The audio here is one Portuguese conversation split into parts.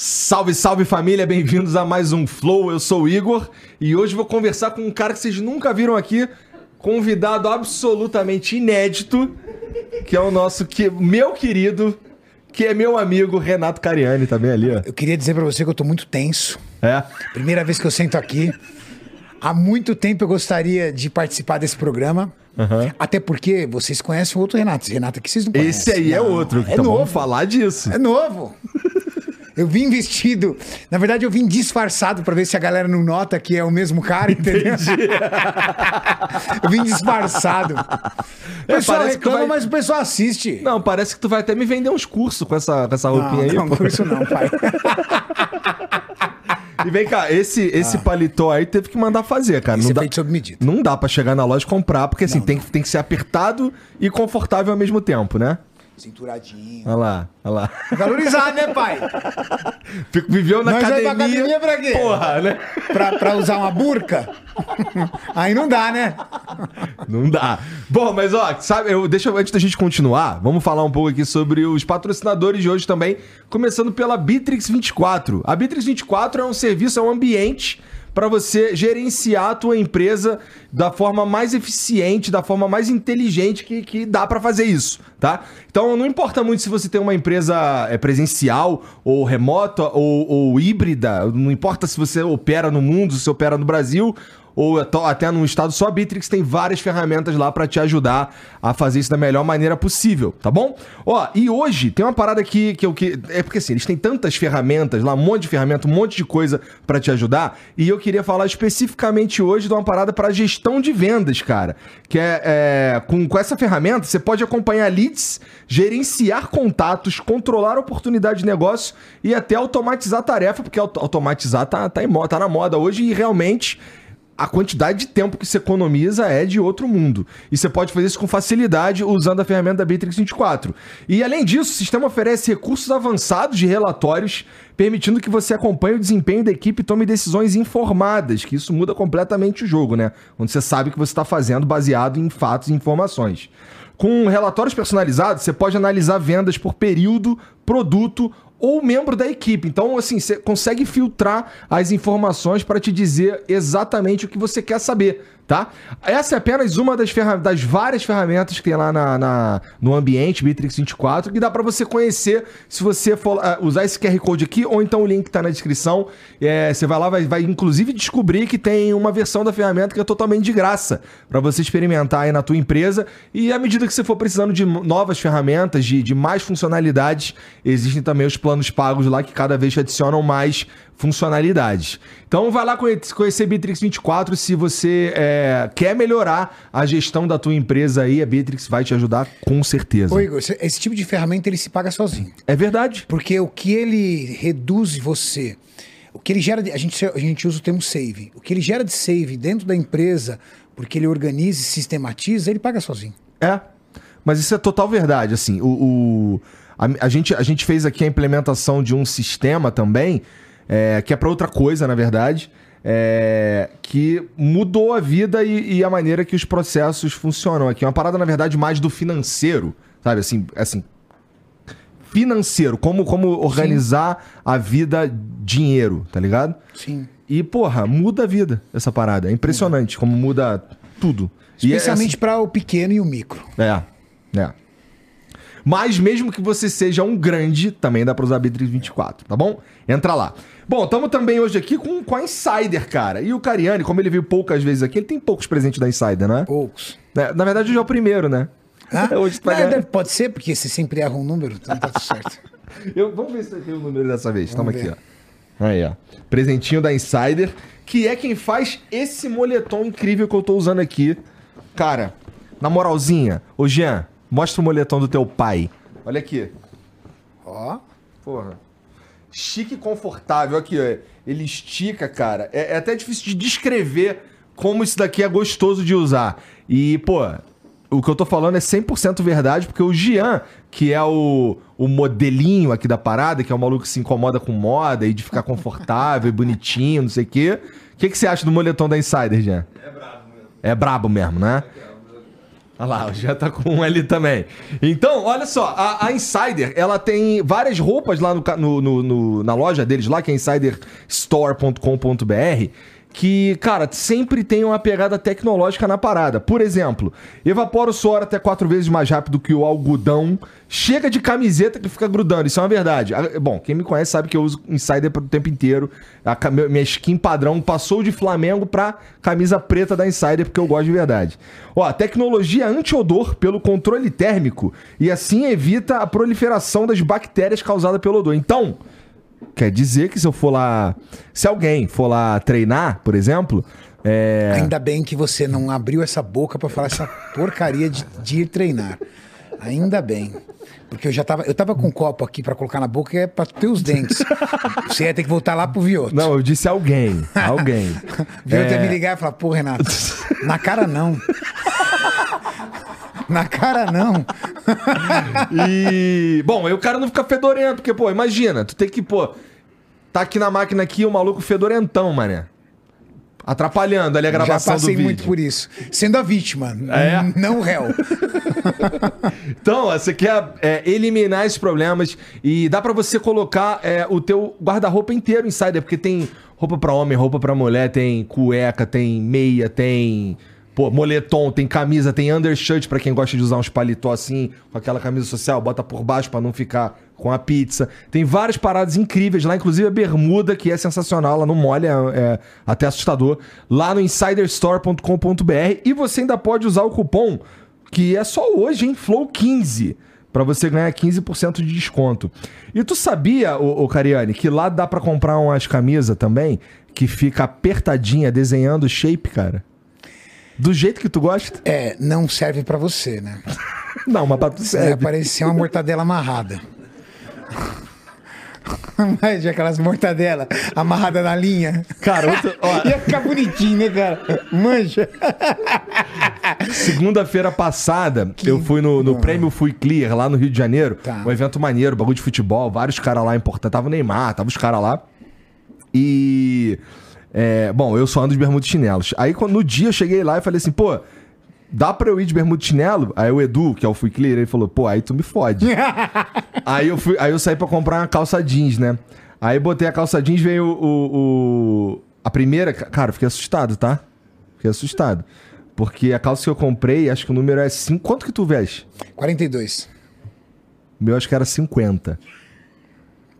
Salve, salve família, bem-vindos a mais um Flow. Eu sou o Igor e hoje vou conversar com um cara que vocês nunca viram aqui, convidado absolutamente inédito, que é o nosso que, meu querido, que é meu amigo Renato Cariani, tá bem ali, ó. Eu queria dizer pra você que eu tô muito tenso. É. Primeira vez que eu sento aqui. Há muito tempo eu gostaria de participar desse programa. Até porque vocês conhecem o outro Renato. Esse Renato aqui vocês não conhecem. Esse aí é Não, outro, É então novo. vamos falar disso. É novo. Eu vim vestido. Na verdade, eu vim disfarçado pra ver se a galera não nota que é o mesmo cara, entendeu? eu vim disfarçado. O É, pessoal parece que reclama, vai- mas o pessoal assiste. Não, parece que tu vai até me vender uns cursos com essa, com essa roupinha aí. não, pô. não, isso não, pai. E vem cá, esse, esse paletó aí teve que mandar fazer, cara. Não é dá, feito sob medida. Não dá pra chegar na loja e comprar, porque assim, tem, que- tem que ser apertado e confortável ao mesmo tempo, né? Cinturadinho. Olha lá, olha lá. Valorizar, né, pai? Fico- Viveu na Nós vai academia. pra academia pra quê? Porra, né? pra, pra usar uma burca? Aí não dá, né? Não dá. Bom, mas ó, sabe, eu, deixa antes da gente continuar, vamos falar um pouco aqui sobre os patrocinadores de hoje também, começando pela Bitrix 24. A Bitrix 24 é um serviço, é um ambiente para você gerenciar a tua empresa da forma mais eficiente, da forma mais inteligente que, que dá para fazer isso, tá? Então não importa muito se você tem uma empresa é, presencial ou remota ou, ou híbrida, não importa se você opera no mundo, se opera no Brasil ou ato- até num estado só, a Bitrix tem várias ferramentas lá pra te ajudar a fazer isso da melhor maneira possível, tá bom? Ó, e hoje tem uma parada aqui que eu que é porque assim, eles têm tantas ferramentas lá, um monte de ferramenta, um monte de coisa pra te ajudar, e eu queria falar especificamente hoje de uma parada pra gestão de vendas, cara, que é, é, com, com essa ferramenta você pode acompanhar leads, gerenciar contatos, controlar oportunidade de negócio e até automatizar tarefa, porque auto- automatizar tá, tá, em tá na moda hoje e realmente a quantidade de tempo que você economiza é de outro mundo. E você pode fazer isso com facilidade usando a ferramenta da Bitrix 24. E além disso, o sistema oferece recursos avançados de relatórios, permitindo que você acompanhe o desempenho da equipe e tome decisões informadas, que isso muda completamente o jogo, né? Onde você sabe o que você está fazendo baseado em fatos e informações. Com relatórios personalizados, você pode analisar vendas por período, produto ou membro da equipe. Então, assim, você consegue filtrar as informações para te dizer exatamente o que você quer saber, tá? Essa é apenas uma das, ferra- das várias ferramentas que tem lá na, na- no ambiente Bitrix 24 que dá para você conhecer se você for ah, usar esse QR Code aqui ou então o link que tá na descrição. É, você vai lá, vai, vai inclusive descobrir que tem uma versão da ferramenta que é totalmente de graça para você experimentar aí na tua empresa. E à medida que você for precisando de novas ferramentas, de, de mais funcionalidades, existem também os planos pagos lá que cada vez adicionam mais funcionalidades. Então vai lá conhe- conhecer Bitrix 24 se você é, quer melhorar a gestão da tua empresa aí, a Bitrix vai te ajudar com certeza. Ô, Igor, esse- esse tipo de ferramenta ele se paga sozinho. É verdade. Porque o que ele reduz você, o que ele gera, de, a, gente, a gente usa o termo save, o que ele gera de save dentro da empresa, porque ele organiza e sistematiza, ele paga sozinho. É. Mas isso é total verdade. Assim, o, o- a, a gente, a gente fez aqui a implementação de um sistema também, é, que é para outra coisa, na verdade, é, que mudou a vida e, e a maneira que os processos funcionam aqui. É uma parada, na verdade, mais do financeiro, sabe? Assim, assim financeiro, como, como organizar a vida dinheiro, tá ligado? Sim. E, porra, muda a vida essa parada. É impressionante como muda tudo. É, Especialmente para o pequeno e o micro. é, é. Mas mesmo que você seja um grande, também dá pra usar Bitrix 24, tá bom? Entra lá. Bom, estamos também hoje aqui com, com a Insider, cara. E o Cariani, como ele veio poucas vezes aqui, ele tem poucos presentes da Insider, né? Poucos. É, Na verdade, hoje é o primeiro, né? Hã? Hoje vai Não, pode ser, porque você sempre erra um número, então tá tudo certo. Eu- vamos ver se tem o número dessa vez. Toma Vamos aqui, ó. Aí, ó. Presentinho da Insider, que é quem faz esse moletom incrível que eu tô usando aqui. Cara, na moralzinha, ô Jean, mostra o moletom do teu pai. Olha aqui. Ó. Porra. chique e confortável. Aqui, ó. Ele estica, cara. É, é até difícil de descrever como isso daqui é gostoso de usar. E, pô, o que eu tô falando é 100% verdade, porque o Gian, que é o, o modelinho aqui da parada, que é o maluco que se incomoda com moda e de ficar confortável e bonitinho, não sei o quê. O que, que você acha do moletom da Insider, Gian? É brabo mesmo. É brabo mesmo, né? Olha lá, já tá com um ali também. Então, olha só, a, a Insider, ela tem várias roupas lá no, no- no- na loja deles lá, que é insiderstore.com.br, que, cara, sempre tem uma pegada tecnológica na parada. Por exemplo, evapora o suor até quatro vezes mais rápido que o algodão, chega de camiseta que fica grudando, isso é uma verdade. Ah, Bom, quem me conhece sabe que eu uso Insider o tempo inteiro. A minha skin padrão passou de Flamengo pra camisa preta da Insider, porque eu gosto de verdade. Ó, tecnologia anti-odor pelo controle térmico e assim evita a proliferação das bactérias causadas pelo odor. Então, quer dizer que se eu for lá. Se alguém for lá treinar, por exemplo. É... Ainda bem que você não abriu essa boca pra falar essa porcaria de, de ir treinar. Ainda bem. Porque eu já tava. Eu tava com um copo aqui pra colocar na boca que é pra ter os dentes. Você ia ter que voltar lá pro Vioto. Não, eu disse alguém. Alguém. Vioto ia É. me ligar e falar, pô, Renato, na cara não. Na cara não. E. Bom, aí o cara não fica fedorento, porque, pô, imagina, tu tem que, pô, tá aqui na máquina aqui o maluco fedorentão, mané. Atrapalhando ali a Já gravação do passei vídeo. muito por isso. Sendo a vítima, É? não o réu. Então, você quer é, eliminar esses problemas e dá pra você colocar é, o teu guarda-roupa inteiro Insider, porque tem roupa pra homem, roupa pra mulher, tem cueca, tem meia, tem pô, moletom, tem camisa, tem undershirt pra quem gosta de usar uns paletó assim, com aquela camisa social, bota por baixo pra não ficar com a pizza. Tem várias paradas incríveis lá, inclusive a bermuda, que é sensacional, ela não molha, é até assustador, lá no insiderstore.com.br e você ainda pode usar o cupom que é só hoje, hein? Flow15. Pra você ganhar 15% de desconto. E tu sabia, ô, ô Cariane, que lá dá pra comprar umas camisas também que fica apertadinha, desenhando shape, cara? Do jeito que tu gosta? É, não serve pra você, né? Não, mas pra tu serve. aparecer uma mortadela amarrada. Mas aquelas mortadelas amarradas na linha. Cara, outra, ó, Ia ficar bonitinho, né, cara? Manja. segunda-feira passada, eu fui no, no Prêmio Fui Clear, lá no Rio de Janeiro. Tá. Um evento maneiro, bagulho de futebol, vários caras lá importantes. Tava o Neymar, tava os caras lá. E. é, bom, eu só ando de bermuda e chinelos. Aí quando- no dia eu cheguei lá e falei assim, pô, dá pra eu ir de bermuda e chinelo? Aí o Edu, que é o Fui Clear, ele falou, pô, aí tu me fode. aí, eu fui, aí eu saí pra comprar uma calça jeans, né? Aí botei a calça jeans, veio o. o- o- a primeira. Cara, eu fiquei assustado, tá? Fiquei assustado. Porque a calça que eu comprei, acho que o número é 5. Quanto que tu veste? 42. O meu acho que era 50.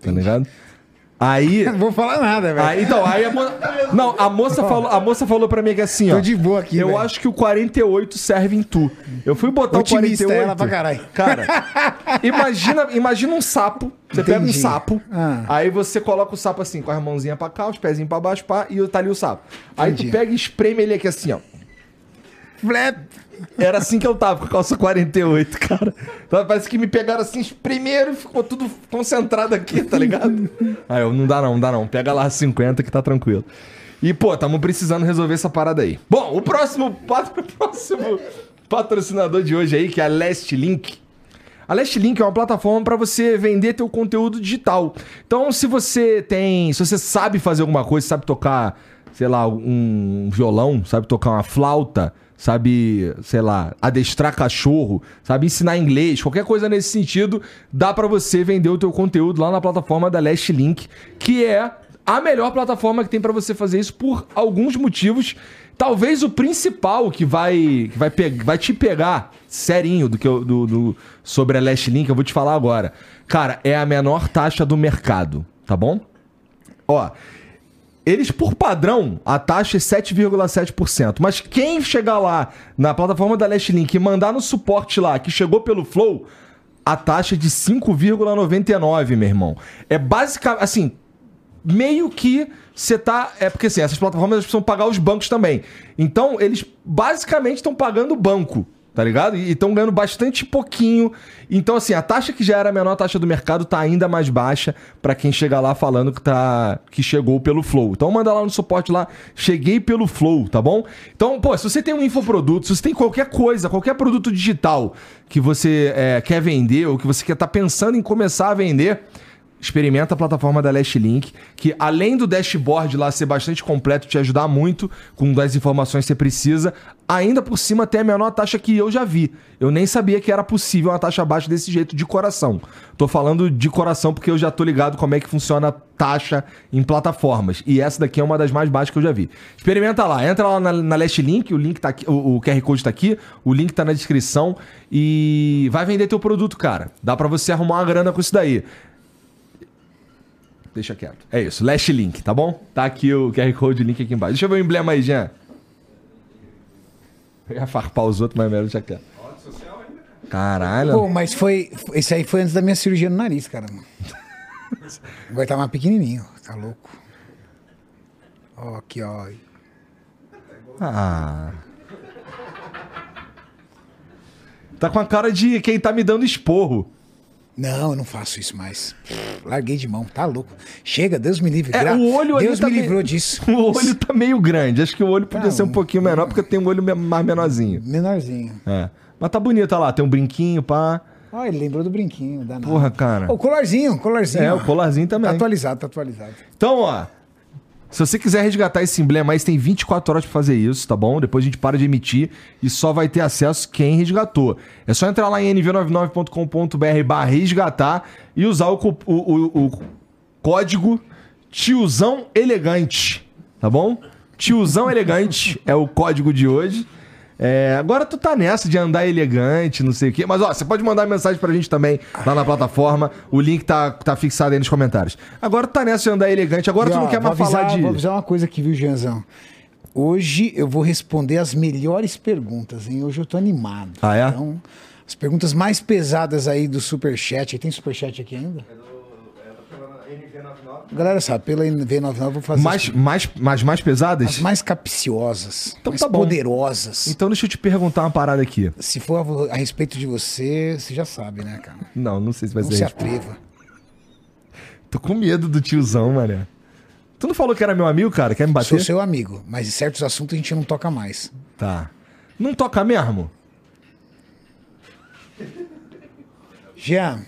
Tá ligado? Aí. Não vou falar nada, velho. Aí, então, aí a moça. Não, a moça falou, a moça falou pra mim que assim, ó. Tô de boa aqui, Eu velho. acho que o 48 serve em tu. Eu fui botar Otimista o 48. ela pra caralho. Cara, imagina, imagina um sapo. Você pega um Entendi. sapo, Ah. aí você coloca o sapo assim, com as mãozinhas pra cá, os pezinhos pra baixo, pá, e tá ali o sapo. Aí Entendi. tu pega e espreme ele aqui assim, ó. Flap. Era assim que eu tava, com a calça 48, cara. Então, parece que me pegaram assim, primeiro e ficou tudo concentrado aqui, tá ligado? Aí eu, não dá não, não dá não. Pega lá 50 que tá tranquilo. E, pô, tamo precisando resolver essa parada aí. Bom, o próximo, patro- próximo patrocinador de hoje aí, que é a Last Link. A Last Link é uma plataforma para você vender teu conteúdo digital. Então, se você tem, se você sabe fazer alguma coisa, sabe tocar, sei lá, um violão, sabe tocar uma flauta, sabe, sei lá, adestrar cachorro, sabe ensinar inglês, qualquer coisa nesse sentido, dá para você vender o teu conteúdo lá na plataforma da Last Link, que é a melhor plataforma que tem para você fazer isso por alguns motivos. Talvez o principal que vai, que vai, pe- vai te pegar serinho do que eu, do, do- sobre a Last Link, eu vou te falar agora. Cara, é a menor taxa do mercado, tá bom? Ó, eles, por padrão, a taxa é 7,7%. Mas quem chegar lá na plataforma da Last Link e mandar no suporte lá que chegou pelo Flow, a taxa é de 5,99, meu irmão. É basicamente, assim, meio que você tá. É porque assim, essas plataformas precisam pagar os bancos também. Então, eles basicamente estão pagando o banco Tá ligado? E estão ganhando bastante pouquinho. Então, assim, a taxa que já era a menor taxa do mercado tá ainda mais baixa para quem chega lá falando que, tá, que chegou pelo Flow. Então, manda lá no suporte lá, cheguei pelo Flow, tá bom? Então, pô, se você tem um infoproduto, se você tem qualquer coisa, qualquer produto digital que você é, quer vender ou que você quer tá pensando em começar a vender experimenta a plataforma da Last Link, que além do dashboard lá ser bastante completo, te ajudar muito com as informações que você precisa, ainda por cima tem a menor taxa que eu já vi. Eu nem sabia que era possível uma taxa baixa desse jeito de coração. Tô falando de coração porque eu já tô ligado como é que funciona a taxa em plataformas. E essa daqui é uma das mais baixas que eu já vi. Experimenta lá, entra lá na, na Last Link, o link tá aqui, o, o QR Code tá aqui, o link tá na descrição e vai vender teu produto, cara. Dá para você arrumar uma grana com isso daí. Deixa quieto. É isso, Last Link, tá bom? Tá aqui o QR Code, link aqui embaixo. Deixa eu ver o emblema aí, Jean. Eu ia farpar os outros, mas melhor deixa quieto. Caralho. Pô, mas foi. Esse aí foi antes da minha cirurgia no nariz, cara. Agora tá mais pequenininho, tá louco. Ó, aqui, ó. Ah. Tá com a cara de quem tá me dando esporro. Não, eu não faço isso mais. Larguei de mão, tá louco. Chega, Deus me livre. É, Gra... o olho Deus tá me meio- livrou disso. O olho tá meio grande. Acho que o olho podia Tá, ser um pouquinho menor, porque tem um olho mais menorzinho. Menorzinho. É. Mas tá bonito, olha lá. Tem um brinquinho, pá. Ah, ele lembrou do brinquinho, danado. Porra, cara. O colarzinho, o colarzinho. É, ó. o colarzinho também. Tá atualizado, tá atualizado. Então, ó. Se você quiser resgatar esse emblema aí, você tem 24 horas pra fazer isso, tá bom? Depois a gente para de emitir e só vai ter acesso quem resgatou. É só entrar lá em nv99.com.br barra resgatar e usar o, o- o- o código tiozão elegante, tá bom? Tiozão elegante é o código de hoje. É, agora tu tá nessa de andar elegante, não sei o quê. Mas ó, você pode mandar mensagem pra gente também lá na plataforma. O link tá, tá fixado aí nos comentários. Agora tu tá nessa de andar elegante. Agora E, tu não ó, quer mais avisar, falar de. Vou avisar uma coisa aqui, viu, Janzão? Hoje eu vou responder as melhores perguntas, hein? Hoje eu tô animado. Ah, é? Então, as perguntas mais pesadas aí do Superchat. Tem Superchat aqui ainda? Galera sabe, pela NV99 eu vou fazer Mais, mais, mais, mais pesadas? as mais capciosas, Então mais tá bom. poderosas. Então deixa eu te perguntar uma parada aqui. Se for a, a respeito de você, você já sabe, né, cara? Não, não sei se vai Não ser. se resposta. atreva. Tô com medo do tiozão, mané. Tu não falou que era meu amigo, cara? Quer me bater? Sou seu amigo, mas em certos assuntos a gente não toca mais. Tá. Não toca mesmo? Jean,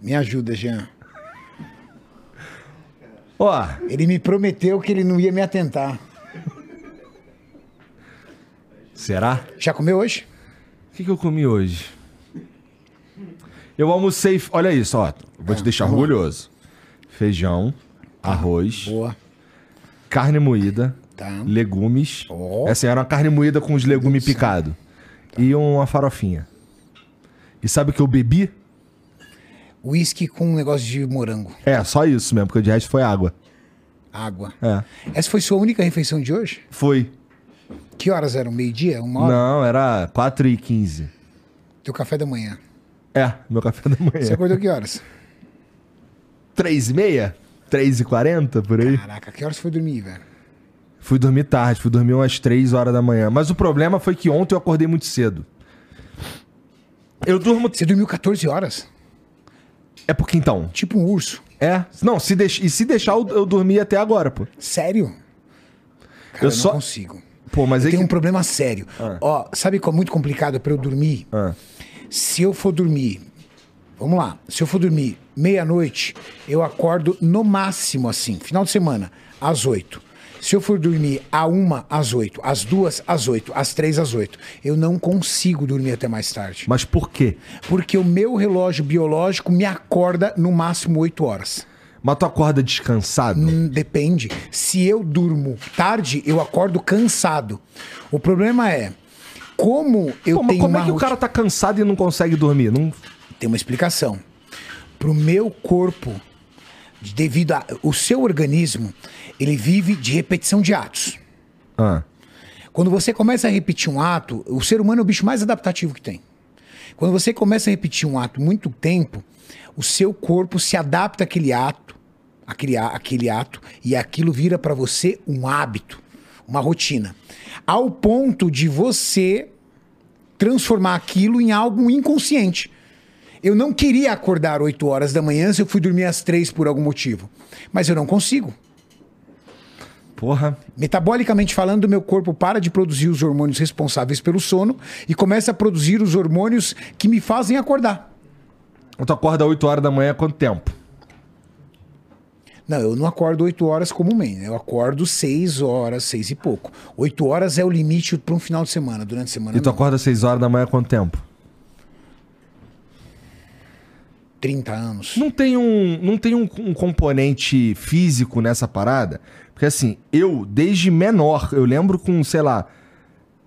me ajuda, Jean. Ó, Ele me prometeu que ele não ia me atentar. será? Já comeu hoje? O que, que eu comi hoje? Eu almocei. Olha isso, ó. Vou te deixar orgulhoso. Feijão, arroz, Boa. carne moída, Tá. legumes. Ó. Essa era uma carne moída com os legumes picados. E uma farofinha. E sabe o que eu bebi? Uísque com um negócio de morango. É, só isso mesmo, porque de resto foi água. Água. É. Essa foi sua única refeição de hoje? Foi. Que horas eram? Meio-dia? Uma hora? Não, era 4 e 15 Teu café da manhã. É, meu café da Você manhã. acordou que horas? 3 e meia? 3 e 40 por aí? Caraca, que horas você foi dormir, velho? Fui dormir tarde, fui dormir umas 3 horas da manhã. Mas o problema foi que ontem eu acordei muito cedo. Eu durmo. Você dormiu 14 horas? É porque então. Tipo um urso. É. Não, se deix... e se deixar, eu, eu dormi até agora, pô. Sério? Cara, Eu eu, só- não consigo. Pô, mas eu aí. tenho que- um problema sério. Ó, sabe qual é muito complicado pra eu dormir? Ah. Se eu for dormir, vamos lá, se eu for dormir meia-noite, eu acordo no máximo assim, final de semana, às oito. Se eu for dormir a uma, às oito, às duas, às oito, às três, às oito, eu não consigo dormir até mais tarde. Mas por quê? Porque o meu relógio biológico me acorda no máximo oito horas. Mas tu acorda descansado? Hum, Depende. Se eu durmo tarde, eu acordo cansado. O problema é, como eu Pô, mas tenho como é que o cara tá cansado e não consegue dormir? Não... tem uma explicação. Pro meu corpo, devido a o seu organismo, ele vive de repetição de atos. Ah. Quando você começa a repetir um ato, o ser humano é o bicho mais adaptativo que tem. Quando você começa a repetir um ato muito tempo, o seu corpo se adapta àquele ato, àquele, àquele ato, e aquilo vira para você um hábito, uma rotina. Ao ponto de você transformar aquilo em algo inconsciente. Eu não queria acordar 8 horas da manhã se eu fui dormir às 3 por algum motivo. Mas eu não consigo. Porra. Metabolicamente falando, meu corpo para de produzir os hormônios responsáveis pelo sono e começa a produzir os hormônios que me fazem acordar. Tu acorda 8 horas da manhã há quanto tempo? Não, eu não acordo 8 horas comumente. Eu acordo 6 horas, 6 e pouco. 8 horas é o limite para um final de semana. Durante a semana. E tu não. acorda 6 horas da manhã há quanto tempo? 30 anos. Não tem um, não tem um, um componente físico nessa parada? Porque assim, eu, desde menor, eu lembro com, sei lá.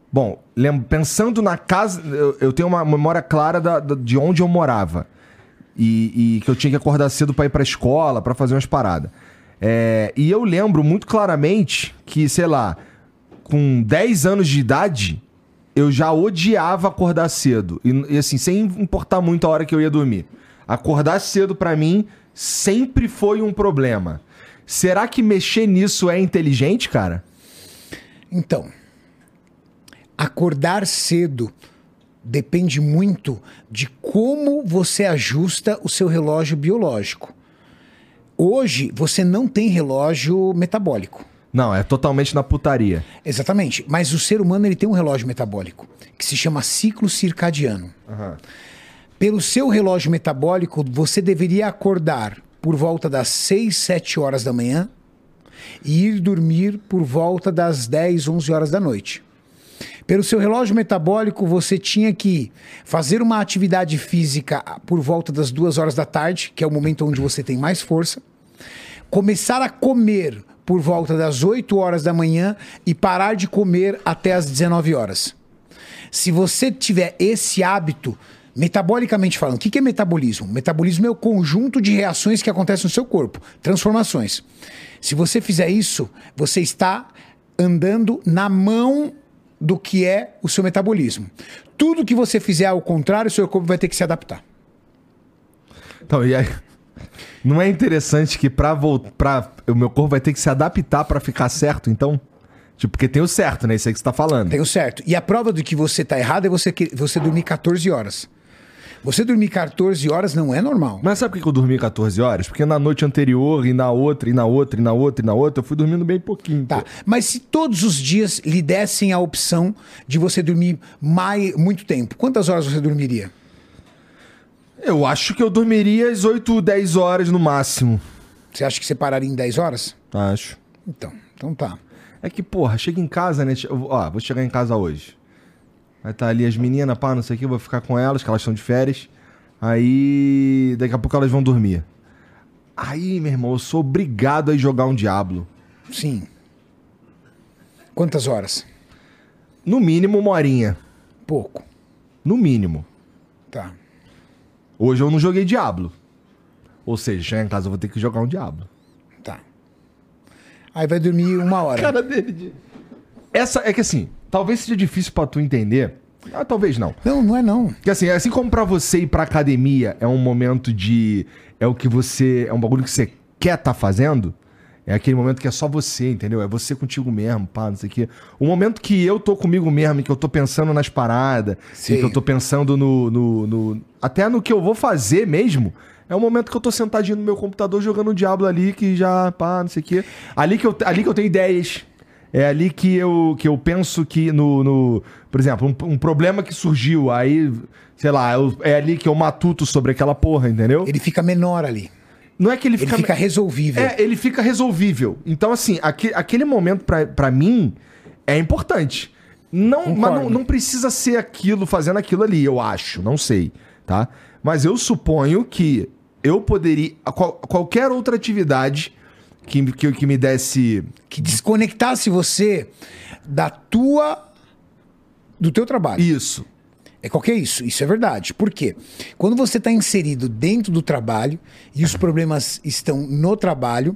Bom, lembro, pensando na casa. Eu, eu tenho uma memória clara da- da- de onde eu morava. E, e que eu tinha que acordar cedo pra ir pra escola, pra fazer umas paradas. É, e eu lembro muito claramente que, sei lá, com 10 anos de idade, eu já odiava acordar cedo. E, e, assim, sem importar muito a hora que eu ia dormir. Acordar cedo pra mim sempre foi um problema. Será que mexer nisso é inteligente, cara? Então, acordar cedo depende muito de como você ajusta o seu relógio biológico. Hoje, você não tem relógio metabólico. Não, é totalmente na putaria. Exatamente. Mas o ser humano ele tem um relógio metabólico que se chama ciclo circadiano. Pelo seu relógio metabólico, você deveria acordar por volta das 6, 7 horas da manhã e ir dormir por volta das 10, 11 horas da noite. Pelo seu relógio metabólico, você tinha que fazer uma atividade física por volta das 2 horas da tarde, que é o momento onde você tem mais força. Começar a comer por volta das 8 horas da manhã e parar de comer até as 19 horas. Se você tiver esse hábito, metabolicamente falando, o que que é metabolismo? Metabolismo é o conjunto de reações que acontecem no seu corpo, transformações. Se você fizer isso, você está andando na mão do que é o seu metabolismo. Tudo que você fizer ao contrário, o seu corpo vai ter que se adaptar. Então, e aí. Não é interessante que pra voltar. O meu corpo vai ter que se adaptar pra ficar certo, então? Tipo, porque tem o certo, né? Isso aí que você tá falando. Tem o certo. E a prova de que você está errado é você, que- você dormir 14 horas. Você dormir 14 horas não é normal. Mas sabe por que eu dormi 14 horas? Porque na noite anterior, e na outra, e na outra, e na outra, e na outra, eu fui dormindo bem pouquinho. Tá. pô. Mas se todos os dias lhe dessem a opção de você dormir mais, muito tempo, quantas horas você dormiria? Eu acho que eu dormiria às 8, 10 horas no máximo. Você acha que você pararia em 10 horas? Acho. Então, então tá. É que, porra, chega em casa, né? Ó, vou chegar em casa hoje. Vai estar ali as meninas, pá, não sei o que, eu vou ficar com elas, que elas estão de férias. Aí, daqui a pouco elas vão dormir. Aí, meu irmão, eu sou obrigado a ir jogar um Diablo. Sim. Quantas horas? No mínimo uma horinha. Pouco. No mínimo. Tá. Hoje eu não joguei Diablo. Ou seja, chegar em casa eu vou ter que jogar um Diablo. Tá. Aí vai dormir uma hora. Cara dele de... Essa é que assim, talvez seja difícil pra tu entender. Ah, talvez não. Não, não é não. Porque assim, assim como pra você ir pra academia é um momento de. É o que você. É um bagulho que você quer tá fazendo. É aquele momento que é só você, entendeu? É você contigo mesmo, pá, não sei o quê. O momento que eu tô comigo mesmo, que eu tô pensando nas paradas, que eu tô pensando no, no, no- Até no que eu vou fazer mesmo. É o momento que eu tô sentadinho no meu computador jogando o Diablo ali, que já, pá, não sei o quê. Ali que eu, ali que eu tenho ideias. É ali que eu, que eu penso que no. no- por exemplo, um, um problema que surgiu, aí, sei lá, eu- é ali que eu matuto sobre aquela porra, entendeu? Ele fica menor ali. Não é que ele Ele fica. fica resolvível. É, ele fica resolvível. Então, assim, aque- aquele momento pra, pra mim é importante. Não, mas não, não precisa ser aquilo, fazendo aquilo ali, eu acho. Não sei, tá? Mas eu suponho que eu poderia. qual- qualquer outra atividade que, que, que me desse. Que desconectasse você da tua. do teu trabalho. Isso. É qualquer isso, isso é verdade. Por quê? Quando você está inserido dentro do trabalho e os problemas estão no trabalho,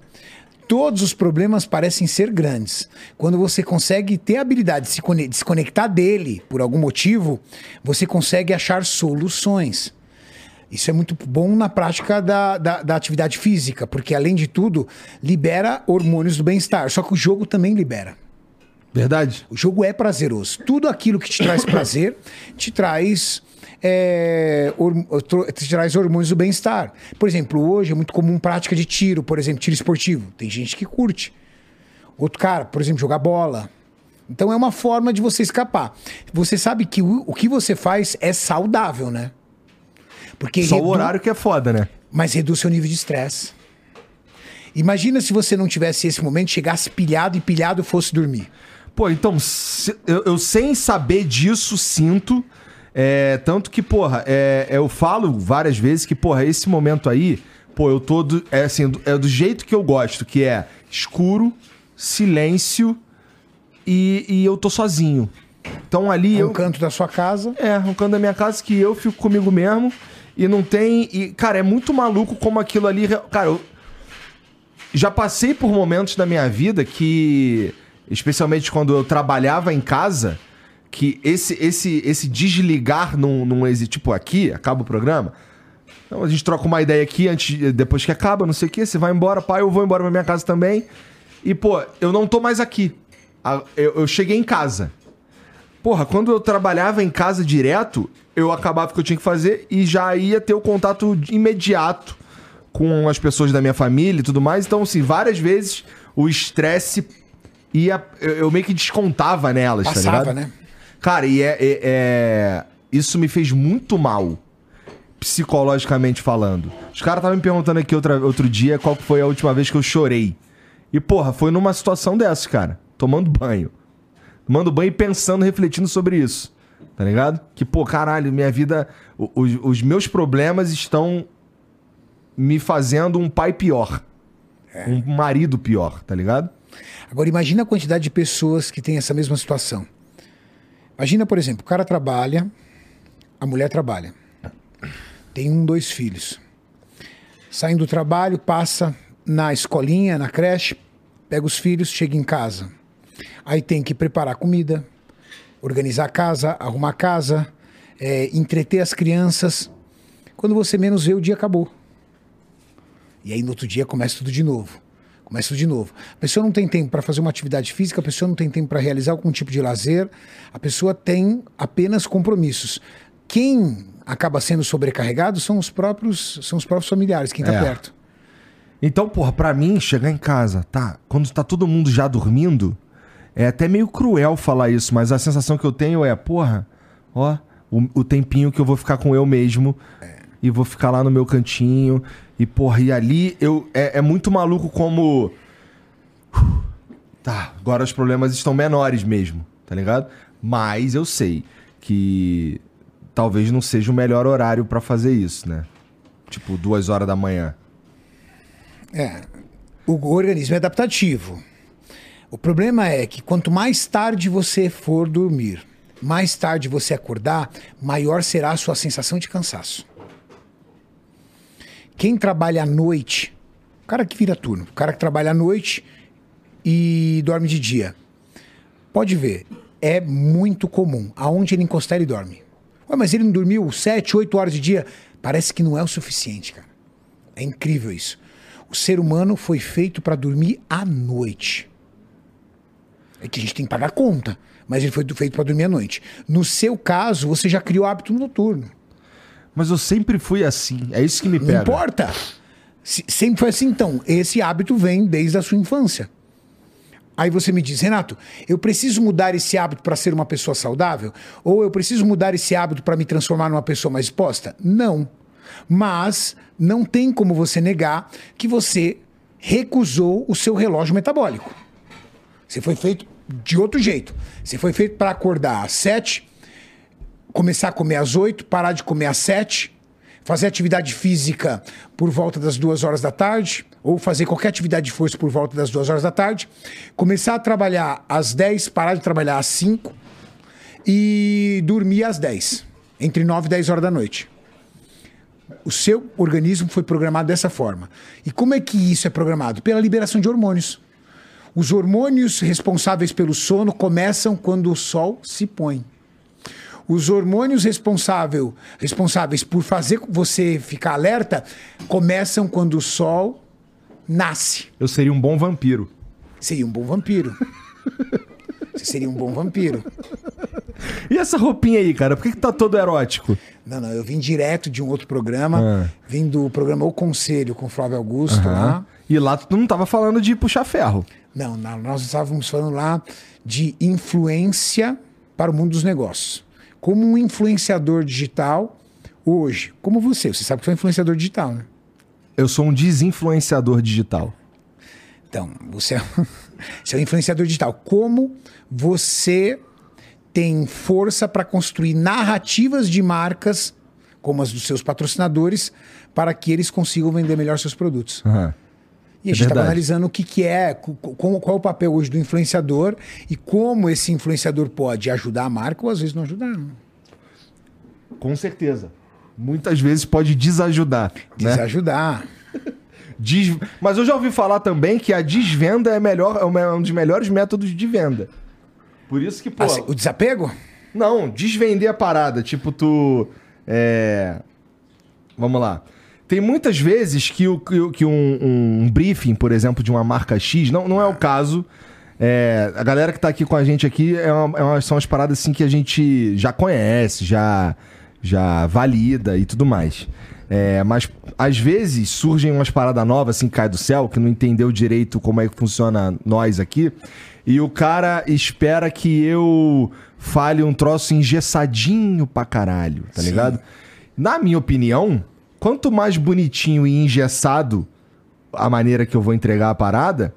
todos os problemas parecem ser grandes. Quando você consegue ter a habilidade de se cone- desconectar dele por algum motivo, você consegue achar soluções. Isso é muito bom na prática da, da, da atividade física, porque além de tudo, libera hormônios do bem-estar. Só que o jogo também libera. Verdade. O jogo é prazeroso. Tudo aquilo que te traz prazer te traz. É, te traz hormônios do bem-estar. Por exemplo, hoje é muito comum prática de tiro, por exemplo, tiro esportivo. Tem gente que curte. Outro cara, por exemplo, jogar bola. Então é uma forma de você escapar. Você sabe que o, o que você faz é saudável, né? Porque Só o redu- horário que é foda, né? mas reduz seu nível de estresse. Imagina se você não tivesse esse momento, chegasse pilhado e pilhado fosse dormir. Pô, então, eu, eu sem saber disso, sinto. é, tanto que, porra, é, eu falo várias vezes que, porra, esse momento aí, pô, eu tô. Do, é assim, do- é do jeito que eu gosto, que é escuro, silêncio e, e eu tô sozinho. Então ali É eu. um canto da sua casa. É, um canto da minha casa que eu fico comigo mesmo e não tem. E, cara, é muito maluco como aquilo ali. Cara, eu já passei por momentos da minha vida que, especialmente quando eu trabalhava em casa, que esse esse esse desligar não, não existe. Tipo, aqui, acaba o programa. Então a gente troca uma ideia aqui antes, depois que acaba, não sei o quê. Você vai embora, pai, eu vou embora pra minha casa também. E, pô, eu não tô mais aqui. Eu, eu cheguei em casa. Porra, quando eu trabalhava em casa direto, eu acabava o que eu tinha que fazer e já ia ter o contato imediato com as pessoas da minha família e tudo mais. Então, assim, várias vezes o estresse ia. Eu, meio que descontava nelas, tá Passava, ligado? né? Cara, e é, é- é- Isso me fez muito mal. Psicologicamente falando. Os caras estavam me perguntando aqui outra, outro dia qual foi a última vez que eu chorei. E, porra, foi numa situação dessa, cara. Tomando banho. Tomando banho e pensando, refletindo sobre isso. Tá ligado? Que, pô, caralho, minha vida. Os, os meus problemas estão me fazendo um pai pior. Um marido pior, tá ligado? Agora imagina a quantidade de pessoas que têm essa mesma situação. Imagina, por exemplo, o cara trabalha, a mulher trabalha. Tem um, dois filhos. Saem do trabalho, passa na escolinha, na creche, pega os filhos, chega em casa. Aí tem que preparar comida, organizar a casa, arrumar a casa, é, entreter as crianças. Quando você menos vê, o dia acabou. E aí no outro dia começa tudo de novo. Começa tudo de novo. A pessoa não tem tempo para fazer uma atividade física, a pessoa não tem tempo para realizar algum tipo de lazer, a pessoa tem apenas compromissos. Quem acaba sendo sobrecarregado são os próprios, são os próprios familiares, quem está É. perto. Então, porra, pra mim, chegar em casa, tá? Quando tá todo mundo já dormindo, é até meio cruel falar isso, mas a sensação que eu tenho é, porra, ó, o, o tempinho que eu vou ficar com eu mesmo e vou ficar lá no meu cantinho. E, porra, e ali eu. É, é muito maluco como. Tá, agora os problemas estão menores mesmo, tá ligado? Mas eu sei que talvez não seja o melhor horário pra fazer isso, né? Tipo, duas horas da manhã. É, o organismo é adaptativo. O problema é que quanto mais tarde você for dormir, mais tarde você acordar, maior será a sua sensação de cansaço. Quem trabalha à noite, o cara que vira turno, o cara que trabalha à noite e dorme de dia, pode ver, é muito comum. Aonde ele encostar, ele dorme. Ué, mas ele não dormiu 7, 8 horas de dia? Parece que não é o suficiente, cara. É incrível isso. O ser humano foi feito para dormir à noite. É que a gente tem que pagar conta, mas ele foi feito para dormir à noite. No seu caso, você já criou hábito noturno. Mas eu sempre fui assim. É isso que me pega. Não importa. Se- sempre foi assim, então. Esse hábito vem desde a sua infância. Aí você me diz, Renato, eu preciso mudar esse hábito para ser uma pessoa saudável? Ou eu preciso mudar esse hábito para me transformar numa pessoa mais exposta? Não. Mas não tem como você negar que você recusou o seu relógio metabólico. Você foi feito de outro jeito. Você foi feito para acordar às sete, começar a comer às oito, parar de comer às sete, fazer atividade física por volta das duas horas da tarde, ou fazer qualquer atividade de força por volta das duas horas da tarde, começar a trabalhar às 10, parar de trabalhar às 5 e dormir às 10, entre 9 e 10 horas da noite. O seu organismo foi programado dessa forma. E como é que isso é programado? Pela liberação de hormônios. Os hormônios responsáveis pelo sono começam quando o sol se põe. Os hormônios responsável, responsáveis por fazer você ficar alerta começam quando o sol nasce. Eu seria um bom vampiro. Seria um bom vampiro. Você seria um bom vampiro. E essa roupinha aí, cara? Por que, que tá todo erótico? Não, não, eu vim direto de um outro programa. Ah. Vim do programa O Conselho com o Flávio Augusto lá. E lá tu não tava falando de puxar ferro. Não, não, nós estávamos falando lá de influência para o mundo dos negócios. Como um influenciador digital hoje, como você, você sabe que foi influenciador digital, né? Eu sou um desinfluenciador digital. Então, você é, você é um influenciador digital. Como você tem força para construir narrativas de marcas, como as dos seus patrocinadores, para que eles consigam vender melhor seus produtos. Aham. E a É gente estava analisando o que, que é, qual é o papel hoje do influenciador e como esse influenciador pode ajudar a marca ou às vezes não ajudar. Com certeza. Muitas vezes pode desajudar. Né? Desajudar. Des- Mas eu já ouvi falar também que a desvenda é, melhor, é um dos melhores métodos de venda. Por isso que, pô. Assim, o desapego? Não, desvender a parada. Tipo, tu. É. Vamos lá. Tem muitas vezes que, o, que, um, um briefing, por exemplo, de uma marca X, não, não é o caso. É, a galera que tá aqui com a gente aqui é uma- é uma- são as paradas assim que a gente já conhece, já, já valida e tudo mais. É, mas às vezes surgem umas paradas novas, assim, cai do céu, que não entendeu direito como é que funciona nós aqui. E o cara espera que eu fale um troço engessadinho pra caralho, tá Sim. ligado? Na minha opinião, quanto mais bonitinho e engessado a maneira que eu vou entregar a parada,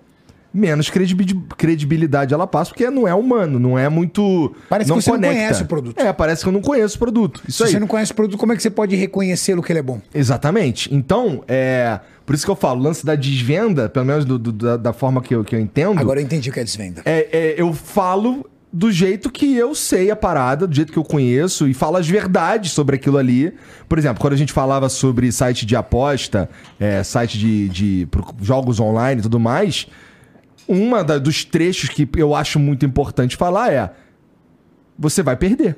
menos credibi- credibilidade ela passa, porque não é humano, não é muito. Parece que você não conhece o produto. É, parece que eu não conheço o produto. Isso Se aí. você não conhece o produto, como é que você pode reconhecê-lo que ele é bom? Exatamente. Então, é. Por isso que eu falo, o lance da desvenda, pelo menos do- do- da, da forma que eu, que eu entendo. Agora eu entendi o que é desvenda. É, é, eu falo do jeito que eu sei a parada, do jeito que eu conheço, e falo as verdades sobre aquilo ali. Por exemplo, quando a gente falava sobre site de aposta, é, site de, de jogos online e tudo mais, uma dos trechos que eu acho muito importante falar é: você vai perder.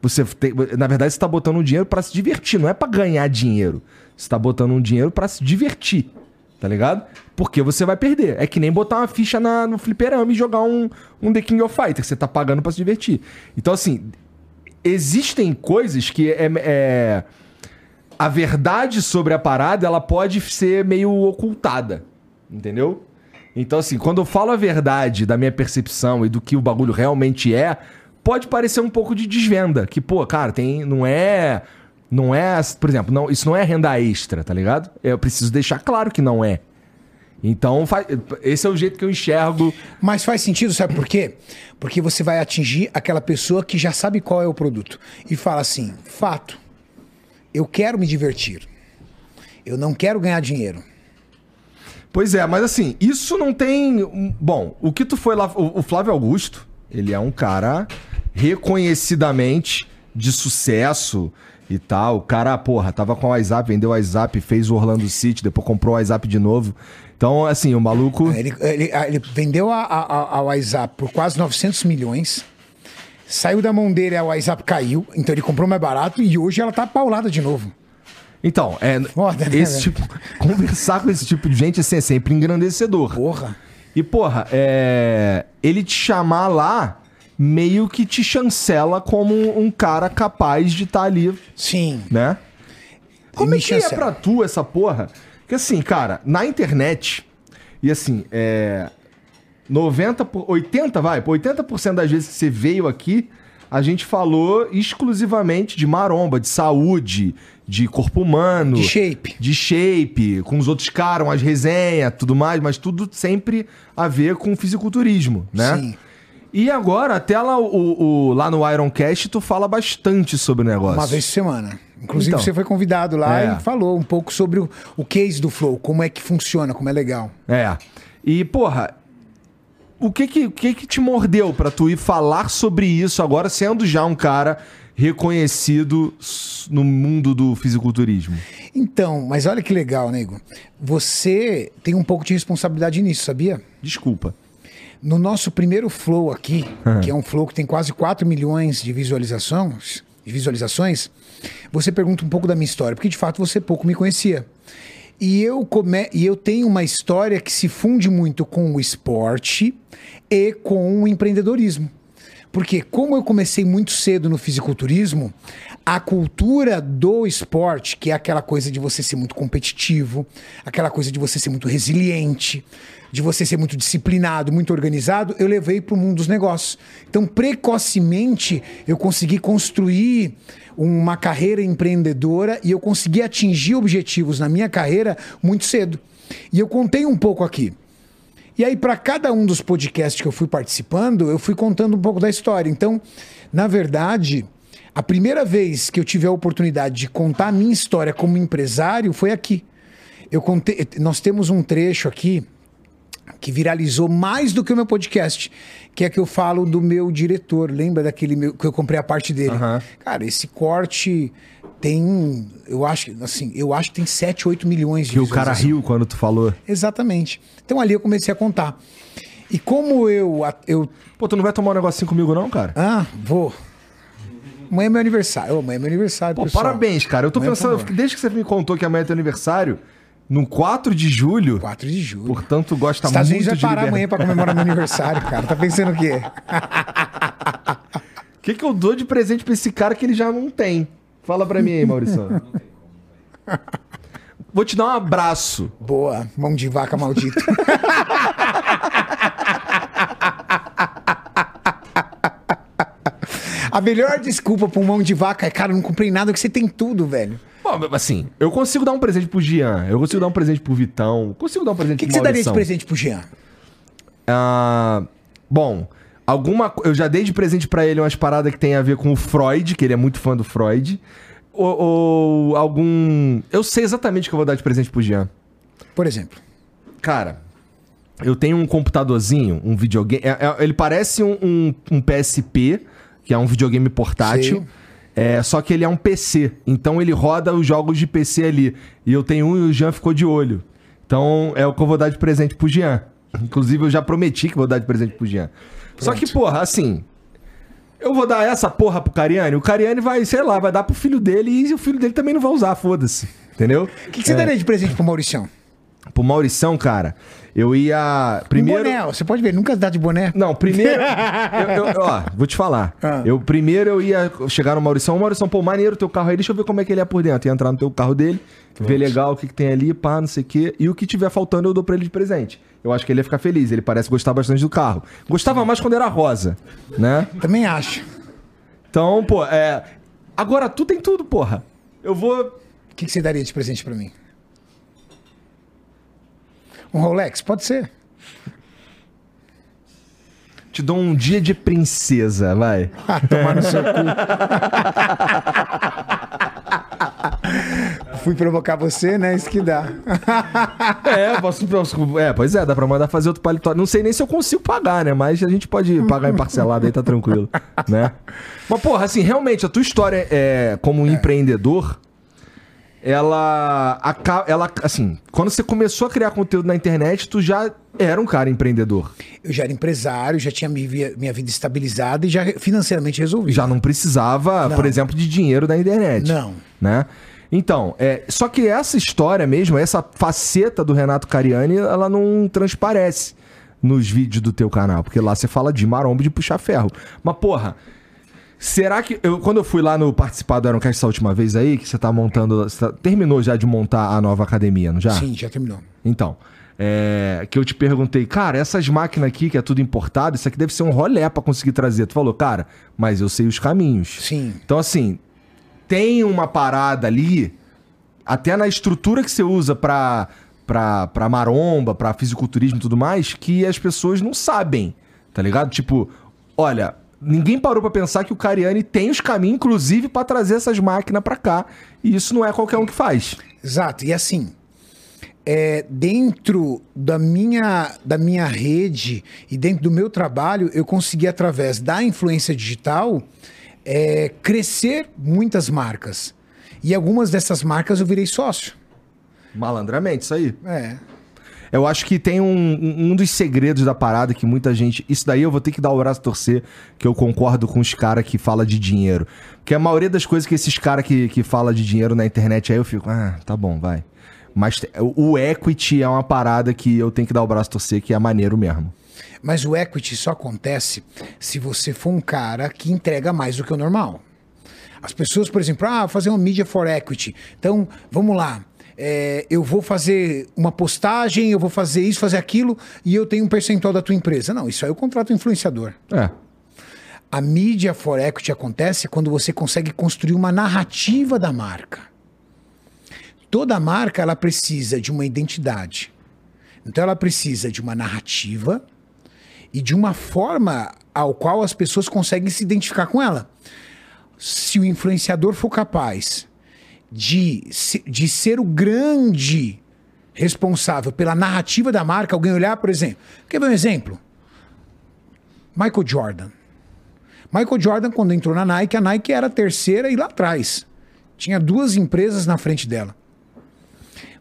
Você tem- na verdade, você está botando um dinheiro para se divertir, não é para ganhar dinheiro. Você está botando um dinheiro para se divertir. Tá ligado? Porque você vai perder. É que nem botar uma ficha na- no fliperama e jogar um, um The King of Fighters. Você tá pagando para se divertir. Então, assim, existem coisas que é, é- a verdade sobre a parada ela pode ser meio ocultada, entendeu? Então assim, quando eu falo a verdade da minha percepção e do que o bagulho realmente é, pode parecer um pouco de desvenda, que pô, cara, tem não é não é, por exemplo, não, isso não é renda extra, tá ligado? Eu preciso deixar claro que não é. Então, esse é o jeito que eu enxergo. Mas faz sentido, sabe por quê? Porque você vai atingir aquela pessoa que já sabe qual é o produto. E fala assim: fato, eu quero me divertir. Eu não quero ganhar dinheiro. Pois é, mas assim, isso não tem. Bom, o que tu foi lá. O Flávio Augusto, ele é um cara reconhecidamente de sucesso e tal. O cara, porra, tava com o WhatsApp, vendeu o WhatsApp, fez o Orlando City, depois comprou o WhatsApp de novo. Então, assim, o maluco. Ele, ele- ele vendeu a, a, a- WhatsApp por quase 900 milhões. Saiu da mão dele, a WhatsApp caiu. Então ele comprou mais barato e hoje ela tá paulada de novo. Então, é. Foda, né, esse tipo. Conversar com esse tipo de gente assim, é sempre engrandecedor. Porra. E, porra, é... ele te chamar lá meio que te chancela como um cara capaz de estar ali, Sim. né? Como é que é chancela. pra tu essa porra? Que assim, cara, na internet, e assim, é. 90, por- 80, vai, 80% das vezes que você veio aqui, a gente falou exclusivamente de maromba, de saúde, de corpo humano. De shape. De shape, com os outros caras, umas resenhas, tudo mais, mas tudo sempre a ver com fisiculturismo, né? Sim. E agora, até lá, o, o- lá no Ironcast, tu fala bastante sobre o negócio. Uma vez por semana. Inclusive, Então. você foi convidado lá É. e falou um pouco sobre o, o case do Flow, como é que funciona, como é legal. É. E, porra, o que que, que que te mordeu pra tu ir falar sobre isso agora, sendo já um cara reconhecido no mundo do fisiculturismo? Então, mas olha que legal, nego. Você tem um pouco de responsabilidade nisso, sabia? Desculpa. No nosso primeiro flow aqui, que é um flow que tem quase 4 milhões de visualizações, de visualizações, você pergunta um pouco da minha história, porque de fato você pouco me conhecia. E eu, come... e eu tenho uma história que se funde muito com o esporte e com o empreendedorismo. Porque como eu comecei muito cedo no fisiculturismo, a cultura do esporte, que é aquela coisa de você ser muito competitivo, aquela coisa de você ser muito resiliente, de você ser muito disciplinado, muito organizado, eu levei para o mundo dos negócios. Então, precocemente, eu consegui construir uma carreira empreendedora e eu consegui atingir objetivos na minha carreira muito cedo. E eu contei um pouco aqui. E aí, para cada um dos podcasts que eu fui participando, eu fui contando um pouco da história. Então, na verdade, a primeira vez que eu tive a oportunidade de contar a minha história como empresário foi aqui. Eu contei, nós temos um trecho aqui que viralizou mais do que o meu podcast, que é que eu falo do meu diretor. Lembra daquele meu, que eu comprei a parte dele? Aham. Cara, esse corte tem, eu acho, que, assim, eu acho que tem 7, 8 milhões de Que o cara riu quando tu falou. Exatamente. Então ali eu comecei a contar. E como eu eu Pô, tu não vai tomar um negocinho comigo, não, cara? ah, vou Amanhã é meu aniversário. Amanhã é meu aniversário, Pô, pessoal. parabéns, cara. Eu tô Amanhã, pensando, por favor. desde que você me contou que amanhã é teu aniversário, no 4 de julho, 4 de julho. portanto, gosta Estados muito Unidos vai de parar liberdade. amanhã pra comemorar meu aniversário, cara. Tá pensando o quê? O que, que eu dou de presente pra esse cara que ele já não tem? Fala pra mim aí, Maurício. Vou te dar um abraço. Boa, mão de vaca maldito. A melhor desculpa pra um mão de vaca é, cara, eu não comprei nada, que você tem tudo, velho. Bom, assim, eu consigo dar um presente pro Jean, eu consigo dar um presente pro Vitão, consigo dar um presente O que, que pro você daria de presente pro Jean? Ah, bom, alguma eu já dei de presente pra ele umas paradas que tem a ver com o Freud, que ele é muito fã do Freud. Ou, ou algum. Eu sei exatamente o que eu vou dar de presente pro Jean. Por exemplo. Cara, eu tenho um computadorzinho, um videogame. é- é- ele parece um, um- um PSP, que é um videogame portátil. Sei. É, só que ele é um PC. Então ele roda os jogos de PC ali. E eu tenho um e o Jean ficou de olho. Então é o que eu vou dar de presente pro Jean. Inclusive, eu já prometi que vou dar de presente pro Jean. Só que, porra, assim. Eu vou dar essa porra pro Cariani. O Cariani vai, sei lá, vai dar pro filho dele e o filho dele também não vai usar, foda-se. Entendeu? O que, que você daria de presente pro Mauricião? Pro Maurição, cara, eu ia. Primeiro. Um boné, você pode ver, nunca dá de boné. Não, primeiro. eu, eu- ó, vou te falar. Ah. Eu primeiro eu ia chegar no Maurição. Maurição, pô, maneiro teu carro aí, deixa eu ver como é que ele é por dentro. Ia entrar no teu carro dele, ver legal o que, que tem ali, pá, não sei o quê. E o que tiver faltando eu dou pra ele de presente. Eu acho que ele ia ficar feliz. Ele parece gostar bastante do carro. Gostava mais quando era rosa, né? Também acho. Então, pô, é. Agora tu tem tudo, porra. Eu vou. O que, que você daria de presente pra mim? Um Rolex? Pode ser. Te dou um dia de princesa, vai. Ah, tomar no seu cu. Fui provocar você, né? Isso que dá. É, posso, posso- é, pois é, dá pra mandar fazer outro paletó. Não sei nem se eu consigo pagar, né? Mas a gente pode pagar em parcelado aí, tá tranquilo, né? Mas, porra, assim, realmente, a tua história é, como um empreendedor, ela, ela, assim, quando você começou a criar conteúdo na internet, tu já era um cara empreendedor. Eu já era empresário, já tinha minha minha vida estabilizada e já financeiramente resolvida. Já não precisava, Não. por exemplo, de dinheiro da internet. Não. Né? Então, é, só que essa história mesmo, essa faceta do Renato Cariani, ela não transparece nos vídeos do teu canal, porque lá você fala de maromba de puxar ferro. Mas, porra, será que. Eu, quando eu fui lá no participar do Ironcast essa última vez aí, que você tá montando. Você tá- terminou já de montar a nova academia, não já? Sim, já terminou. Então, é, que eu te perguntei, cara, essas máquinas aqui, que é tudo importado, isso aqui deve ser um rolé pra conseguir trazer. Tu falou, cara, mas eu sei os caminhos. Sim. Então, assim, tem uma parada ali, até na estrutura que você usa pra, pra, pra maromba, pra fisiculturismo e tudo mais, que as pessoas não sabem, tá ligado? Tipo, olha, ninguém parou pra pensar que o Cariani tem os caminhos, inclusive, pra trazer essas máquinas pra cá. E isso não é qualquer um que faz. Exato. E assim, é, dentro da minha, da minha rede e dentro do meu trabalho, eu consegui, através da influência digital, é, crescer muitas marcas. E algumas dessas marcas eu virei sócio. Malandramente, isso aí. É. Eu acho que tem um, um dos segredos da parada que muita gente. Isso daí eu vou ter que dar o braço a torcer, que eu concordo com os caras que falam de dinheiro. Porque a maioria das coisas que esses caras que, que falam de dinheiro na internet aí eu fico, ah, tá bom, vai. Mas o equity é uma parada que eu tenho que dar o braço a torcer, que é maneiro mesmo. Mas o equity só acontece se você for um cara que entrega mais do que o normal. As pessoas, por exemplo, ah, fazer uma mídia for equity. Então, vamos lá. É, eu vou fazer uma postagem, eu vou fazer isso, fazer aquilo, e eu tenho um percentual da tua empresa. Não, isso aí eu contrato um influenciador. É. A mídia for equity acontece quando você consegue construir uma narrativa da marca. Toda marca ela precisa de uma identidade. Então ela precisa de uma narrativa e de uma forma ao qual as pessoas conseguem se identificar com ela. Se o influenciador for capaz de, de ser o grande responsável pela narrativa da marca, alguém olhar, por exemplo, quer ver um exemplo? Michael Jordan. Michael Jordan, quando entrou na Nike, a Nike era a terceira e lá atrás. Tinha duas empresas na frente dela.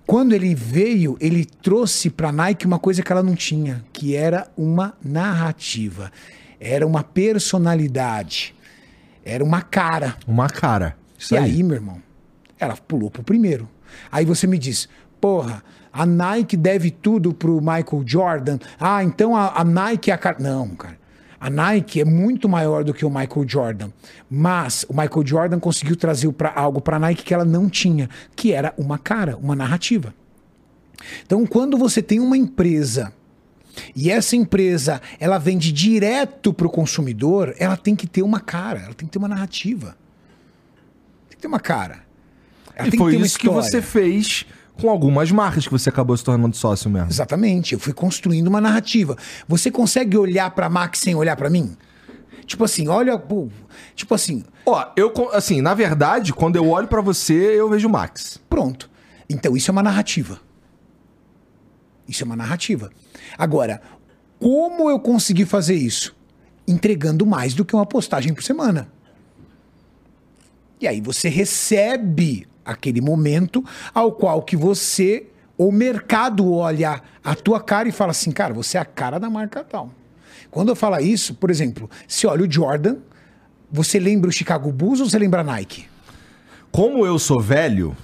Quando ele veio, ele trouxe para a Nike uma coisa que ela não tinha, que era uma narrativa. Era uma personalidade. Era uma cara. Uma cara. Isso e aí. aí, meu irmão, ela pulou pro primeiro. Aí você me diz, porra, a Nike deve tudo pro Michael Jordan. Ah, então a, a Nike é a cara. Não, cara. A Nike é muito maior do que o Michael Jordan. Mas o Michael Jordan conseguiu trazer pra, algo para a Nike que ela não tinha, que era uma cara, uma narrativa. Então, quando você tem uma empresa e essa empresa ela vende direto para o consumidor, ela tem que ter uma cara, ela tem que ter uma narrativa. Tem que ter uma cara. E foi isso que você fez com algumas marcas que você acabou se tornando sócio mesmo. Exatamente, eu fui construindo uma narrativa. Você consegue olhar para Max sem olhar para mim? Tipo assim, olha, tipo assim, Ó, eu, assim, na verdade, quando eu olho pra você, eu vejo o Max. pronto. Então isso é uma narrativa. Isso é uma narrativa. Agora, como eu consegui fazer isso? Entregando mais do que uma postagem por semana. E aí você recebe aquele momento ao qual que você, o mercado olha a tua cara e fala assim, cara, você é a cara da marca tal. Quando eu falo isso, por exemplo, se olha o Jordan, você lembra o Chicago Bulls ou você lembra a Nike? Como eu sou velho,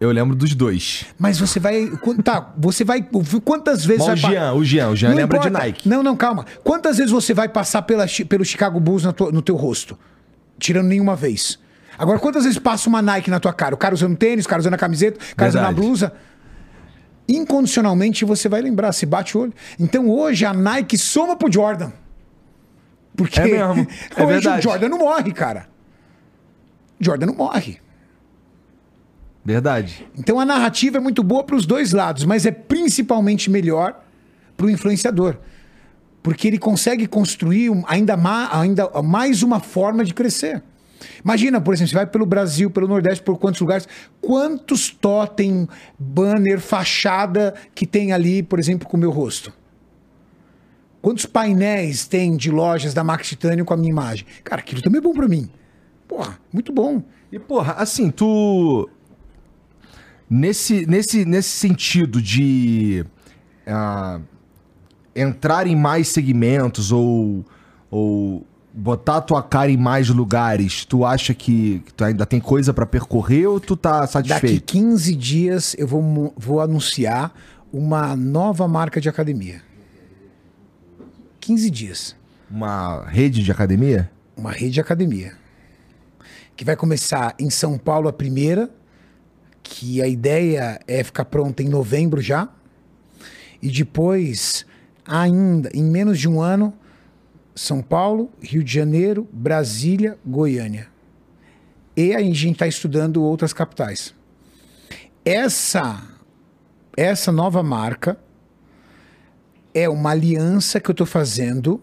eu lembro dos dois. Mas você vai. Tá, você vai. Quantas vezes Mas o vai. pa- Jean, o Jean, o Jean Não lembra de importa. Nike. Não, não, calma. Quantas vezes você vai passar pela, pelo Chicago Bulls tua- no teu rosto? Tirando nenhuma vez. Agora, quantas vezes passa uma Nike na tua cara? O cara usando tênis, o cara usando a camiseta, o cara usando a Verdade. blusa. Incondicionalmente você vai lembrar, se bate o olho. Então hoje a Nike soma pro Jordan. Porque É mesmo, é hoje verdade. o Jordan não morre, cara. Jordan não morre. Verdade. Então a narrativa é muito boa para os dois lados, mas é principalmente melhor para o influenciador. Porque ele consegue construir ainda, ma- ainda mais uma forma de crescer. Imagina, por exemplo, você vai pelo Brasil, pelo Nordeste, por quantos lugares, quantos totem, banner, fachada que tem ali, por exemplo, com o meu rosto? Quantos painéis tem de lojas da Max Titânio com a minha imagem? Cara, aquilo também é bom para mim. Porra, muito bom. E, porra, assim, tu. Nesse, nesse, nesse sentido de ah, entrar em mais segmentos ou, ou botar a tua cara em mais lugares, tu acha que, tu ainda tem coisa pra percorrer ou tu tá Daqui satisfeito? 15 dias eu vou, vou anunciar uma nova marca de academia. 15 dias. Uma rede de academia? Uma rede de academia. Que vai começar em São Paulo a primeira, que a ideia é ficar pronta em novembro já. E depois, ainda, em menos de um ano, São Paulo, Rio de Janeiro, Brasília, Goiânia. E a gente está estudando outras capitais. Essa, essa nova marca é uma aliança que eu estou fazendo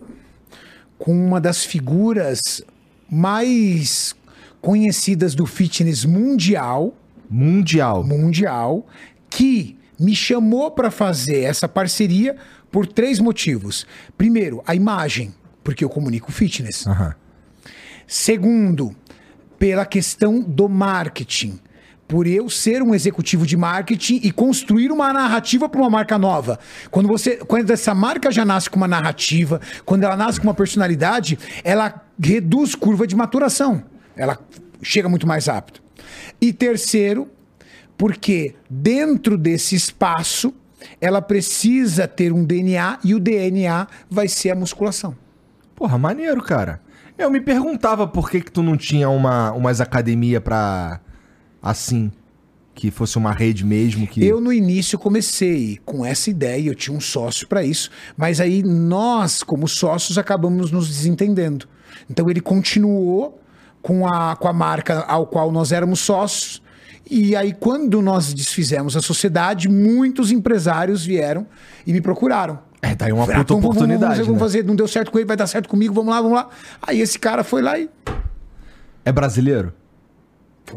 com uma das figuras mais conhecidas do fitness mundial, Mundial. mundial, que me chamou para fazer essa parceria por três motivos. Primeiro, a imagem, porque eu comunico fitness. Aham. Segundo, pela questão do marketing. Por eu ser um executivo de marketing e construir uma narrativa para uma marca nova. Quando você, quando essa marca já nasce com uma narrativa, quando ela nasce com uma personalidade, ela reduz curva de maturação. Ela chega muito mais rápido. E terceiro, porque dentro desse espaço ela precisa ter um DNA e o DNA vai ser a musculação. Porra, maneiro, cara. Eu me perguntava por que que tu não tinha uma, umas academia pra... Assim, que fosse uma rede mesmo, que... Eu no início comecei com essa ideia, eu tinha um sócio para isso, mas aí nós, como sócios, acabamos nos desentendendo. Então ele continuou com a, com a marca ao qual nós éramos sócios. E aí, quando nós desfizemos a sociedade, muitos empresários vieram e me procuraram. É, tá aí uma Falei, puta "Ah, vamos- oportunidade, Vamos, fazer, vamos né? fazer, não deu certo com ele, vai dar certo comigo, vamos lá, vamos lá. Aí esse cara foi lá e. É brasileiro?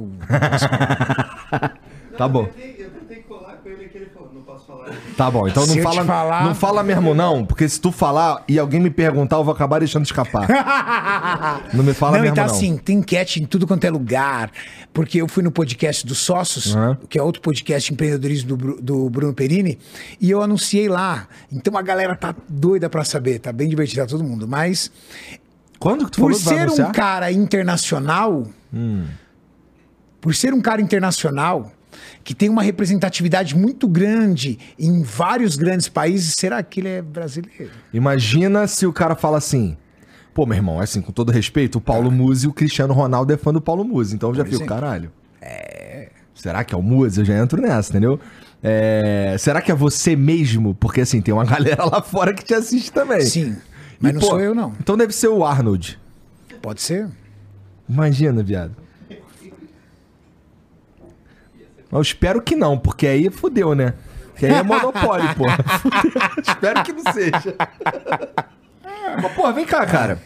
Tá bom. Eu tentei, eu tentei colar com ele aqui, ele falou, não posso falar. Tá bom, então Se não te fala, falar- não fala mesmo não, porque se tu falar e alguém me perguntar, eu vou acabar deixando escapar. não me fala não, mesmo e tá não. assim, tem enquete em tudo quanto é lugar. Porque eu fui no podcast dos sócios, que é outro podcast de empreendedorismo do, Bru- do Bruno Perini, e eu anunciei lá. Então a galera tá doida pra saber, tá bem divertida todo mundo. Mas Quando que tu por falou que vai ser um anunciar? Hum. cara internacional, por ser um cara internacional que tem uma representatividade muito grande em vários grandes países, será que ele é brasileiro? Imagina se o cara fala assim... Pô, meu irmão, assim, com todo respeito, o Paulo Musi e o Cristiano Ronaldo é fã do Paulo Musi. Então eu já fico, caralho. É... Será que é o Musi? Eu já entro nessa, entendeu? É, Será que é você mesmo? Porque, assim, tem uma galera lá fora que te assiste também. Sim, mas E, não pô, sou eu não. Então deve ser o Arnold. Pode ser? Imagina, viado. Eu espero que não, porque aí fudeu, né? Porque aí é monopólio, pô. Espero que não seja. Mas, pô, vem cá, cara.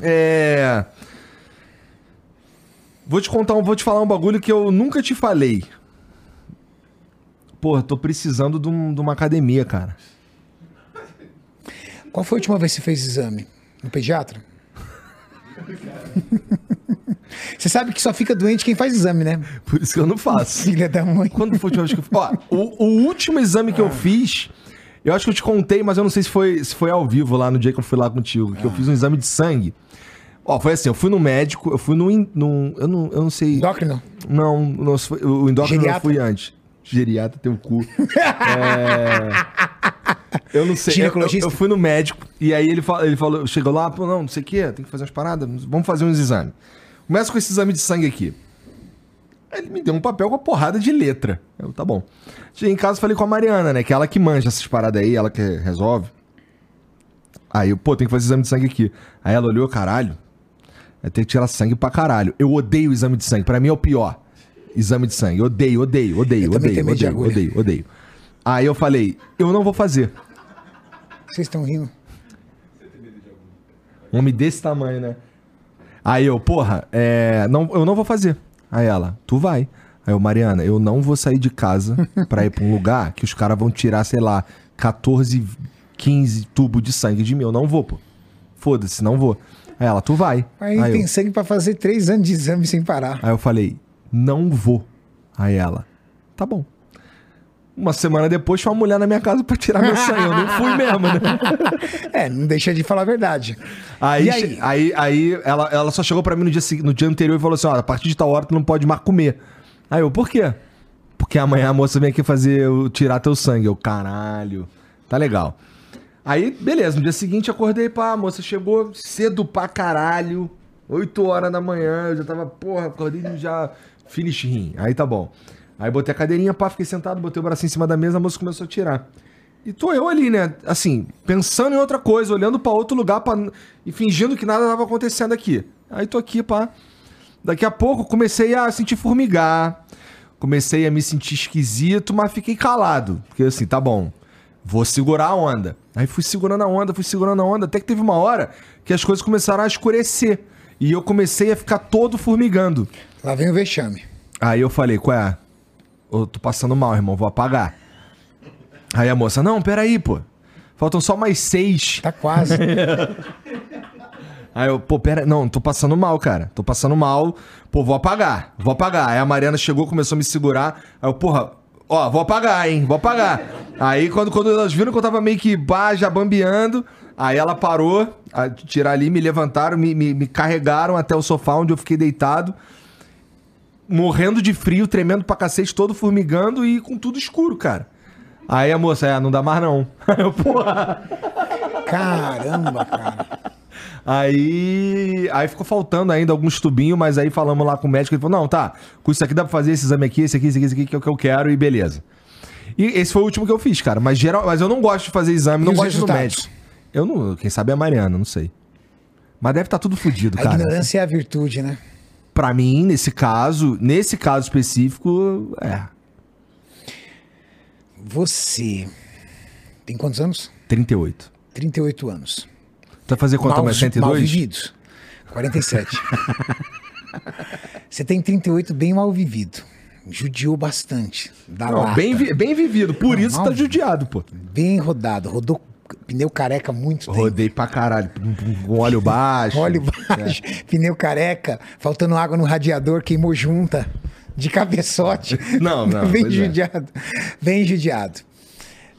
É. Vou te contar, um, vou te falar um bagulho que eu nunca te falei. Pô, tô precisando de, um- de uma academia, cara. Qual foi a última vez que você fez exame? No pediatra? Você sabe que só fica doente quem faz exame, né? Por isso que eu não faço. Filha da mãe. Quando foi a última vez que eu? Ó, o, o último exame que eu fiz, eu acho que eu te contei, mas eu não sei se foi, se foi ao vivo lá no dia que eu fui lá contigo, que eu fiz um exame de sangue. Ó, foi assim, eu fui no médico, eu fui no. no eu, não, eu não sei. Endócrino? Não, o endócrino eu Geriatra? fui antes. Geriatra tem o cu. É, Eu não sei. Eu, eu, fui no médico e aí ele, fala, ele falou, chegou lá, pô, não, não sei o quê, tem que fazer umas paradas, vamos fazer uns exames. Começa com esse exame de sangue aqui. Aí ele me deu um papel com uma porrada de letra. Eu, tá bom. Cheguei em casa falei com a Mariana, né? Que é ela que manja essas paradas aí, ela que resolve. Aí eu, pô, tem que fazer exame de sangue aqui. Aí ela olhou, caralho. Eu tenho que tirar sangue pra caralho. Eu odeio o exame de sangue. Pra mim é o pior. Exame de sangue. Odeio, odeio, odeio, odeio, odeio, odeio, odeio. Aí eu falei, eu não vou fazer. Vocês estão rindo? Um homem desse tamanho, né? Aí eu, porra, é, não, eu não vou fazer. Aí ela, tu vai. Aí eu, Mariana, eu não vou sair de casa pra ir pra um lugar que os caras vão tirar, sei lá, 14, 15 tubos de sangue de mim. Eu não vou, pô. Foda-se, não vou. Aí ela, tu vai. Aí, Aí tem eu, sangue pra fazer três anos de exame sem parar. aí eu falei, não vou. Aí ela, tá bom. Uma semana depois, foi uma mulher na minha casa pra tirar meu sangue. Eu não fui mesmo, né? É, não deixa de falar a verdade. Aí, E aí? aí? aí, ela, ela só chegou pra mim no dia, no dia anterior e falou assim: ó, a partir de tal hora tu não pode mais comer. Aí eu, por quê? Porque amanhã a moça vem aqui fazer, eu, tirar teu sangue. Eu, caralho, tá legal. Aí, beleza, no dia seguinte acordei, pá, a moça chegou cedo pra caralho, 8 horas da manhã, eu já tava, porra, acordei já finish rim. Aí tá bom. Aí botei a cadeirinha, pá, fiquei sentado, botei o braço em cima da mesa, a moça começou a tirar. E tô eu ali, né? Assim, pensando em outra coisa, olhando pra outro lugar pra... e fingindo que nada tava acontecendo aqui. Aí tô aqui, pá. Daqui a pouco comecei a sentir formigar, comecei a me sentir esquisito, mas fiquei calado. Porque assim, tá bom, vou segurar a onda. Aí fui segurando a onda, fui segurando a onda, até que teve uma hora que as coisas começaram a escurecer. E eu comecei a ficar todo formigando. Lá vem o vexame. Aí eu falei, qual é? Eu tô passando mal, irmão, vou apagar. Aí a moça, não, peraí, pô. Faltam só mais seis. Tá quase. Aí eu, pô, pera, não, tô passando mal, cara. Tô passando mal. Pô, vou apagar, vou apagar. Aí a Mariana chegou, começou a me segurar. Aí eu, porra, ó, vou apagar, hein, vou apagar. Aí quando, quando elas viram que eu tava meio que bah, já bambeando, aí ela parou, a tirar ali, me levantaram, me, me, me carregaram até o sofá onde eu fiquei deitado. Morrendo de frio, tremendo pra cacete, todo formigando e com tudo escuro, cara. Aí a moça, é, não dá mais não. Aí eu, porra. Caramba, cara. Aí, aí ficou faltando ainda alguns tubinhos, mas aí falamos lá com o médico, ele falou, não, tá, com isso aqui dá pra fazer esse exame aqui, esse aqui, esse aqui, esse aqui, que é o que eu quero, e beleza. E esse foi o último que eu fiz, cara, mas, geral, mas eu não gosto de fazer exame, não os gosto do resultados? médico. Eu não, quem sabe é a Mariana, não sei. Mas deve estar tudo fodido, A cara. ignorância é a virtude, né? Pra mim, nesse caso, nesse caso específico, é, Você tem quantos anos? 38. 38 anos. Vai fazer quanto Mal- mais? Mal 102? vividos. 47. Você tem 38 bem mal vivido. Judiou bastante. Da Não, lata. bem, bem vivido, por Não, isso mal tá judiado, pô. Bem rodado. Rodou pneu careca muito tempo. Rodei pra caralho, com- óleo baixo. Óleo baixo, pneu careca, faltando água no radiador, queimou junta, de cabeçote. Não, não, Bem pois é. judiado. Bem judiado.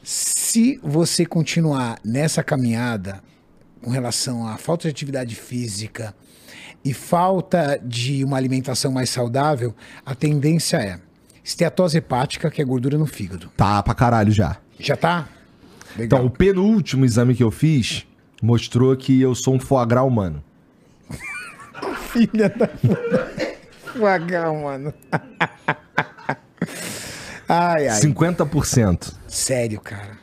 Se você continuar nessa caminhada com relação à falta de atividade física e falta de uma alimentação mais saudável, a tendência é esteatose hepática, que é gordura no fígado. Tá pra caralho já. Já tá? Legal. Então, o penúltimo exame que eu fiz mostrou que eu sou um foie gras humano. Filha da puta. Vagal, mano. ai, ai. 50%. Sério, cara.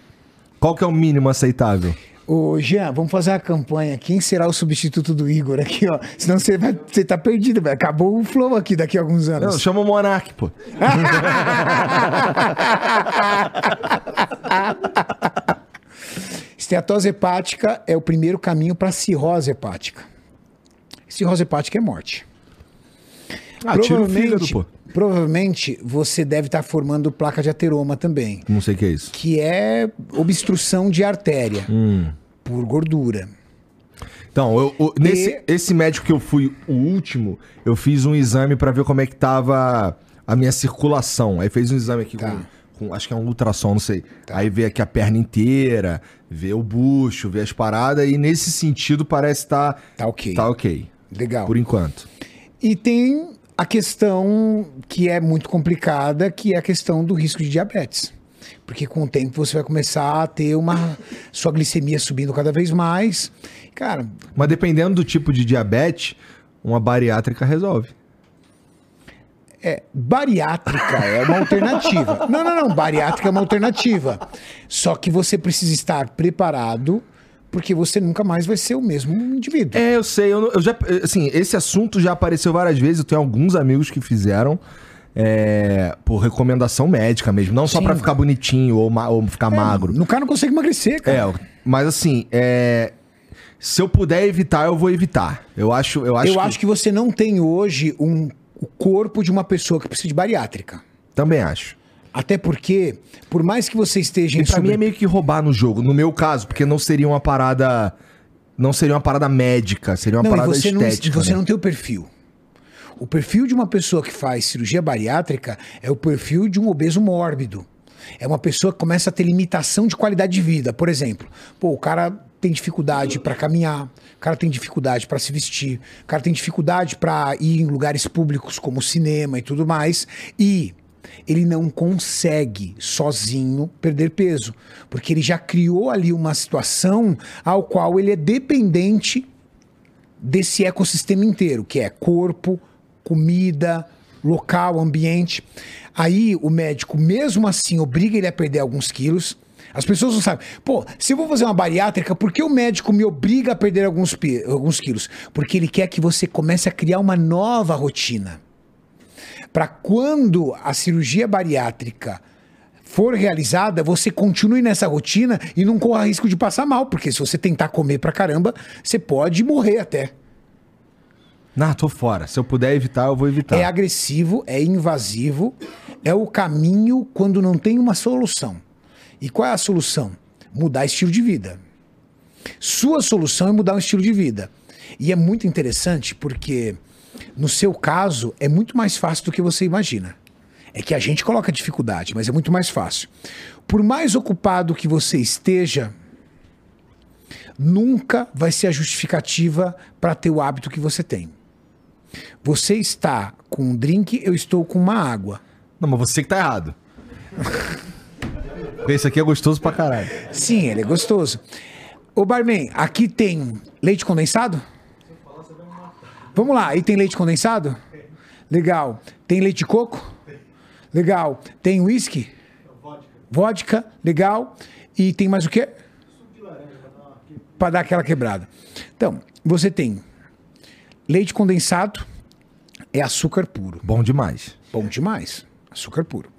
Qual que é o mínimo aceitável? Ô, Jean, vamos fazer a campanha. Quem será o substituto do Igor aqui, ó? Senão você vai, você tá perdido, velho. Acabou o flow aqui daqui a alguns Não, anos. chama o Monark, pô. Esteatose hepática é o primeiro caminho para cirrose hepática. Cirrose hepática é morte. Ah, tira o fígado, pô. Provavelmente você deve estar formando placa de ateroma também, Não sei o que é isso. que é obstrução de artéria Hum. por gordura. Então, eu- eu- nesse, E- esse médico que eu fui o último, eu fiz um exame pra ver como é que tava a minha circulação. Aí fez um exame aqui Tá. com, com- acho que é um ultrassom, não sei. Aí vê aqui a perna inteira, vê o bucho, vê as paradas, e nesse sentido parece estar Tá ok. tá ok. Legal. Por enquanto. E tem a questão que é muito complicada, que é a questão do risco de diabetes. Porque com o tempo você vai começar a ter uma sua glicemia subindo cada vez mais. Cara, Mas dependendo do tipo de diabetes, uma bariátrica resolve. é bariátrica é uma alternativa. Não, não, não, bariátrica é uma alternativa. Só que você precisa estar preparado, porque você nunca mais vai ser o mesmo indivíduo. É, eu sei. Eu, eu já, assim, esse assunto já apareceu várias vezes. Eu tenho alguns amigos que fizeram é, por recomendação médica mesmo. Não só pra ficar bonitinho ou, ma- ou ficar magro. No cara não consegue emagrecer, cara. É, mas assim, é, se eu puder evitar, eu vou evitar. Eu acho, eu acho, Eu acho que você não tem hoje um, o corpo de uma pessoa que precisa de bariátrica. Também acho. Até porque, por mais que você esteja E em pra mim sobre- é meio que roubar no jogo, no meu caso, porque não seria uma parada. Não seria uma parada médica, seria uma não, parada você, não, estética. você né? não tem o perfil. O perfil de uma pessoa que faz cirurgia bariátrica é o perfil de um obeso mórbido. É uma pessoa que começa a ter limitação de qualidade de vida. Por exemplo, pô, o cara tem dificuldade para caminhar, o cara tem dificuldade para se vestir, o cara tem dificuldade para ir em lugares públicos como cinema e tudo mais, e ele não consegue sozinho perder peso, porque ele já criou ali uma situação ao qual ele é dependente desse ecossistema inteiro, que é corpo, comida, local, ambiente. Aí o médico, mesmo assim, obriga ele a perder alguns quilos. As pessoas não sabem. Pô, se eu vou fazer uma bariátrica, por que o médico me obriga a perder alguns, alguns quilos? Porque ele quer que você comece a criar uma nova rotina. Para quando a cirurgia bariátrica for realizada, você continue nessa rotina e não corra risco de passar mal, porque se você tentar comer pra caramba, você pode morrer até. Não, tô fora. Se eu puder evitar, eu vou evitar. É agressivo, é invasivo, é o caminho quando não tem uma solução. E qual é a solução? Mudar estilo de vida. Sua solução é mudar o estilo de vida. E é muito interessante porque, no seu caso, é muito mais fácil do que você imagina. É que a gente coloca dificuldade, mas é muito mais fácil. Por mais ocupado que você esteja, nunca vai ser a justificativa para ter o hábito que você tem. Você está com um drink, eu estou com uma água. Não, mas você que tá errado. Esse aqui é gostoso pra caralho. Sim, ele é gostoso. Ô, Barman, aqui tem leite condensado? Vamos lá, aí tem leite condensado? Legal. Tem leite de coco? Legal. Tem whisky? Vodka, legal. E tem mais o quê? Para dar aquela quebrada. Então, você tem leite condensado, é açúcar puro. Bom demais. Bom demais. Açúcar puro.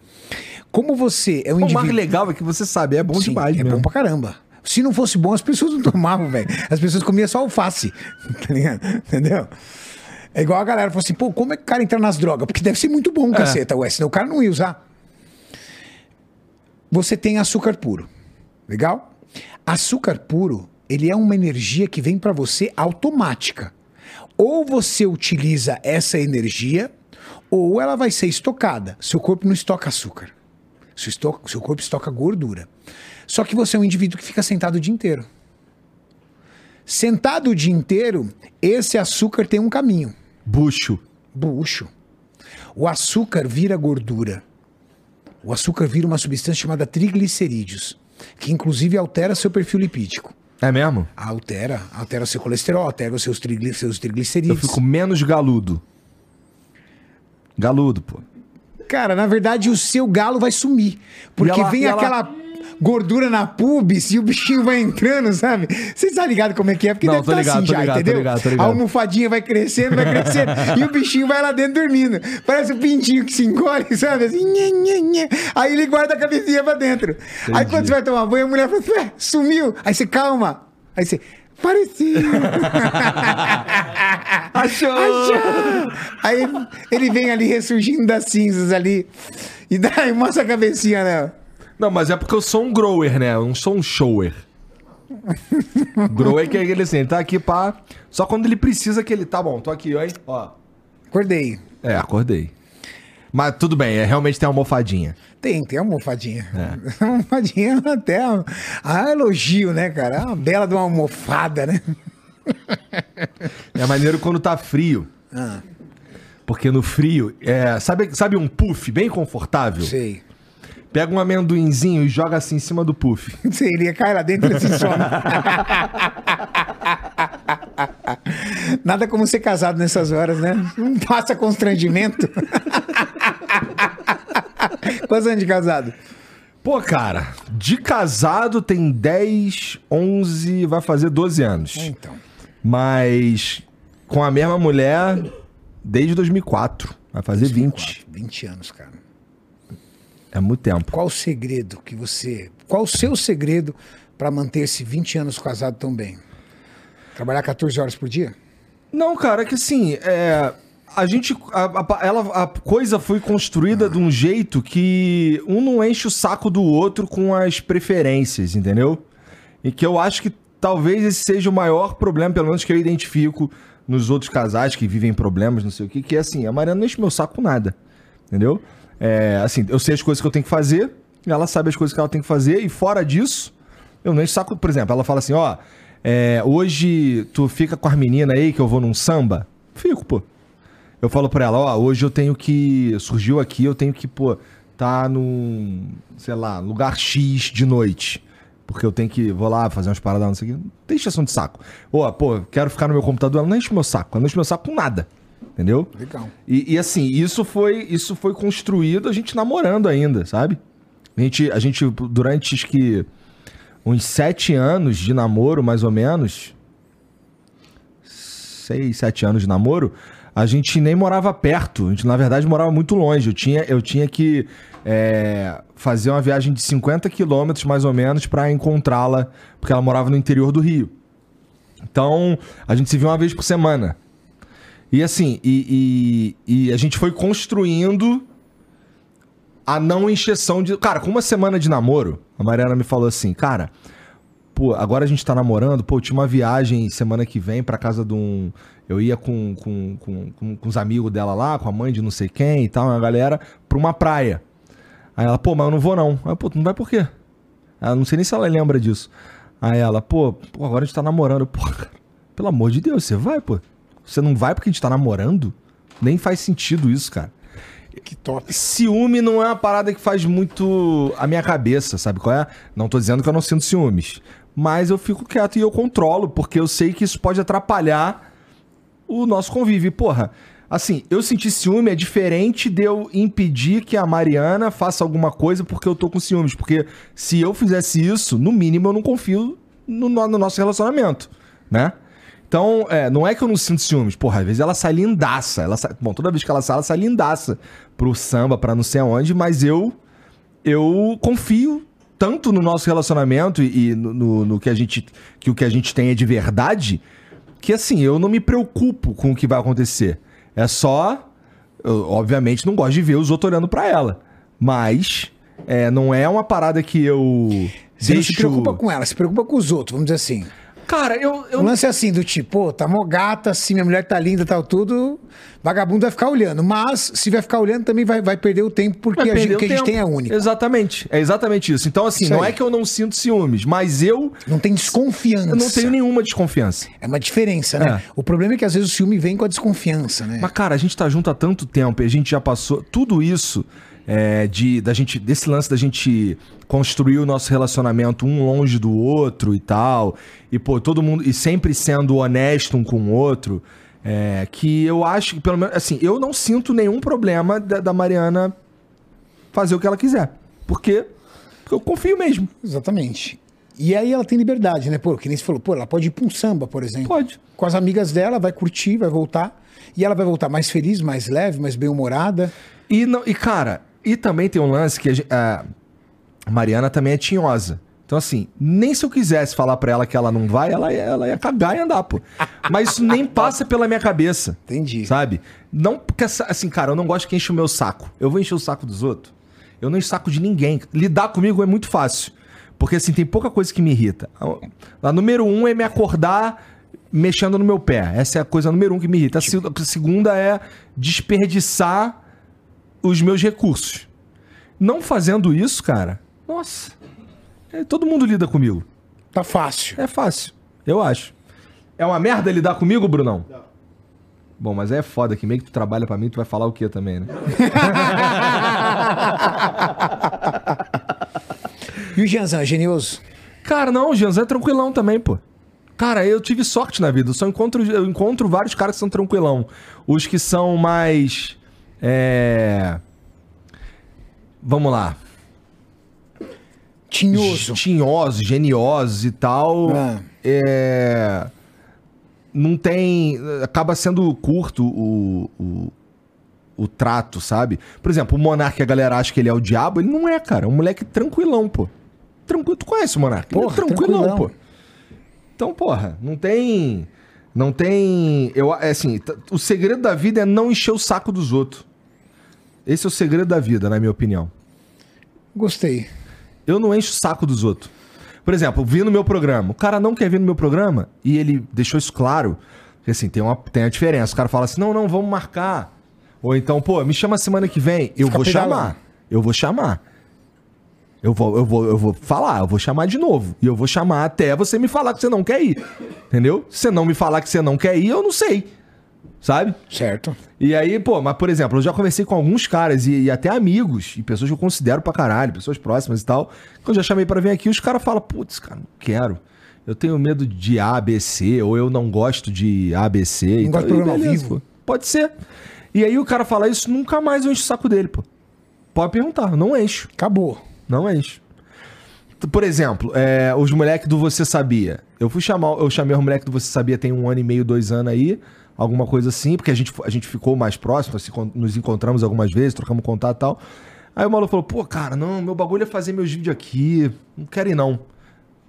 Como você é um O mais indivíduo. legal é que você sabe, é bom Sim, demais é mesmo. bom pra caramba. Se não fosse bom, as pessoas não tomavam, velho. As pessoas comiam só alface. Tá ligado? Entendeu? É igual a galera falou assim, pô, como é que o cara entra nas drogas? Porque deve ser muito bom, caceta, ué, senão o cara não ia usar. Você tem açúcar puro. Legal? Açúcar puro, ele é uma energia que vem pra você automática. Ou você utiliza essa energia, ou ela vai ser estocada. Seu corpo não estoca açúcar. Seu, esto- seu corpo estoca gordura. Só que você é um indivíduo que fica sentado o dia inteiro. Sentado o dia inteiro, esse açúcar tem um caminho. Bucho. Bucho. O açúcar vira gordura. O açúcar vira uma substância chamada triglicerídeos, que inclusive altera seu perfil lipídico. É mesmo? Altera, altera seu colesterol, altera os seus, trigli, seus Eu triglicerídeos. fico menos galudo. Galudo, pô. Cara, na verdade, o seu galo vai sumir. Porque ela- vem ela- aquela gordura na pubis e o bichinho vai entrando, sabe? Você está ligado como é que é? Porque Não, deve tô estar ligado, assim tô já, ligado, tô entendeu? ligado, tô A ligado. almofadinha vai crescendo, vai crescendo. e o bichinho vai lá dentro dormindo. Parece um pintinho que se encolhe, sabe? Assim, nhê, nhê, nhê. Aí ele guarda a cabecinha pra dentro. Aí quando você vai tomar banho, a mulher fala, "Ué, sumiu. Aí você, calma. Aí você, parecia. Achou! Achou! Aí ele vem ali ressurgindo das cinzas ali. E daí mostra a cabecinha, né? Não, mas é porque eu sou um grower, né? Eu não sou um shower. grower que é aquele assim, ele tá aqui pra... Só quando ele precisa que ele... Tá bom, tô aqui, hein? Ó. Acordei. É, acordei. Mas tudo bem, é, realmente tem uma almofadinha. Tem, tem uma almofadinha. A almofadinha até. Ah, elogio, né, cara? É uma bela de uma almofada, né? É maneiro quando tá frio. Ah, Porque no frio, é, sabe, sabe um puff bem confortável? sei. Pega um amendoinzinho e joga assim em cima do puff. Sei, ele cai lá dentro e se some. Nada como ser casado nessas horas, né? Não passa constrangimento. Quantos anos de casado? Pô, cara, de casado tem 10, 11, vai fazer 12 anos. Então. Mas com a mesma mulher desde 2004. Vai fazer 20. 20 anos, cara. É muito tempo. Qual o segredo que você. Qual o seu segredo para manter-se 20 anos casado tão bem? Trabalhar 14 horas por dia? Não, cara, é que assim, é, a gente. A, a- ela, a coisa foi construída de um jeito que um não enche o saco do outro com as preferências, entendeu? E que eu acho que talvez esse seja o maior problema, pelo menos que eu identifico nos outros casais que vivem problemas, não sei o que, que é assim, a Mariana não enche meu saco com nada, entendeu? É, assim, eu sei as coisas que eu tenho que fazer, ela sabe as coisas que ela tem que fazer, e fora disso, eu o saco. Por exemplo, ela fala assim, ó, é, hoje tu fica com as meninas aí que eu vou num samba? Fico, pô. Eu falo pra ela, ó, hoje eu tenho que. Surgiu aqui, eu tenho que, pô, tá num, sei lá, lugar X de noite. Porque eu tenho que. Vou lá fazer umas paradas, não sei o quê. Tem extensão de saco. Ó, pô, quero ficar no meu computador. Ela não enche meu saco. Ela não enche meu saco com nada. Entendeu? Legal. E, e, assim, isso foi, isso foi construído a gente namorando ainda, sabe? A gente, a gente durante acho que uns sete anos de namoro, mais ou menos, seis, sete anos de namoro, a gente nem morava perto. A gente, na verdade, morava muito longe. Eu tinha, eu tinha que é, fazer uma viagem de 50 quilômetros, mais ou menos, para encontrá-la, porque ela morava no interior do Rio. Então, a gente se via uma vez por semana. E assim, e, e- e a gente foi construindo a não encheção de. Cara, com uma semana de namoro, a Mariana me falou assim, cara, pô, agora a gente tá namorando, pô, eu tinha uma viagem semana que vem pra casa de um. Eu ia com, com, com, com, com os amigos dela lá, com a mãe de não sei quem e tal, uma galera, pra uma praia. Aí ela, pô, mas eu não vou não. Aí, pô, tu não vai por quê? Ela não sei nem se ela lembra disso. Aí ela, pô, pô, agora a gente tá namorando. Pô, cara, pelo amor de Deus, você vai, pô. Você não vai porque a gente tá namorando? Nem faz sentido isso, cara. Que top. Ciúme não é uma parada que faz muito a minha cabeça, sabe qual é? Não tô dizendo que eu não sinto ciúmes. Mas eu fico quieto e eu controlo, porque eu sei que isso pode atrapalhar o nosso convívio. E, Porra, assim, eu sentir ciúme é diferente de eu impedir que a Mariana faça alguma coisa porque eu tô com ciúmes. Porque se eu fizesse isso, no mínimo eu não confio no, no- no nosso relacionamento, né? Então, é, não é que eu não sinto ciúmes. Porra, às vezes ela sai lindaça. Ela sai, bom, toda vez que ela sai, ela sai lindaça pro samba, pra não sei aonde, mas eu eu confio tanto no nosso relacionamento e, e no, no- no que a gente que o que a gente tem é de verdade que assim eu não me preocupo com o que vai acontecer é só eu, obviamente não gosto de ver os outros olhando pra ela mas é, não é uma parada que eu Você não se deixo preocupa com ela, se preocupa com os outros, vamos dizer assim. Cara eu, eu O lance é assim, do tipo, pô, tá mó gata, assim, minha mulher tá linda, tal, tudo. Vagabundo vai ficar olhando. Mas, se vai ficar olhando, também vai, vai perder o tempo, porque a gente- o que a o gente tempo. tem é único. Exatamente. É exatamente isso. Então, assim, Isso não aí. é que eu não sinto ciúmes, mas eu, Não tem desconfiança. eu não tenho nenhuma desconfiança. É uma diferença, né? É. O problema é que às vezes o ciúme vem com a desconfiança, né? Mas, cara, a gente tá junto há tanto tempo e a gente já passou tudo isso é, de, da gente, desse lance da gente construir o nosso relacionamento um longe do outro e tal. E, pô, todo mundo. E sempre sendo honesto um com o outro. é, que eu acho que, pelo menos, assim, eu não sinto nenhum problema da, da Mariana fazer o que ela quiser. Porque, porque eu confio mesmo. Exatamente. E aí ela tem liberdade, né? Pô, que nem você falou, pô, ela pode ir pra um samba, por exemplo. Pode. Com as amigas dela, vai curtir, vai voltar. E ela vai voltar mais feliz, mais leve, mais bem-humorada. E, não, e, cara, e também tem um lance que a, a Mariana também é tinhosa. Então, assim, nem se eu quisesse falar pra ela que ela não vai, ela, ia- ela ia cagar e andar, pô. Mas isso nem passa pela minha cabeça. Entendi. Sabe? Não, porque, assim, cara, eu não gosto que enche o meu saco. Eu vou encher o saco dos outros. Eu não encho o saco de ninguém. Lidar comigo é muito fácil. Porque, assim, tem pouca coisa que me irrita. A número um é me acordar mexendo no meu pé. Essa é a coisa número um que me irrita. A segunda é desperdiçar os meus recursos. Não fazendo isso, cara, nossa. é, todo mundo lida comigo. Tá fácil. É fácil, eu acho. É uma merda lidar comigo, Brunão? Bom, mas é foda que meio que tu trabalha pra mim, tu vai falar o quê também, né? E o Janzan, genioso? Cara, não, o Janzan é tranquilão também, pô. Cara, eu tive sorte na vida. Eu só encontro, eu encontro vários caras que são tranquilão. Os que são mais. É. Vamos lá. Tinhoso. Tinhosos, geniosos e tal. Ah. É. Não tem. Acaba sendo curto o, o, o trato, sabe? Por exemplo, o Monark, que a galera acha que ele é o diabo, ele não é, cara. É um moleque tranquilão, pô. Tranquilo. Tu conhece o Monark? Ele é Porra, tranquilão, tranquilão. pô. Então, porra, não tem. Não tem. Eu, é assim, o segredo da vida é não encher o saco dos outros. Esse é o segredo da vida, na minha opinião. Gostei. Eu não encho o saco dos outros. Por exemplo, vi no meu programa. O cara não quer vir no meu programa e ele deixou isso claro. Porque assim, tem, uma, tem a diferença. O cara fala assim: não, não, vamos marcar. Ou então, pô, me chama semana que vem. Eu Fica vou pedalando. chamar. Eu vou chamar. Eu vou, eu, vou, eu vou falar, eu vou chamar de novo. E eu vou chamar até você me falar que você não quer ir. Entendeu? Se você não me falar que você não quer ir, eu não sei. Sabe? Certo. E aí, pô, mas por exemplo, eu já conversei com alguns caras e, e até amigos, e pessoas que eu considero pra caralho, pessoas próximas e tal, que eu já chamei pra vir aqui, os caras falam, putz, cara, não quero. Eu tenho medo de A, B, C, ou eu não gosto de A, B, C. e Não tal. gosta de programa beleza, vivo? pô. Pode ser. E aí o cara fala isso, nunca mais eu encho o saco dele, pô. Pode perguntar, não encho. Acabou. Não encho. Por exemplo, é, os moleques do Você Sabia. Eu fui chamar, eu chamei os moleques do Você Sabia tem um ano e meio, dois anos aí, alguma coisa assim, porque a gente, a gente ficou mais próximo, assim, nos encontramos algumas vezes, trocamos contato e tal. Aí o maluco falou, pô, cara, não, meu bagulho é fazer meus vídeos aqui, não quero ir não.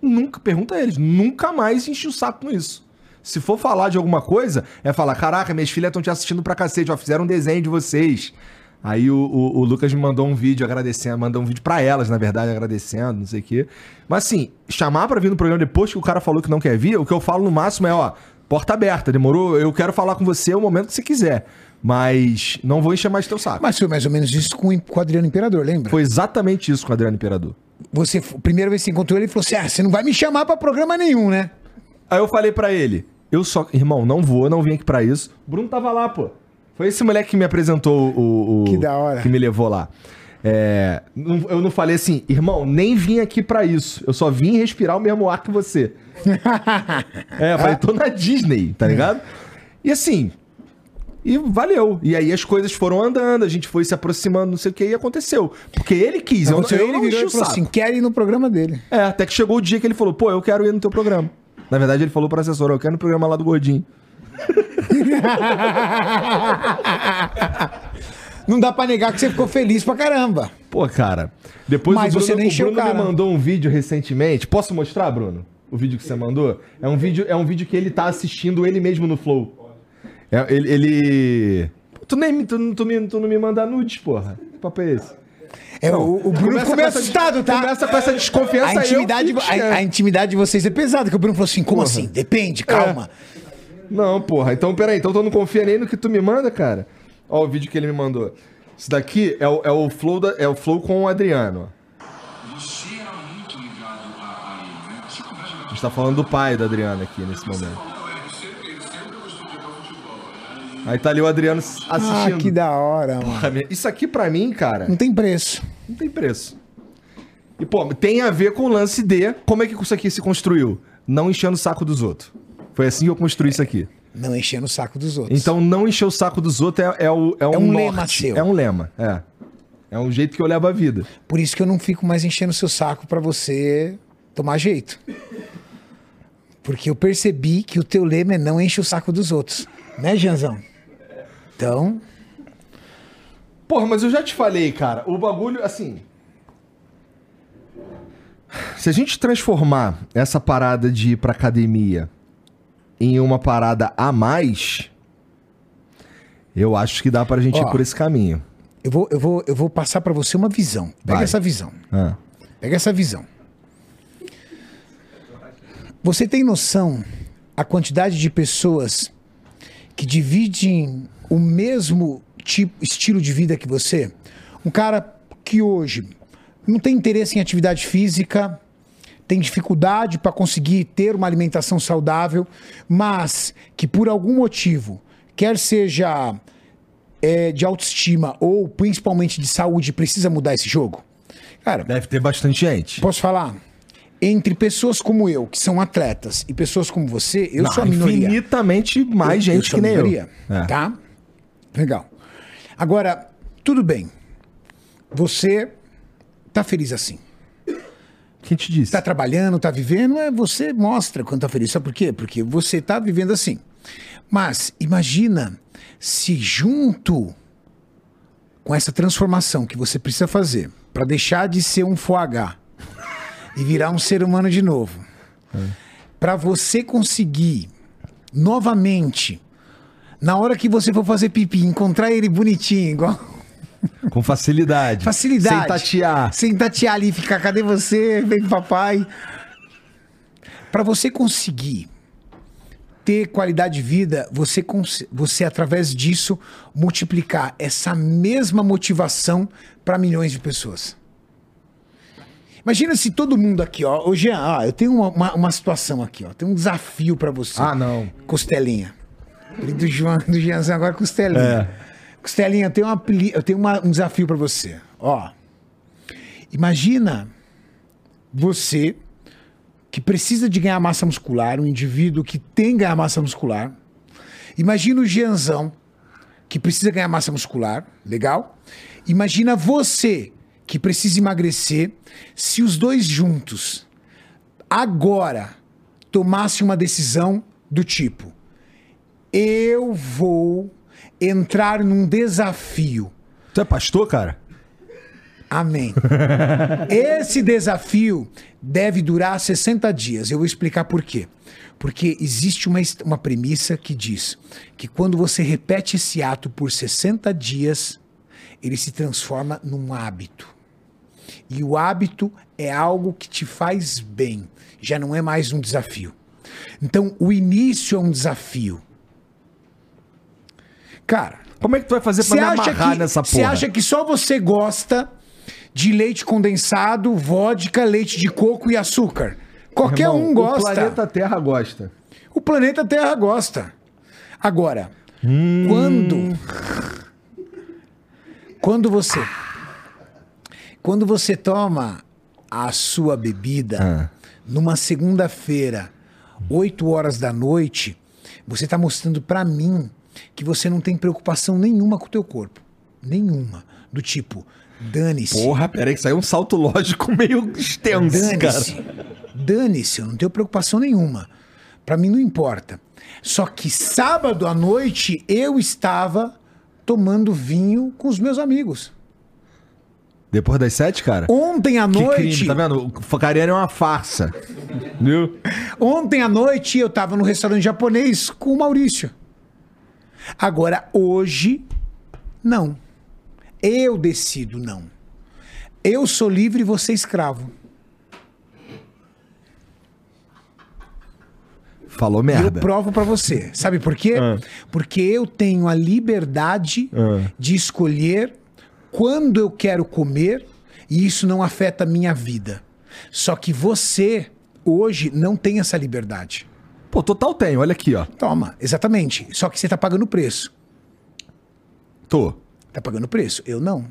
Nunca, pergunta a eles, nunca mais enchi o saco com isso. Se for falar de alguma coisa, é falar, caraca, minhas filhas estão te assistindo pra cacete, ó, fizeram um desenho de vocês. Aí o, o- o Lucas me mandou um vídeo agradecendo, mandou um vídeo pra elas, na verdade, agradecendo, não sei o quê. Mas assim, chamar pra vir no programa depois que o cara falou que não quer vir, o que eu falo no máximo é, ó, porta aberta, demorou? Eu quero falar com você o momento que você quiser. Mas não vou encher mais teu saco. Mas foi mais ou menos isso com o Adriano Imperador, lembra? Foi exatamente isso com o Adriano Imperador. Você, a primeira vez que você encontrou ele, ele falou assim: ah, você não vai me chamar pra programa nenhum, né? Aí eu falei pra ele, eu só, irmão, não vou, não vim aqui pra isso. O Bruno tava lá, pô. Foi esse moleque que me apresentou o. o- Que da hora. Que me levou lá. É, não- eu não falei assim, irmão, nem vim aqui pra isso. Eu só vim respirar o mesmo ar que você. é, eu falei, tô na Disney, tá ligado? E assim. E valeu. E aí as coisas foram andando, a gente foi se aproximando, não sei o que, e aconteceu. Porque ele quis. Eu, eu ele não virou e falou assim: quer ir no programa dele. É, até que chegou o dia que ele falou, pô, eu quero ir no teu programa. Na verdade, ele falou pro assessor, eu quero ir no programa lá do Gordinho. Não dá pra negar que você ficou feliz pra caramba. Pô, cara. Depois Mas o Bruno, você nem o Bruno me mandou um vídeo recentemente. Posso mostrar, Bruno? O vídeo que você mandou? É um vídeo, é um vídeo que ele tá assistindo ele mesmo no Flow. É, ele. ele... Tu, nem, tu, tu, me, tu não me manda nudes, porra. Que papo é esse? É, o, o Bruno Começa ficou assustado, tá? Começa com essa desconfiança A intimidade, fico a, a intimidade de vocês é pesada, que o Bruno falou assim: como assim? Depende, calma. Não, porra. Então, peraí. Então tu não confia nem no que tu me manda, cara? Ó o vídeo que ele me mandou. Isso daqui é o, é o, flow, da, é o flow com o Adriano. Você era muito ligado a, a ele, né? Você a gente tá falando do pai do Adriano aqui nesse momento. Aí tá ali o Adriano Ah, assistindo. que da hora, mano. Isso aqui pra mim, cara, Não tem preço. não tem preço. E, pô, tem a ver com o lance de como é que isso aqui se construiu. Não enchendo o saco dos outros. Foi assim que eu construí isso aqui. Não enchendo o saco dos outros. Então, não encher o saco dos outros é, é, o, é, um, um norte. lema seu. É um lema, é. É um jeito que eu levo a vida. Por isso que eu não fico mais enchendo o seu saco pra você tomar jeito. Porque eu percebi que o teu lema é não enche o saco dos outros. Né, Janzão? Então, Porra, mas eu já te falei, cara, o bagulho, assim. Se a gente transformar essa parada de ir pra academia em uma parada a mais, eu acho que dá pra gente Ó. ir por esse caminho. eu vou, eu vou, eu vou passar pra você uma visão. Pega Vai. essa visão. Ah. Pega essa visão. Você tem noção a quantidade de pessoas que dividem o mesmo tipo, estilo de vida que você? Um cara que hoje não tem interesse em atividade física, tem dificuldade para conseguir ter uma alimentação saudável, mas que por algum motivo, quer seja é, de autoestima ou principalmente de saúde, precisa mudar esse jogo? Cara, Deve ter bastante gente. Posso falar? Entre pessoas como eu, que são atletas, e pessoas como você, eu Não, sou a minoria. Infinitamente mais Eu- eu gente sou que nem minoria, eu. É. Tá? Legal. Agora, tudo bem. Você tá feliz assim. Quem te disse? Tá trabalhando, tá vivendo, é você mostra quando tá feliz. Sabe por quê? Porque você tá vivendo assim. Mas imagina se junto com essa transformação que você precisa fazer para deixar de ser um foie e virar um ser humano de novo, para você conseguir novamente na hora que você for fazer pipi, encontrar ele bonitinho, igual Com facilidade. Facilidade. Sem tatear. Sem tatear ali, ficar, cadê você? Vem papai. Para você conseguir ter qualidade de vida, você, você através disso multiplicar essa mesma motivação para milhões de pessoas. Imagina se todo mundo aqui, ó. Ô, Jean, ó, eu tenho uma, uma, uma situação aqui, ó. Tem um desafio para você. Ah, não. Costelinha. Do João, do Jeanzão, agora Costelinha. É. Costelinha, eu tenho, uma, eu tenho uma- um desafio para você. Ó. Imagina você que precisa de ganhar massa muscular, um indivíduo que tem ganhar massa muscular. Imagina o Jeanzão que precisa ganhar massa muscular, legal? Imagina você que precisa emagrecer, se os dois juntos agora tomassem uma decisão do tipo: eu vou entrar num desafio. Tu é pastor, cara? Amém. Esse desafio deve durar 60 dias. Eu vou explicar por quê. Porque existe uma, uma premissa que diz que quando você repete esse ato por 60 dias, ele se transforma num hábito. E o hábito é algo que te faz bem, já não é mais um desafio. Então, o início é um desafio. Cara, Como é que tu vai fazer pra você me amarrar que, nessa você porra? acha que só você gosta de leite condensado, vodka, leite de coco e açúcar? Qualquer Irmão, um gosta. O planeta Terra gosta. O planeta Terra gosta. Agora, Quando. Quando você. Quando você toma a sua bebida numa segunda-feira, 8 horas da noite, você está mostrando para mim que você não tem preocupação nenhuma com o teu corpo. Nenhuma. Do tipo, dane-se. Porra, peraí, que saiu um salto lógico meio extenso, cara. Dane-se. Dane-se, eu não tenho preocupação nenhuma. Pra mim não importa. Só que sábado à noite eu estava tomando vinho com os meus amigos. Depois das sete, cara? Ontem à Que noite, crime, tá vendo? O Facariano é uma farsa. Viu? ontem à noite eu estava no restaurante japonês com o Maurício. Agora hoje não. Eu decido não. Eu sou livre e você é escravo. Falou E eu merda. provo pra você. Sabe por quê? Ah. Porque eu tenho a liberdade Ah. de escolher quando eu quero comer e isso não afeta a minha vida. Só que você hoje não tem essa liberdade. Pô, total tem, olha aqui, ó. Toma, exatamente. Só que você tá pagando preço. Tô. Tá pagando preço. Eu não.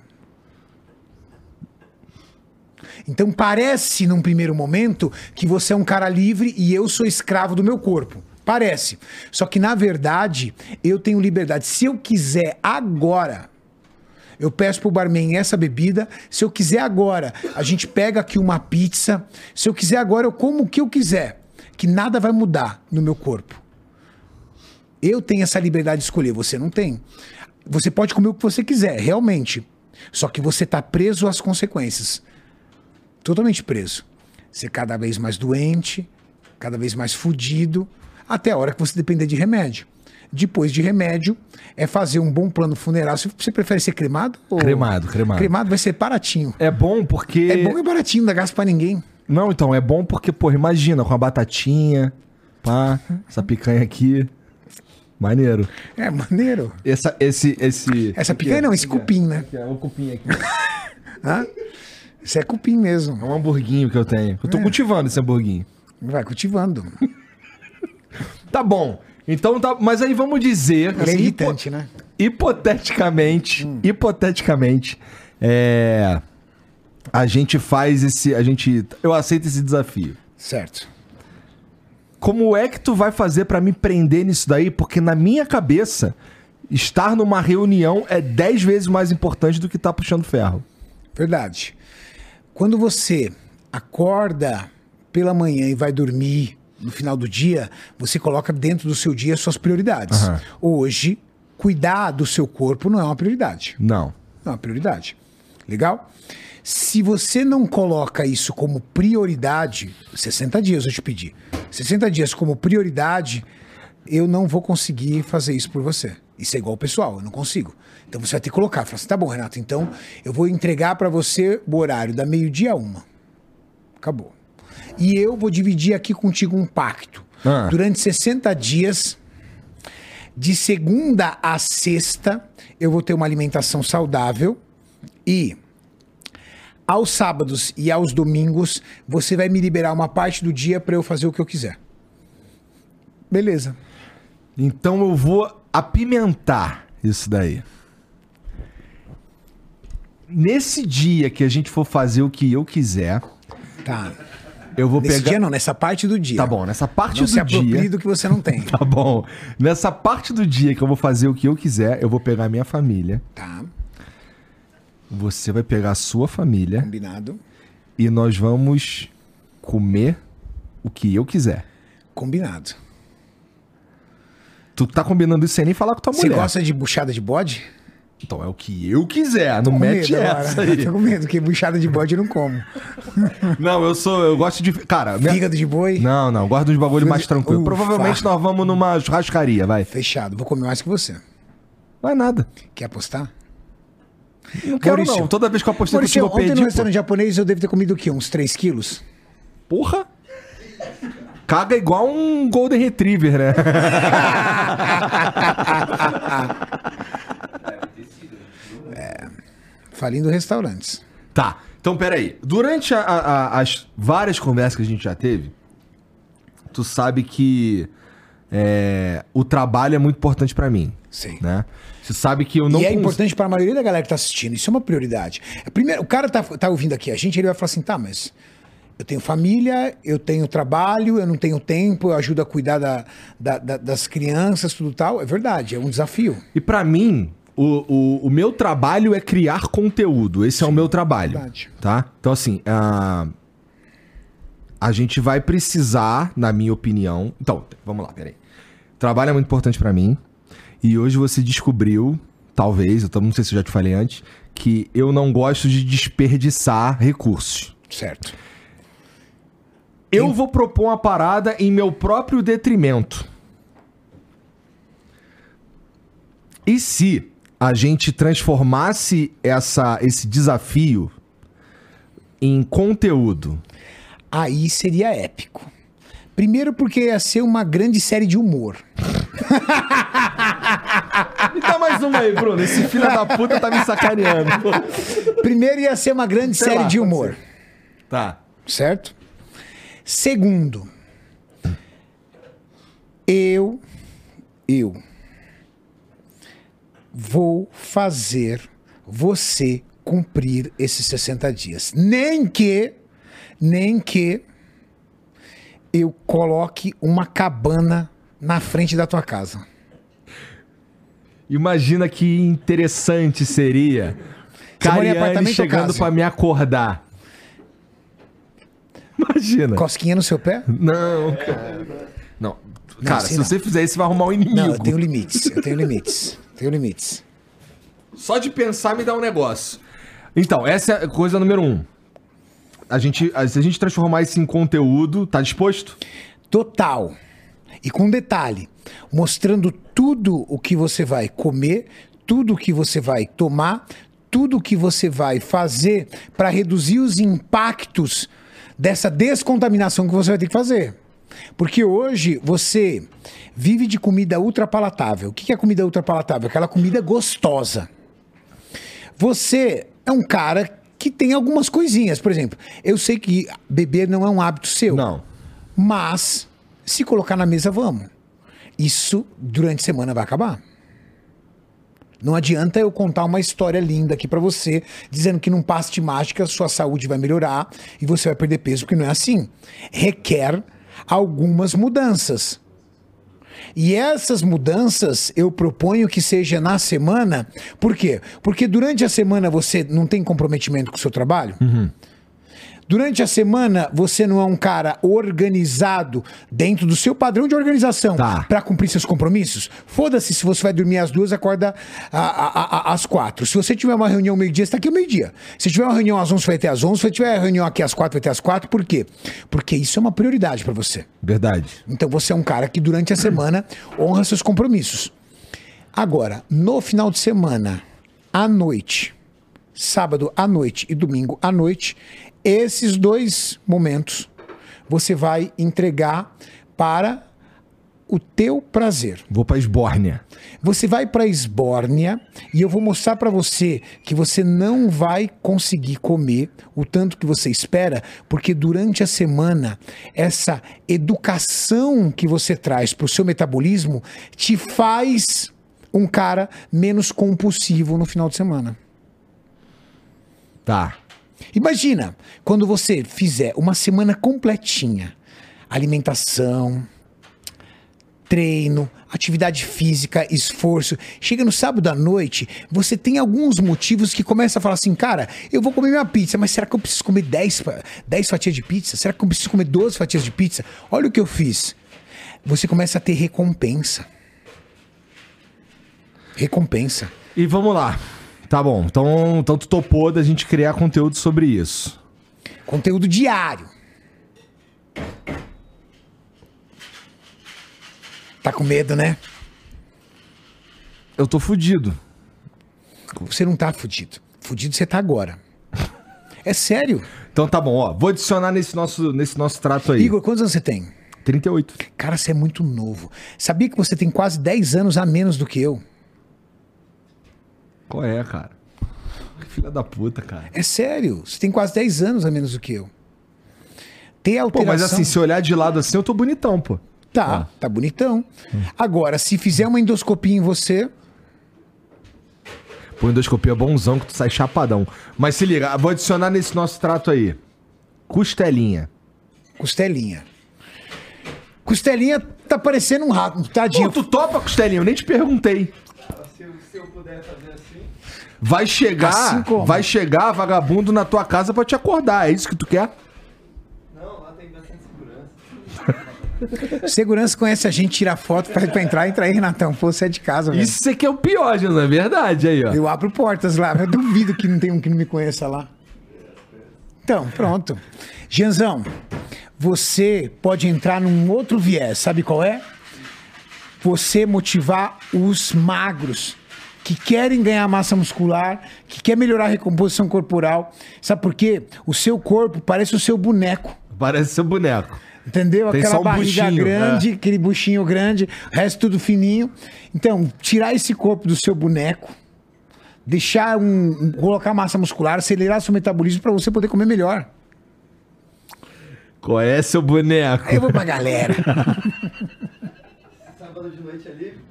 Então parece, num primeiro momento, que você é um cara livre e eu sou escravo do meu corpo. Parece. Só que, na verdade, eu tenho liberdade. Se eu quiser agora, eu peço pro barman essa bebida. Se eu quiser agora, a gente pega aqui uma pizza. Se eu quiser agora, eu como o que eu quiser. Que nada vai mudar no meu corpo. Eu tenho essa liberdade de escolher, você não tem. Você pode comer o que você quiser, realmente. Só que você está preso às consequências. Totalmente preso. Ser cada vez mais doente, cada vez mais fudido, até a hora que você depender de remédio. Depois de remédio, é fazer um bom plano funeral. Você- Você prefere ser cremado? Ou... Cremado, cremado. Cremado vai ser baratinho. É bom porque. É bom e baratinho, não dá gasto pra ninguém. Não, então, é bom porque, porra, imagina, com a batatinha, pá, essa picanha aqui. Maneiro. É maneiro. Essa, esse, esse... Essa picanha não, esse cupim, né? É o cupim aqui. Hã? Isso é cupim É mesmo. um hamburguinho que eu tenho. Eu tô cultivando esse hamburguinho. Vai cultivando. Tá bom. Então tá. Mas aí vamos dizer. Ele é assim, irritante, hipo- né? Hipoteticamente. Hipoteticamente. É. A gente faz esse. A gente. Eu aceito esse desafio. Certo. Como é que tu vai fazer pra me prender nisso daí? Porque na minha cabeça, estar numa reunião é 10 vezes mais importante do que estar puxando ferro. Verdade. Quando você acorda pela manhã e vai dormir no final do dia, você coloca dentro do seu dia suas prioridades. Aham. Hoje, cuidar do seu corpo não é uma prioridade. Não. Não é uma prioridade. Legal? Se você não coloca isso como prioridade, 60 dias eu te pedi. 60 dias como prioridade, eu não vou conseguir fazer isso por você. Isso é igual ao pessoal, eu não consigo. Então você vai ter que colocar. Fala assim, tá bom, Renato, então eu vou entregar para você o horário da meio-dia a uma. Acabou. E eu vou dividir aqui contigo um pacto. Ah. Durante 60 dias, de segunda a sexta, eu vou ter uma alimentação saudável e aos sábados e aos domingos você vai me liberar uma parte do dia para eu fazer o que eu quiser. Beleza. Então eu vou apimentar isso daí. Nesse dia que a gente for fazer o que eu quiser, Tá. eu vou Nesse pegar. dia não, nessa parte do dia. Tá bom, nessa parte Não do se dia. do que você não tem. Tá bom. Nessa parte do dia que eu vou fazer o que eu quiser, eu vou pegar a minha família. Tá. Você vai pegar a sua família Combinado. e nós vamos comer o que eu quiser. Combinado. Tu tá combinando isso sem nem falar com tua Você mulher. gosta de buchada de bode? Então é o que eu quiser, não mete medo essa aí. Tô com medo, porque buchada de bode eu não como. Não, eu sou, eu gosto de, cara, minha- Fígado de boi? Não, não, gosto dos bagulho mais de- tranquilo. Ufa. Provavelmente nós vamos numa churrascaria, vai. Fechado. Vou comer mais que você. Vai nada. Quer apostar? Não quero Maurício. não. Toda vez que eu apostei Maurício, contigo, eu ontem perdi. no restaurante japonês eu devo ter comido o quê? Uns 3 quilos? Porra! Caga igual um Golden Retriever, né? Falindo restaurantes. tá. Então, peraí. Durante a- a- as várias conversas que a gente já teve, tu sabe que é, o trabalho é muito importante pra mim. Sim. Né? Você sabe que eu não e é cons- importante para a maioria da galera que tá assistindo. Isso é uma prioridade. Primeiro, o cara tá, tá ouvindo aqui a gente, ele vai falar assim: tá, mas eu tenho família, eu tenho trabalho, eu não tenho tempo, eu ajudo a cuidar da, da- da- das crianças, tudo tal. É verdade, é um desafio. E pra mim, o, o, o meu trabalho é criar conteúdo. Esse é o meu trabalho. verdade. Tá? Então, assim, a, a gente vai precisar, na minha opinião. Então, vamos lá, peraí. Trabalho é muito importante pra mim. E hoje você descobriu, talvez, eu não sei se eu já te falei antes, que eu não gosto de desperdiçar recursos. Certo. Eu vou propor uma parada em meu próprio detrimento. E se a gente transformasse essa, esse desafio em conteúdo? Aí seria épico. Primeiro porque ia ser uma grande série de humor. Me dá mais uma aí, Bruno. Esse filho da puta tá me sacaneando. Primeiro ia ser uma grande Sei série lá, de humor. Tá. certo? Segundo, eu, eu vou fazer você cumprir esses 60 dias. Nem que, nem que eu coloque uma cabana na frente da tua casa. Imagina que interessante seria ou chegando pra me acordar. Imagina. Cosquinha no seu pé? Não, cara. Não. Cara, assim se não. você fizer isso, você vai arrumar um inimigo. Não, eu tenho limites. Eu tenho limites. Tenho limites. Só de pensar me dá um negócio. Então, essa é a coisa número um. A gente, se a gente transformar isso em conteúdo, tá disposto? total. E com detalhe, mostrando tudo o que você vai comer, tudo o que você vai tomar, tudo o que você vai fazer para reduzir os impactos dessa descontaminação que você vai ter que fazer. Porque hoje você vive de comida ultrapalatável. O que é comida ultrapalatável? Aquela comida gostosa. Você é um cara que tem algumas coisinhas. Por exemplo, eu sei que beber não é um hábito seu. Não. Mas, se colocar na mesa, vamos. Isso, durante a semana, vai acabar. Não adianta eu contar uma história linda aqui pra você, dizendo que num passe de mágica sua saúde vai melhorar e você vai perder peso, porque não é assim. Requer algumas mudanças. E essas mudanças eu proponho que seja na semana. Por quê? Porque durante a semana você não tem comprometimento com o seu trabalho. Durante a semana você não é um cara organizado dentro do seu padrão de organização Tá. para cumprir seus compromissos. Foda-se se você vai dormir às duas, acorda a- a- a- às quatro. Se você tiver uma reunião meio-dia, você tá aqui ao meio-dia. Se tiver uma reunião às onze, vai ter às onze. Se tiver uma reunião aqui às quatro, vai ter às quatro. Por quê? Porque isso é uma prioridade para você. Verdade. Então você é um cara que durante a semana honra seus compromissos. Agora, no final de semana, à noite, sábado à noite e domingo à noite, esses dois momentos você vai entregar para o teu prazer. Vou pra Esbórnia. Você vai para Esbórnia e eu vou mostrar para você que você não vai conseguir comer o tanto que você espera, porque durante a semana essa educação que você traz para o seu metabolismo te faz um cara menos compulsivo no final de semana. Tá. Imagina quando você fizer uma semana completinha, alimentação, treino, atividade física, esforço. Chega no sábado à noite, você tem alguns motivos que começa a falar assim, cara, eu vou comer minha pizza, mas será que eu preciso comer 10, fa- 10 fatias de pizza? Será que eu preciso comer 12 fatias de pizza? Olha o que eu fiz. Você começa a ter recompensa. Recompensa. E vamos lá. Tá bom. Então, então tu topou da gente criar conteúdo sobre isso. Conteúdo diário. Tá com medo, né? Eu tô fudido. Você não tá fudido. Fudido você tá agora. É sério. Então tá bom, ó. Vou adicionar nesse nosso, nesse nosso trato aí. Igor, quantos anos você tem? 38. Cara, você é muito novo. Sabia que você tem quase 10 anos a menos do que eu? Qual é, cara? Filha da puta, cara. É sério. Você tem quase 10 anos a menos do que eu. Ter Pô, alteração... mas assim, se olhar de lado assim, eu tô bonitão, pô. Tá, tá bonitão. Agora, se fizer uma endoscopia em você, Pô, endoscopia bonzão que tu sai chapadão. Mas se liga, vou adicionar nesse nosso trato aí. Costelinha. costelinha. Costelinha tá parecendo um rato, tadinho. Pô, tu topa costelinha? Eu nem te perguntei. Se, eu- se eu puder fazer assim. Vai chegar, Assim como? vai chegar vagabundo na tua casa pra te acordar. É isso que tu quer? Não, lá tem bastante segurança. Segurança conhece a gente, tira foto pra, pra entrar, entra aí, Renatão. Pô, você é de casa, velho. Isso aqui é o pior, Jesus, é verdade aí, ó. Eu abro portas lá, eu duvido que não tem um que não me conheça lá. Então, pronto. Gianzão, você pode entrar num outro viés, sabe qual é? Você motivar os magros que querem ganhar massa muscular, que quer melhorar a recomposição corporal. Sabe por quê? O seu corpo parece o seu boneco. Parece seu boneco. Entendeu? Tem Aquela um barriga buchinho, grande, aquele buchinho grande, o resto tudo fininho. Então, tirar esse corpo do seu boneco, deixar um. colocar massa muscular, acelerar seu metabolismo para você poder comer melhor. Qual é seu boneco? Aí eu vou pra galera. Sábado de noite ali.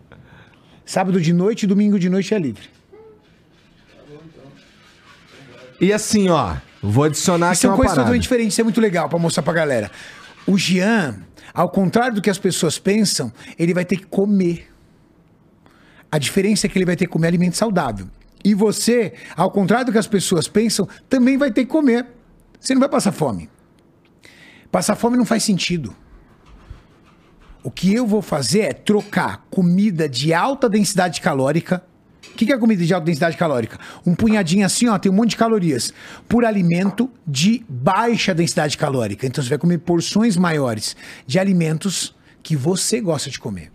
Sábado de noite e domingo de noite é livre. E assim, ó, vou adicionar aqui São uma coisas parada. totalmente diferentes, isso é muito legal pra mostrar pra galera. O Jean, ao contrário do que as pessoas pensam, ele vai ter que comer. A diferença é que ele vai ter que comer alimento saudável. E você, ao contrário do que as pessoas pensam, também vai ter que comer. Você não vai passar fome. Passar fome não faz sentido. O que eu vou fazer é trocar comida de alta densidade calórica. O que que é comida de alta densidade calórica? Um punhadinho assim, ó, tem um monte de calorias. Por alimento de baixa densidade calórica. Então você vai comer porções maiores de alimentos que você gosta de comer.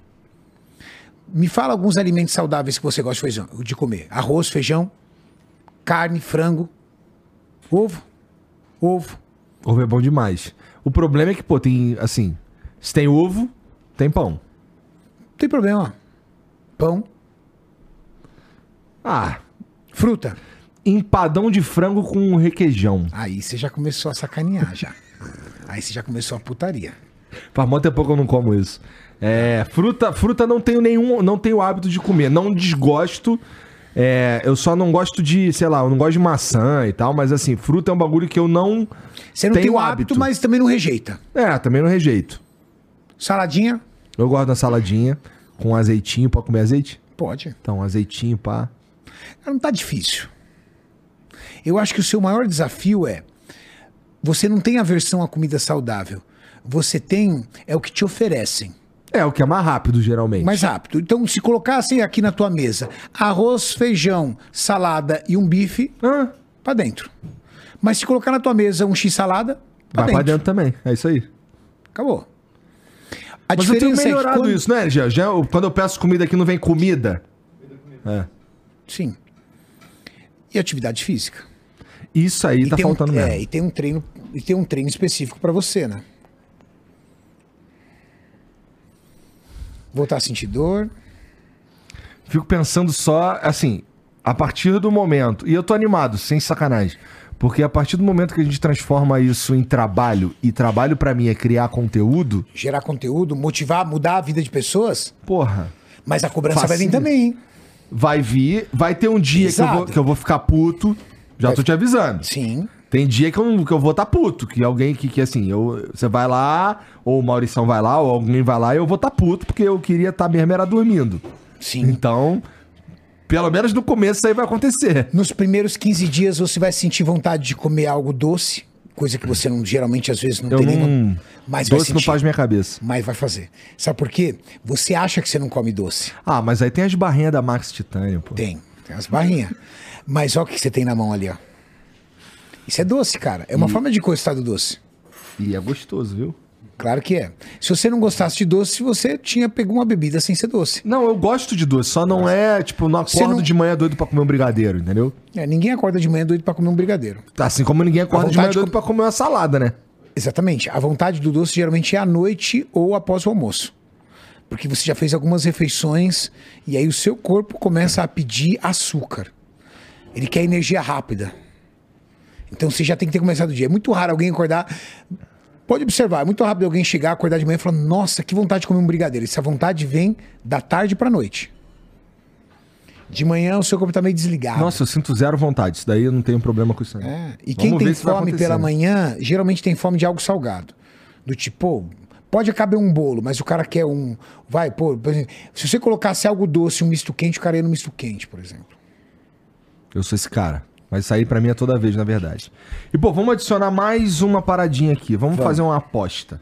Me fala alguns alimentos saudáveis que você gosta de comer: arroz, feijão, carne, frango, ovo, ovo. Ovo é bom demais. O problema é que, pô, tem, assim, se tem ovo, tem pão. Não tem problema. Pão, Ah, fruta. empadão de frango com requeijão. Aí você já começou a sacanear já. Aí você já começou a putaria. Faz muito tempo que eu não como isso. É, fruta, fruta não tenho nenhum, não tenho hábito de comer. Não desgosto. É, eu só não gosto de, sei lá, eu não gosto de maçã e tal, mas assim, fruta é um bagulho que eu não. Você não tem o hábito, hábito. mas também não rejeita. É, também não rejeito. Saladinha? Eu gosto da saladinha com azeitinho, pode comer azeite? Pode. Então, azeitinho, pá. Não tá difícil. Eu acho que o seu maior desafio é você não tem aversão à comida saudável. Você tem é o que te oferecem. É o que é mais rápido, geralmente. Mais rápido. Então, se colocassem aqui na tua mesa arroz, feijão, salada e um bife, Ah, pra dentro. Mas se colocar na tua mesa um x-salada, pra vai dentro. pra dentro também. É isso aí. Acabou. A Mas eu tenho é melhorado quando- isso, né, já, já Quando eu peço comida aqui, não vem comida. É. Sim. E atividade física. Isso aí E tá tem um- faltando é, mesmo. e tem um treino, e tem um treino específico pra você, né? Voltar a sentir dor. Fico pensando só, assim, a partir do momento. E eu tô animado, sem sacanagem. Porque a partir do momento que a gente transforma isso em trabalho, e trabalho pra mim é criar conteúdo, gerar conteúdo, motivar, mudar a vida de pessoas, porra, mas a cobrança vai vir Facinho. também, hein? vai vir. Vai ter um dia que eu, vou, que eu vou ficar puto. Já Vai- tô te avisando. Sim. Tem dia que eu, que eu vou estar tá puto. Que alguém que, que assim, eu, você vai lá, ou o Maurição vai lá, ou alguém vai lá, e eu vou estar tá puto, porque eu queria estar mesmo era dormindo. Sim. Então, pelo menos no começo isso aí vai acontecer. Nos primeiros 15 dias você vai sentir vontade de comer algo doce, coisa que você não, geralmente às vezes não Eu tem não. nenhuma. Mas doce não sentir. faz minha cabeça. Mas vai fazer. Sabe por quê? Você acha que você não come doce. Ah, mas aí tem as barrinhas da Max Titânio, pô. Tem, tem as barrinhas. Mas olha o que você tem na mão ali, ó. Isso é doce, cara. É uma forma de gostar do doce. E é gostoso, viu? Claro que é. Se você não gostasse de doce, você tinha pegado uma bebida sem ser doce. Não, eu gosto de doce, só não é, tipo, não Você acordo não- de manhã doido pra comer um brigadeiro, entendeu? É, ninguém acorda de manhã doido pra comer um brigadeiro. Assim como ninguém acorda de manhã doido pra comer uma salada, né? Exatamente. A vontade do doce geralmente é à noite ou após o almoço. Porque você já fez algumas refeições e aí o seu corpo começa a pedir açúcar. Ele quer energia rápida. Então você já tem que ter começado o dia. É muito raro alguém acordar Pode observar, é muito rápido alguém chegar, acordar de manhã e falar: Nossa, que vontade de comer um brigadeiro. Essa vontade vem da tarde pra noite. De manhã o seu corpo tá meio desligado. Nossa, eu sinto zero vontade. Isso daí eu não tenho problema com isso. não. É, E Vamos quem tem fome pela né? manhã, geralmente tem fome de algo salgado. Do tipo, pode caber um bolo, mas o cara quer um. Vai, pô, por exemplo, se você colocasse algo doce, um misto quente, o cara ia no misto quente, por exemplo. Eu sou esse cara. Mas aí pra mim é toda vez, na verdade. E, pô, vamos adicionar mais uma paradinha aqui. Vamos, fazer uma aposta.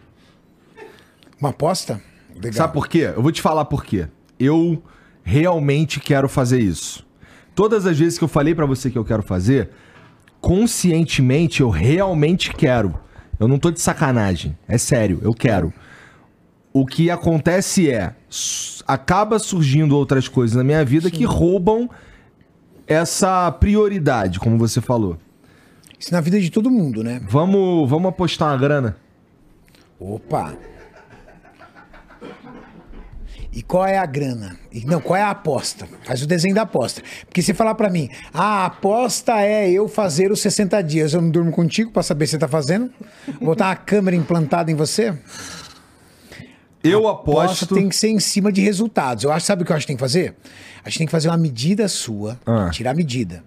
Uma aposta? Legal. Sabe por quê? Eu vou te falar por quê. Eu realmente quero fazer isso. Todas as vezes que eu falei pra você que eu quero fazer, conscientemente eu realmente quero. Eu não tô de sacanagem. É sério, eu quero. O que acontece é, acaba surgindo outras coisas na minha vida que roubam essa prioridade, como você falou. Isso na vida de todo mundo, né? Vamos, vamos apostar uma grana? Opa! E qual é a grana? E, não, qual é a aposta? Faz o desenho da aposta. Porque se falar pra mim, "Ah, a aposta é eu fazer os 60 dias, eu não durmo contigo pra saber se você tá fazendo? Botar uma câmera implantada em você? Eu Aposta aposto. tem que ser em cima de resultados. Eu acho, sabe o que eu acho que tem que fazer? A gente tem que fazer uma medida sua, Ah. tirar a medida.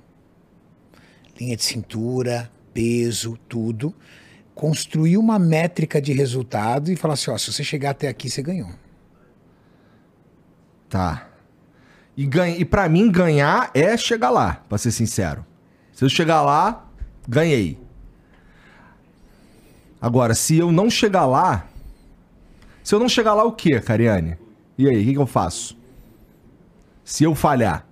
Linha de cintura, peso, tudo. Construir uma métrica de resultado e falar assim, ó, se você chegar até aqui, você ganhou. Tá. E, ganha, e para mim, ganhar é chegar lá, pra ser sincero. Se eu chegar lá, ganhei. Agora, se eu não chegar lá. Se eu não chegar lá, o quê, Cariane? E aí, o que, que eu faço? Se eu falhar.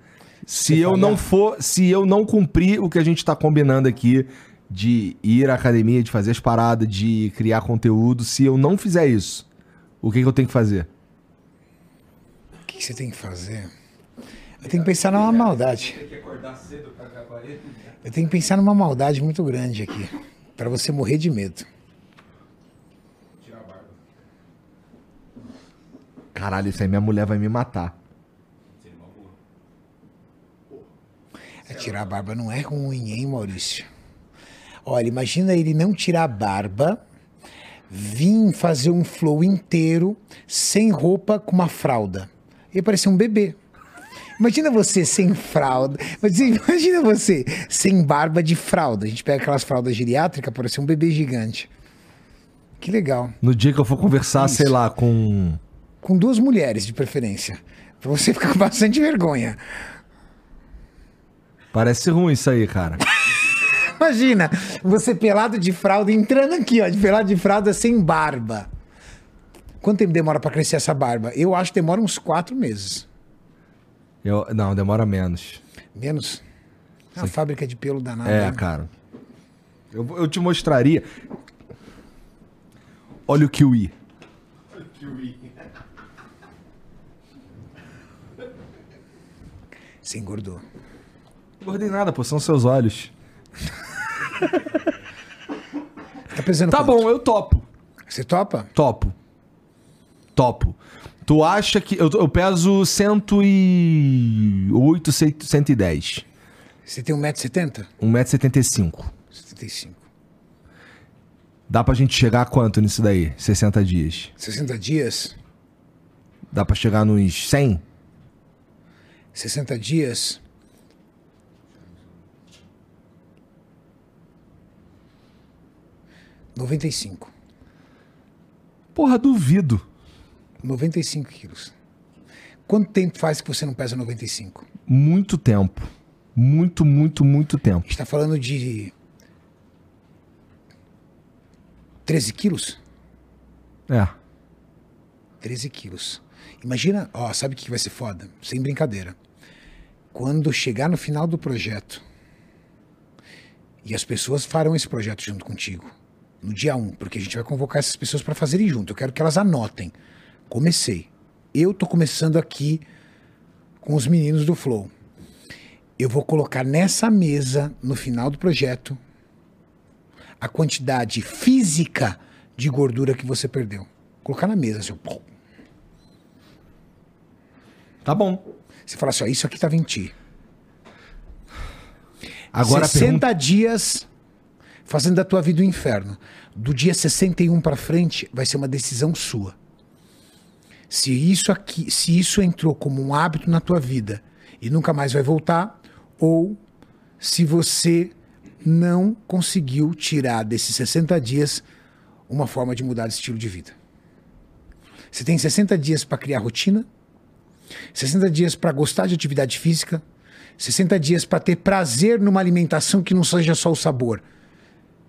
Se eu não for. Se eu não cumprir o que a gente tá combinando aqui de ir à academia, de fazer as paradas, de criar conteúdo, se eu não fizer isso, o que, que eu tenho que fazer? O que que você tem que fazer? Eu tenho que pensar numa maldade. Eu tenho que pensar numa maldade muito grande aqui. Pra você morrer de medo. Caralho, isso aí minha mulher vai me matar. Seria uma boa. É, tirar a barba não é ruim, hein, Maurício? Olha, imagina ele não tirar a barba, vir fazer um flow inteiro, sem roupa, com uma fralda. Ia parecer um bebê. Imagina você sem fralda. Imagina você sem barba de fralda. A gente pega aquelas fraldas geriátricas, parece um bebê gigante. Que legal. No dia que eu for conversar, Isso. sei lá, com. Com duas mulheres, de preferência. Pra você ficar com bastante vergonha. Parece ruim isso aí, cara. Imagina, você pelado de fralda, entrando aqui, ó, de pelado de fralda sem barba. Quanto tempo demora pra crescer essa barba? Eu acho que demora uns quatro meses. Eu, não, demora menos. Menos. É uma fábrica de pelo danada. É, né? cara. Eu, eu te mostraria. Olha o kiwi. Você engordou. Engordei nada, pô, são seus olhos. Tá pesando Tá quanto? bom, eu topo. Você topa? Topo. Topo. Tu acha que. Eu, eu peso 108, 110. Você tem 1,70m? 1,75m. 75. Dá pra gente chegar a quanto nisso daí? 60 dias. 60 dias? Dá pra chegar nos 100? 60 dias? Noventa e cinco. Porra, duvido. 95 quilos. Quanto tempo faz que você não pesa 95? Muito tempo. Muito, muito, muito A tempo. gente tá falando de 13 quilos? É. 13 quilos. Imagina, ó, sabe o que vai ser foda? Sem brincadeira. Quando chegar no final do projeto e as pessoas farão esse projeto junto contigo, no dia 1, porque a gente vai convocar essas pessoas para fazerem junto. Eu quero que elas anotem. Comecei. Eu tô começando aqui com os meninos do Flow. Eu vou colocar nessa mesa, no final do projeto, a quantidade física de gordura que você perdeu. Colocar na mesa, assim, pum. Tá bom. Você fala assim, ó, isso aqui em ti. Agora a 60 pergunta... dias fazendo da tua vida um inferno. Do dia 61 para frente, vai ser uma decisão sua. Se isso aqui, se isso entrou como um hábito na tua vida e nunca mais vai voltar, ou se você não conseguiu tirar desses 60 dias uma forma de mudar de estilo de vida. Você tem 60 dias para criar rotina, 60 dias para gostar de atividade física, 60 dias para ter prazer numa alimentação que não seja só o sabor,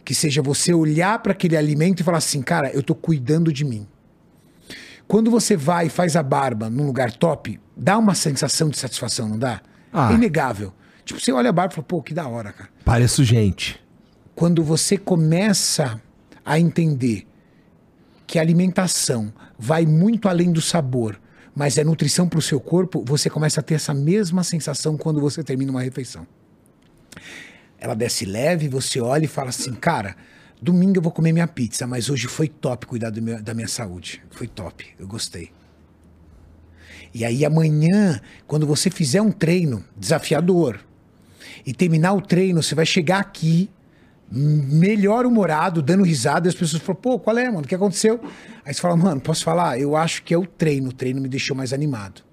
que seja você olhar para aquele alimento e falar assim, cara, eu tô cuidando de mim. Quando você vai e faz a barba num lugar top, dá uma sensação de satisfação, não dá? Ah. É inegável. Tipo, você olha a barba e fala, pô, que da hora, cara. Pareço gente. Quando você começa a entender que a alimentação vai muito além do sabor, mas é nutrição para o seu corpo, você começa a ter essa mesma sensação quando você termina uma refeição. Ela desce leve, você olha e fala assim, cara, domingo eu vou comer minha pizza, mas hoje foi top cuidar meu- da minha saúde. Foi top, eu gostei. E aí amanhã, quando você fizer um treino desafiador e terminar o treino, você vai chegar aqui melhor humorado, dando risada, e as pessoas falam, pô, qual é, mano? O que aconteceu? Aí você fala, mano, posso falar? Eu acho que é o treino, o treino me deixou mais animado.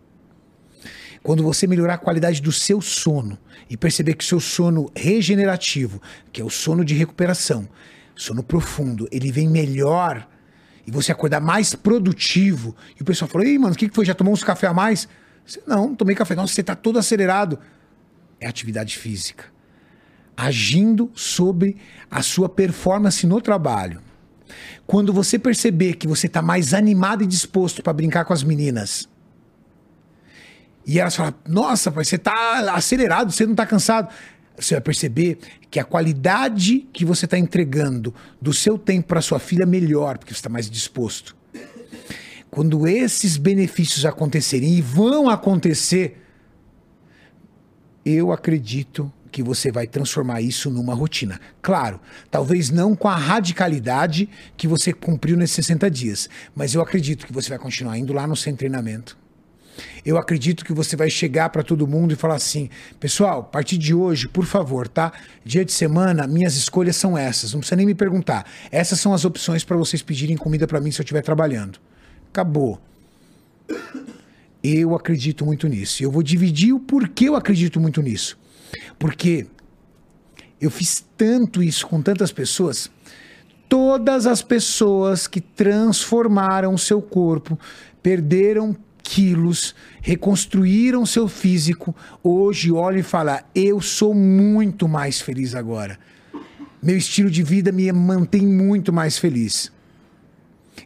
Quando você melhorar a qualidade do seu sono e perceber que o seu sono regenerativo, que é o sono de recuperação, sono profundo, ele vem melhor e você acordar mais produtivo, e o pessoal falou, ei, mano, o que que foi? Já tomou uns café a mais? Você, não, não tomei café, não, você tá todo acelerado. É atividade física agindo sobre a sua performance no trabalho. Quando você perceber que você está mais animado e disposto para brincar com as meninas, e elas falam: Nossa, pai, você está acelerado, você não está cansado. Você vai perceber que a qualidade que você está entregando do seu tempo para sua filha é melhor, porque você está mais disposto. Quando esses benefícios acontecerem e vão acontecer, eu acredito que você vai transformar isso numa rotina. Claro, talvez não com a radicalidade que você cumpriu nesses 60 dias, mas eu acredito que você vai continuar indo lá no seu treinamento. Eu acredito que você vai chegar para todo mundo e falar assim: pessoal, a partir de hoje, por favor, tá? Dia de semana, minhas escolhas são essas. Não precisa nem me perguntar. Essas são as opções para vocês pedirem comida para mim se eu estiver trabalhando. Acabou. Eu acredito muito nisso. Eu vou dividir o porquê eu acredito muito nisso. Porque eu fiz tanto isso com tantas pessoas. Todas as pessoas que transformaram seu corpo, perderam quilos, reconstruíram seu físico, hoje olham e falam: Eu sou muito mais feliz agora. Meu estilo de vida me mantém muito mais feliz.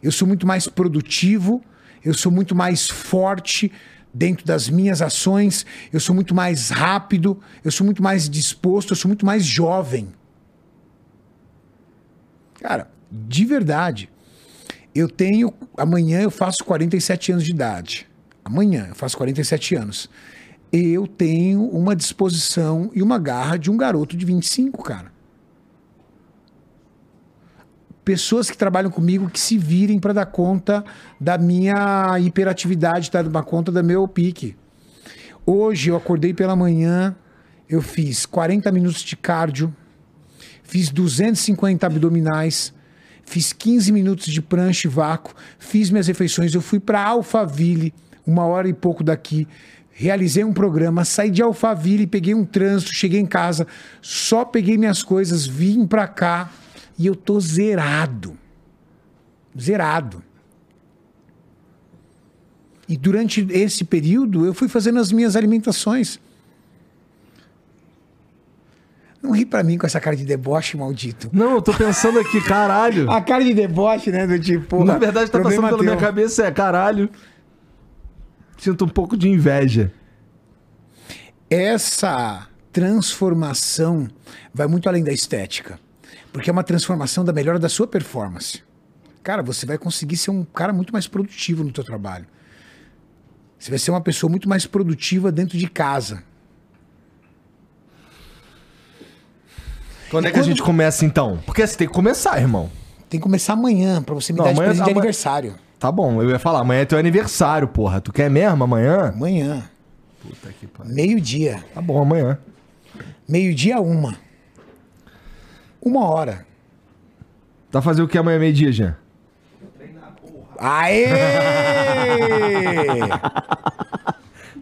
Eu sou muito mais produtivo, eu sou muito mais forte dentro das minhas ações, eu sou muito mais rápido, eu sou muito mais disposto, eu sou muito mais jovem. Cara, de verdade. Eu tenho. Amanhã eu faço 47 anos de idade. Amanhã eu faço 47 anos. Eu tenho uma disposição e uma garra de um garoto de 25, cara. Pessoas que trabalham comigo que se virem para dar conta da minha hiperatividade, tá? Dar conta do meu pique. Hoje eu acordei pela manhã, eu fiz 40 minutos de cardio, fiz 250 abdominais, fiz 15 minutos de prancha e vácuo, fiz minhas refeições, eu fui para Alphaville, uma hora e pouco daqui, realizei um programa, saí de Alphaville, peguei um trânsito, cheguei em casa, só peguei minhas coisas, vim para cá e eu tô zerado. Zerado. E durante esse período eu fui fazendo as minhas alimentações. Não ri pra mim com essa cara de deboche, maldito. Não, eu tô pensando aqui, caralho. A cara de deboche, né? Do tipo. Na verdade, tá passando pela minha teu. cabeça é, caralho. Sinto um pouco de inveja. Essa transformação vai muito além da estética. Porque é uma transformação da melhora da sua performance. Cara, você vai conseguir ser um cara muito mais produtivo no teu trabalho. Você vai ser uma pessoa muito mais produtiva dentro de casa. Quando é que a quando- gente começa então? Porque você tem que começar, irmão. Tem que começar amanhã pra você me Não, dar de amanhã- presente de aniversário. Tá bom, eu ia falar, amanhã é teu aniversário, porra. Tu quer mesmo amanhã? Amanhã. Puta que pariu. Meio-dia. Tá bom, amanhã. Meio-dia uma. Uma hora. Tá fazer o que amanhã meio-dia, Jean? Aê!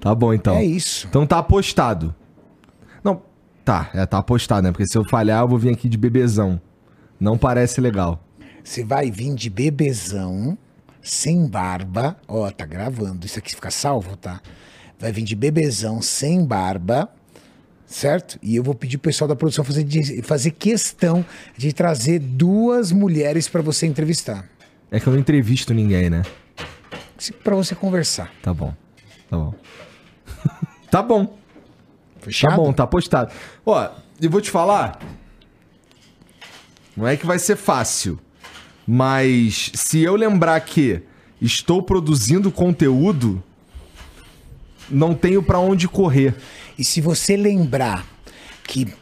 Tá bom, então. é isso. Então tá apostado. Não, tá, é, tá apostado, né? Porque se eu falhar, eu vou vir aqui de bebezão. Não parece legal. Você vai vir de bebezão, sem barba. Ó, tá gravando. Isso aqui fica salvo, tá? Vai vir de bebezão, sem barba. Certo? E eu vou pedir pro pessoal da produção fazer, fazer questão de trazer duas mulheres pra você entrevistar. É que eu não entrevisto ninguém, né? Pra você conversar. Tá bom. Tá bom. tá bom. Fechado? Tá bom, tá apostado. Ó, e vou te falar. Não é que vai ser fácil. Mas se eu lembrar que estou produzindo conteúdo, não tenho pra onde correr. E se você lembrar que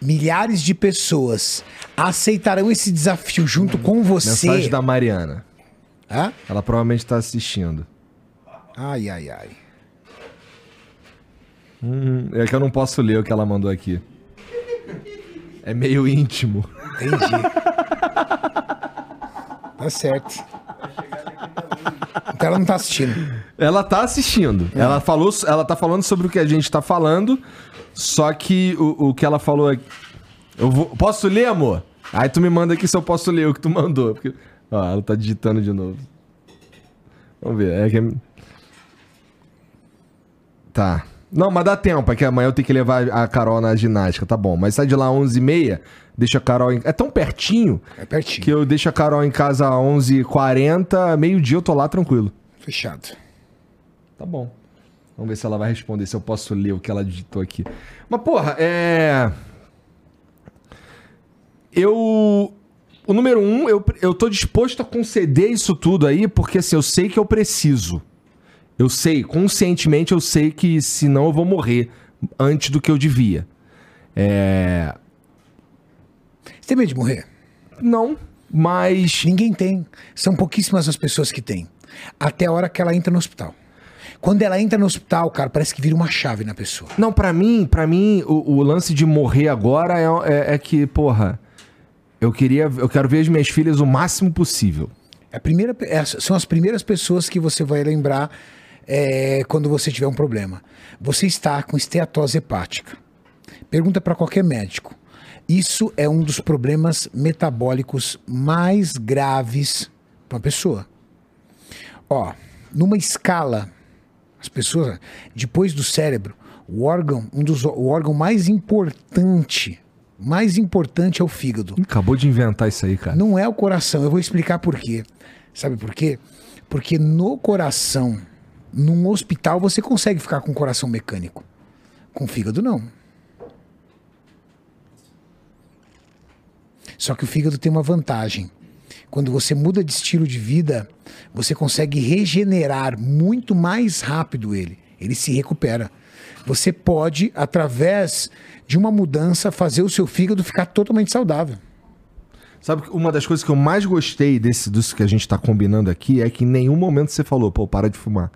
milhares de pessoas aceitarão esse desafio junto com você. Mensagem da Mariana. Hã? Ela provavelmente tá assistindo. Ai, ai, ai. Hum, é que eu não posso ler o que ela mandou aqui. É meio íntimo. Entendi. tá certo. Então ela não tá assistindo. Ela tá assistindo. Ela falou, ela tá falando sobre o que a gente tá falando, só que o, o que ela falou aqui. Eu vou, posso ler, amor? Aí tu me manda aqui se eu posso ler o que tu mandou. Porque, ó, ela tá digitando de novo. Vamos ver. É que... Tá. Não, mas dá tempo, é que amanhã eu tenho que levar a Carol na ginástica, tá bom. Mas sai de lá 11h30, deixa a Carol em... É tão pertinho É pertinho. que eu deixo a Carol em casa às 11h40, meio-dia eu tô lá tranquilo. Fechado. Tá bom. Vamos ver se ela vai responder, se eu posso ler o que ela digitou aqui. Mas, porra, é. Eu. O número um, eu, eu tô disposto a conceder isso tudo aí, porque assim, eu sei que eu preciso. Eu sei, conscientemente eu sei que senão eu vou morrer antes do que eu devia. É. Você tem medo de morrer? Não, mas. Ninguém tem. São pouquíssimas as pessoas que têm. Até a hora que ela entra no hospital. Quando ela entra no hospital, cara, parece que vira uma chave na pessoa. Não, pra mim, para mim, o, o lance de morrer agora é, é- é que, porra, eu queria, eu quero ver as minhas filhas o máximo possível. É a primeira, é- são as primeiras pessoas que você vai lembrar é, quando você tiver um problema. Você está com esteatose hepática. Pergunta para qualquer médico. Isso é um dos problemas metabólicos mais graves para uma pessoa. Ó, numa escala, as pessoas, depois do cérebro, o órgão, um dos, o órgão mais importante, mais importante é o fígado. Acabou de inventar isso aí, cara. Não é o coração, eu vou explicar por quê. Sabe por quê? Porque no coração, num hospital, você consegue ficar com o coração mecânico. Com fígado, não. Só que o fígado tem uma vantagem. Quando você muda de estilo de vida, você consegue regenerar muito mais rápido ele. Ele se recupera. Você pode, através de uma mudança, fazer o seu fígado ficar totalmente saudável. Sabe uma das coisas que eu mais gostei desse, disso que a gente tá combinando aqui é que em nenhum momento você falou, pô, para de fumar.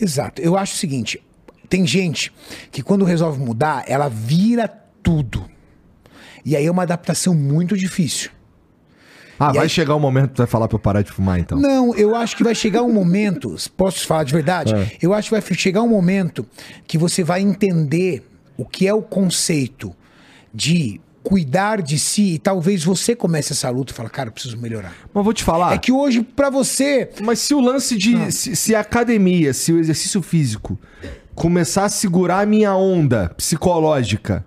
Exato. Eu acho o seguinte: tem gente que quando resolve mudar, ela vira tudo. E aí é uma adaptação muito difícil. Ah, E vai aí- chegar o momento que tu vai falar pra eu parar de fumar, então. Não, eu acho que vai chegar um momento, posso falar de verdade? É. Eu acho que vai chegar um momento que você vai entender o que é o conceito de cuidar de si e talvez você comece essa luta e fala, cara, eu preciso melhorar. Mas vou te falar. É que hoje, pra você, Mas se o lance de. Ah. Se, se a academia, se o exercício físico começar a segurar a minha onda psicológica,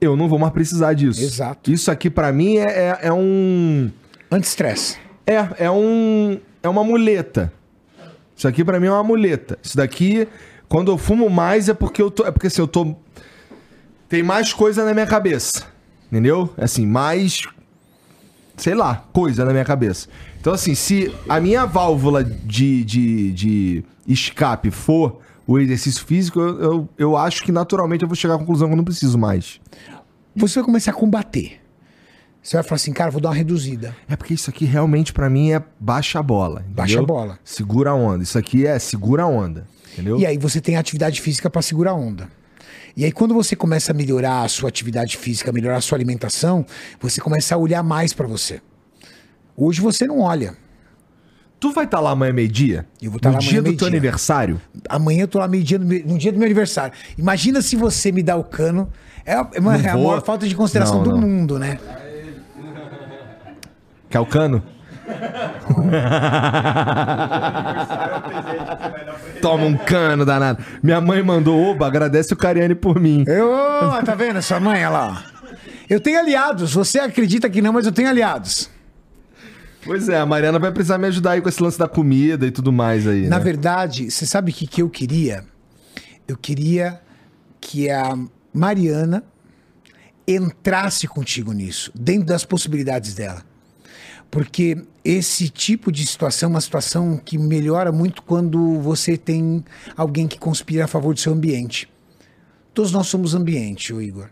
eu não vou mais precisar disso. Exato. Isso aqui pra mim é, é, é um. anti-estresse. É, é um. É uma muleta. Isso aqui pra mim é uma muleta. Isso daqui, quando eu fumo mais, é porque eu tô. É porque assim, eu tô. Tem mais coisa na minha cabeça. Entendeu? Assim, mais. Sei lá, coisa na minha cabeça. Então, assim, se a minha válvula de, de, de escape for o exercício físico, eu, eu, eu acho que naturalmente eu vou chegar à conclusão que eu não preciso mais. Você vai começar a combater. Você vai falar assim, cara, vou dar uma reduzida. É porque isso aqui realmente pra mim é baixa a bola. entendeu? Baixa a bola. Segura a onda. Isso aqui é segura a onda. Entendeu? E aí você tem atividade física pra segurar a onda. E aí, quando você começa a melhorar a sua atividade física, melhorar a sua alimentação, você começa a olhar mais pra você. Hoje você não olha. Tu vai estar lá amanhã meio-dia? Eu vou estar no lá amanhã dia do teu aniversário? Amanhã eu tô lá meio-dia, no, no dia do meu aniversário. Imagina se você me dá o cano. É, a- é uma- é a maior falta de consideração Não, do não. mundo, né? Quer o cano? Toma um cano danado. Minha mãe mandou, oba, agradece o Cariani por mim. Eu, tá vendo sua mãe, olha lá. Eu tenho aliados. Você acredita que não, mas eu tenho aliados. Pois é, a Mariana vai precisar me ajudar aí com esse lance da comida e tudo mais aí. Na né? verdade, você sabe o que, que eu queria? Eu queria que a Mariana entrasse contigo nisso, dentro das possibilidades dela. Porque esse tipo de situação é uma situação que melhora muito quando você tem alguém que conspira a favor do seu ambiente. Todos nós somos ambiente, Igor.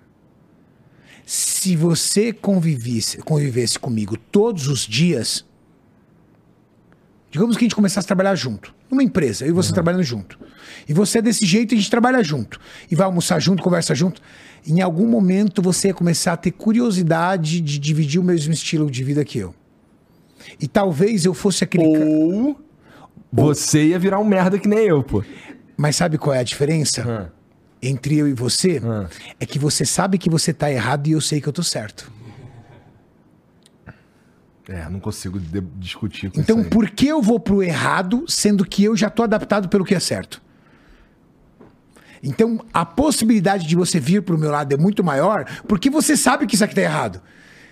Se você convivesse, convivesse comigo todos os dias, digamos que a gente começasse a trabalhar junto, numa empresa, eu e você trabalhando junto. E você é desse jeito, a gente trabalha junto. E vai almoçar junto, conversa junto. Em algum momento você ia começar a ter curiosidade de dividir o mesmo estilo de vida que eu. E talvez eu fosse aquele. ca- Ou você ia virar um merda que nem eu, pô. Mas sabe qual é a diferença? Entre eu e você? É que você sabe que você tá errado e eu sei que eu tô certo. É, não consigo discutir com Então, por que eu vou pro errado, sendo que eu já tô adaptado pelo que é certo? Então, a possibilidade de você vir pro meu lado é muito maior, porque você sabe que isso aqui tá errado.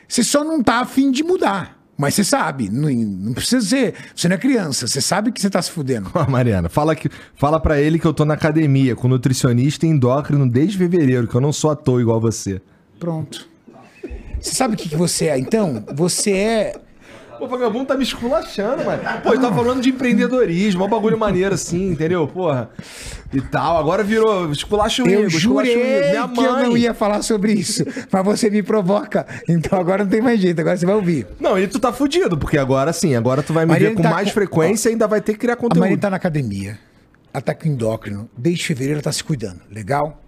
Você só não tá afim de mudar. Mas você sabe, não, não precisa ser. Você não é criança, você sabe que você tá se fudendo. Ó, Mariana, fala, que, fala pra ele que eu tô na academia com nutricionista e endócrino desde fevereiro, que eu não sou à toa igual você. Pronto. Você sabe o que, que você é? Então, você é. Pô, vagabundo tá me esculachando, mano. Pô, ele tá falando de empreendedorismo, um bagulho maneiro assim, entendeu? Porra. E tal. Agora virou esculacho Eu esculacho jurei Igor. Minha que eu não mãe. ia falar sobre isso, mas você me provoca. Então agora não tem mais jeito, agora você vai ouvir. Não, e tu tá fudido, porque agora sim, agora tu vai me ver com tá mais com- frequência e ainda vai ter que criar A conteúdo. Marina tá na academia. Ela tá com endócrino. Desde fevereiro ela tá se cuidando. Legal?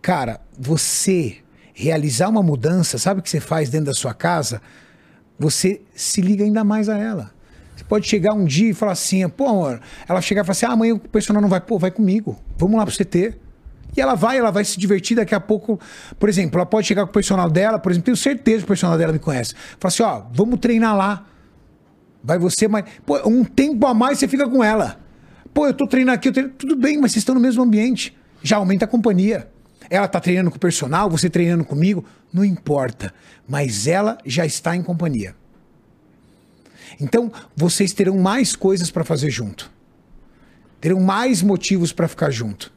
Cara, você realizar uma mudança, sabe o que você faz dentro da sua casa? Você se liga ainda mais a ela. Você pode chegar um dia e falar assim, pô, amor, ela chegar e falar assim, ah, amanhã o personal não vai, pô, vai comigo. Vamos lá pro CT. E ela vai, ela vai se divertir daqui a pouco. Por exemplo, ela pode chegar com o personal dela, por exemplo, tenho certeza que o personal dela me conhece. Fala assim, ó, vamos treinar lá. Vai você, mas. Pô, um tempo a mais você fica com ela. Pô, eu tô treinando aqui, eu treino. Tudo bem, mas vocês estão no mesmo ambiente. Já aumenta a companhia. Ela tá treinando com o personal, você treinando comigo, não importa. Mas ela já está em companhia. Então, vocês terão mais coisas para fazer junto. Terão mais motivos para ficar junto.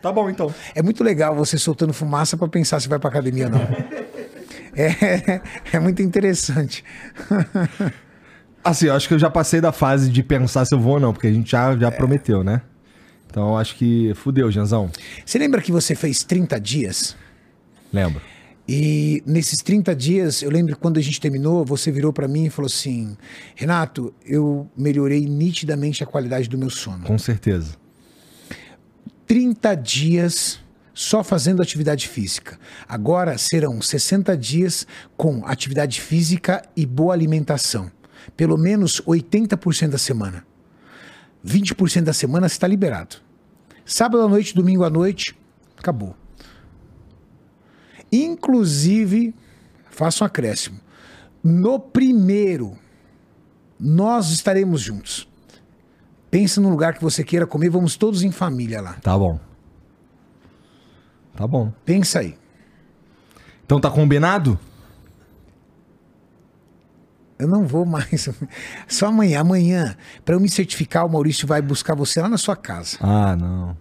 Tá bom, então. É muito legal você soltando fumaça para pensar se vai pra academia ou não. É, é muito interessante. Assim, eu acho que eu já passei da fase de pensar se eu vou ou não, porque a gente já, já prometeu, né? Então eu acho que fudeu, Janzão. Você lembra que você fez 30 dias? Lembro. E nesses 30 dias, eu lembro que quando a gente terminou, você virou pra mim e falou assim: Renato, eu melhorei nitidamente a qualidade do meu sono. Com certeza. 30 dias só fazendo atividade física. Agora serão 60 dias com atividade física e boa alimentação. Pelo menos 80% da semana. 20% da semana você está liberado. Sábado à noite, domingo à noite, acabou. Inclusive, faço um acréscimo. No primeiro, nós estaremos juntos. Pensa num lugar que você queira comer, vamos todos em família lá. Tá bom. Tá bom. Pensa aí. Então tá combinado? Eu não vou mais. Só amanhã. Amanhã, para eu me certificar, o Maurício vai buscar você lá na sua casa. Ah, não.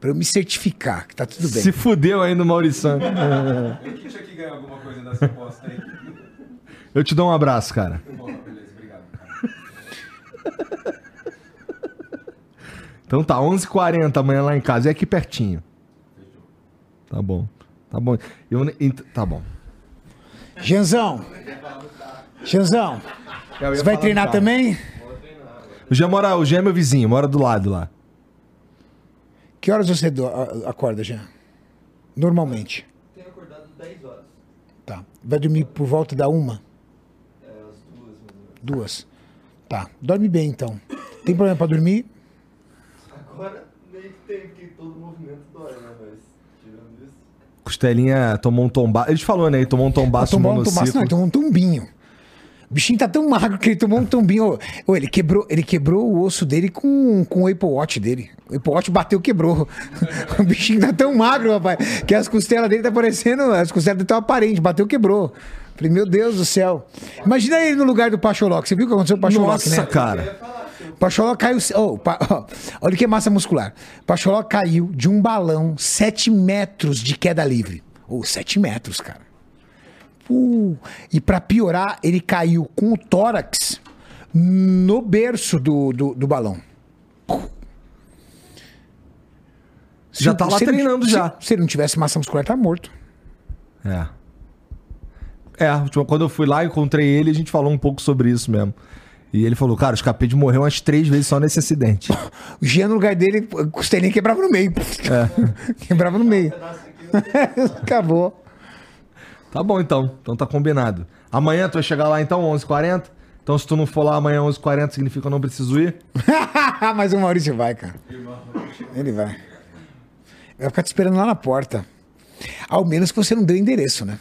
Para eu me certificar que tá tudo bem. Se fudeu ainda o Maurição. O Kit aqui ganhou alguma coisa dessa aposta aí? Eu te dou um abraço, cara. Bom, beleza, obrigado. Então tá, 11h40 amanhã lá em casa. É aqui pertinho. Tá bom. Tá bom. Eu, tá bom. Janzão. Janzão. Você vai treinar também? O Jean mora, o Jean é meu vizinho, mora do lado lá. Que horas você do- a- acorda já? Normalmente. Tenho acordado 10 horas. Tá. Vai dormir por volta da uma? É, as duas. Duas. Tá. Dorme bem então. Tem problema pra dormir? Agora meio que tem, porque todo movimento dói, né? Mas tirando isso. Costelinha tomou um tombaço. Ele te falou, né? Ele tomou um tombaço tomou no um tombaço, não, ele tomou um tombinho. O bichinho tá tão magro que ele tomou um tombinho. Ô, ô, ele, quebrou, ele quebrou o osso dele com, com o Apple Watch dele. O Apple Watch bateu, quebrou. O bichinho tá tão magro, rapaz, que as costelas dele tá parecendo. As costelas dele tão aparentes, bateu, quebrou. Falei, meu Deus do céu. Imagina ele no lugar do Pacholoc. Você viu o que aconteceu com o Pacholoc, Nossa, né? cara. Pacholó caiu. Oh, pa- ó, olha que é massa muscular. Pacholó caiu de um balão 7 metros de queda livre. Ou 7 metros, cara. Uh, e pra piorar, ele caiu com o tórax no berço do, do, do balão. Já tá lá se ele- treinando se- já. Se ele não tivesse massa muscular, tá morto. É. É, a última- quando eu fui lá, encontrei ele, a gente falou um pouco sobre isso mesmo. E ele falou, cara, o escapei de morrer umas três vezes só nesse acidente. O Jean, no lugar dele, costelinha quebrava no meio. É. quebrava no meio. Acabou. Tá bom, então. Então tá combinado. Amanhã tu vai chegar lá, então, 11h40? Então se tu não for lá amanhã 11h40, significa que eu não preciso ir? Mas o Maurício vai, cara. Ele vai. Vai ficar te esperando lá na porta. Ao menos que você não deu endereço, né?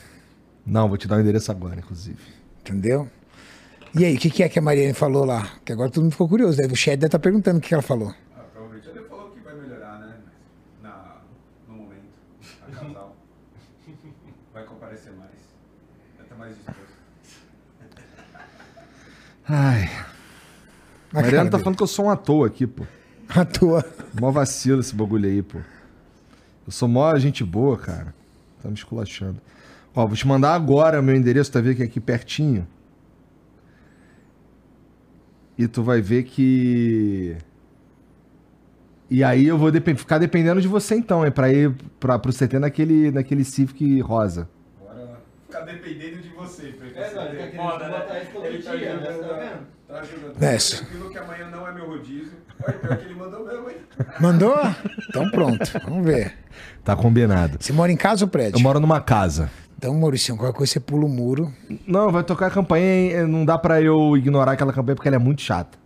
Não, vou te dar o endereço agora, inclusive. Entendeu? E aí, o que, que é que a Mariane falou lá? Que agora todo mundo ficou curioso. Deve, o chat deve estar perguntando o que, que ela falou. Ah, provavelmente ele falou que vai melhorar, né? Mas na, no momento, a casal. Vai comparecer mais. Vai estar mais disposto. Ai. Mariana cara tá falando que eu sou um ator aqui, pô. À toa. Mó vacilo esse bagulho aí, pô. Eu sou mó gente boa, cara. Tá me esculachando. Ó, vou te mandar agora o meu endereço, tá vendo que é aqui pertinho. E tu vai ver que. E aí eu vou depen- ficar dependendo de você então, é pra ir pra, pro CT naquele, naquele Civic rosa. Bora ficar dependendo de você. Pra É, não, ele tá Foda, né? botar isso todo Ele tá né? ajudando, Tá vendo? Tá ajudando. Desce. Tranquilo que amanhã não é meu rodízio. Olha, pior que ele mandou mesmo, hein? Mandou? Então pronto. Vamos ver. Tá combinado. Você mora em casa ou prédio? Eu moro numa casa. Então, Maurício, qualquer coisa você pula o muro. Não, vai tocar a campanha, hein? não dá pra eu ignorar aquela campanha porque ela é muito chata.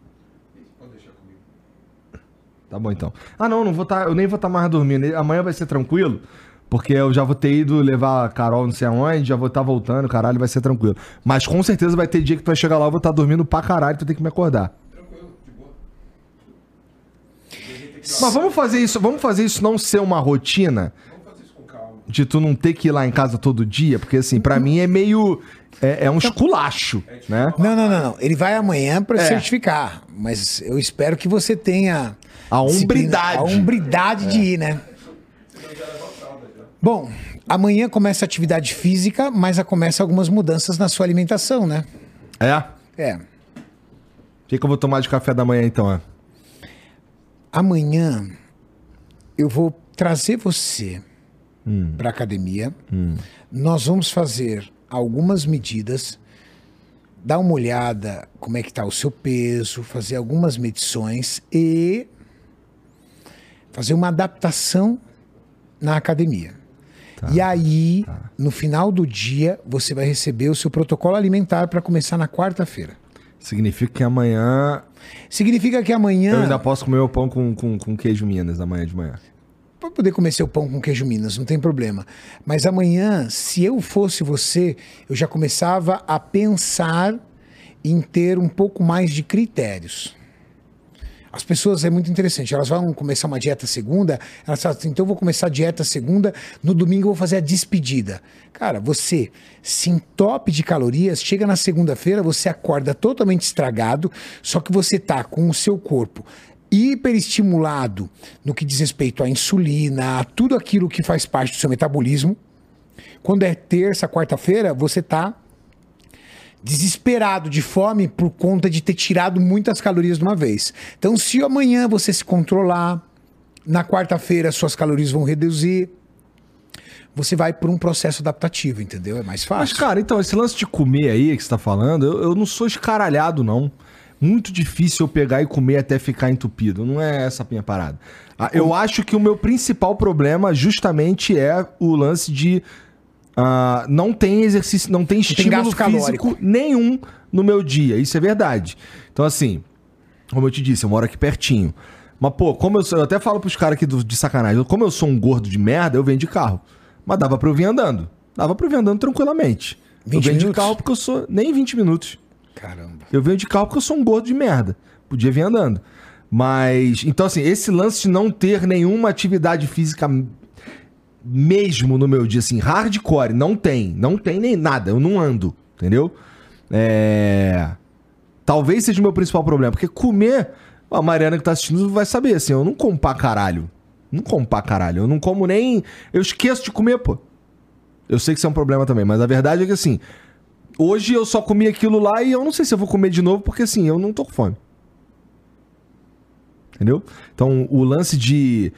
Tá bom então. Ah, não, não vou tá, eu nem vou estar mais dormindo. Amanhã vai ser tranquilo, porque eu já vou ter ido levar a Carol não sei aonde, já vou estar voltando, caralho, vai ser tranquilo. Mas com certeza vai ter dia que tu vai chegar lá, eu vou estar dormindo pra caralho, tu tem que me acordar. Tranquilo, de boa. Mas vamos fazer isso, vamos fazer isso não ser uma rotina Vamos fazer isso com calma. de tu não ter que ir lá em casa todo dia, porque assim, pra mim é meio é, é um esculacho, né? Não, não, não, não. Ele vai amanhã para É. certificar. Mas eu espero que você tenha A hombridade. A hombridade de ir, né? Bom, amanhã começa a atividade física, mas já começa algumas mudanças na sua alimentação, né? É? É. O que, que eu vou tomar de café da manhã então? é? Amanhã eu vou trazer você para academia. Nós vamos fazer algumas medidas, dar uma olhada como é que está o seu peso, fazer algumas medições e fazer uma adaptação na academia. E aí, no final do dia, você vai receber o seu protocolo alimentar para começar na quarta-feira. Significa que amanhã Significa que amanhã. eu ainda posso comer o pão com, com, com queijo Minas amanhã de manhã. Pra poder comer seu pão com queijo Minas, não tem problema. Mas amanhã, se eu fosse você, eu já começava a pensar em ter um pouco mais de critérios. As pessoas é muito interessante, elas vão começar uma dieta segunda, elas falam assim, então eu vou começar a dieta segunda, no domingo eu vou fazer a despedida. Cara, você se entope de calorias, chega na segunda-feira, você acorda totalmente estragado, só que você tá com o seu corpo hiperestimulado no que diz respeito à insulina, a tudo aquilo que faz parte do seu metabolismo. Quando é terça, quarta-feira, você tá desesperado de fome por conta de ter tirado muitas calorias de uma vez. Então, se amanhã você se controlar, na quarta-feira suas calorias vão reduzir, você vai por um processo adaptativo, entendeu? É mais Mas, fácil. cara, então, esse lance de comer aí que você tá falando, eu, eu não sou escaralhado, não. muito difícil eu pegar e comer até ficar entupido. Não é essa a minha parada. Ah, Eu acho que o meu principal problema justamente é o lance de ah, não tem exercício, não tem estímulo gasto físico nenhum no meu dia. Isso é verdade. Então, assim, como eu te disse, eu moro aqui pertinho. Mas, pô, como eu sou. Eu até falo pros caras aqui do- de sacanagem. Como eu sou um gordo de merda, eu venho de carro. Mas dava pra eu vir andando. Dava pra eu vir andando tranquilamente. eu 20 venho de minutos? carro porque eu sou. Nem 20 minutos. Caramba. Eu venho de carro porque eu sou um gordo de merda. Podia vir andando. Mas. Então, assim, esse lance de não ter nenhuma atividade física mesmo no meu dia, assim, hardcore, não tem. Não tem nem nada. Eu não ando. Entendeu? É. Talvez seja o meu principal problema. Porque comer. A Mariana que tá assistindo vai saber, assim, eu não como pra caralho. Não como pra caralho. Eu não como nem. Eu esqueço de comer, pô. Eu sei que isso é um problema também, mas a verdade é que assim. Hoje eu só comi aquilo lá e eu não sei se eu vou comer de novo, porque assim, eu não tô com fome. Entendeu? Então, o lance de.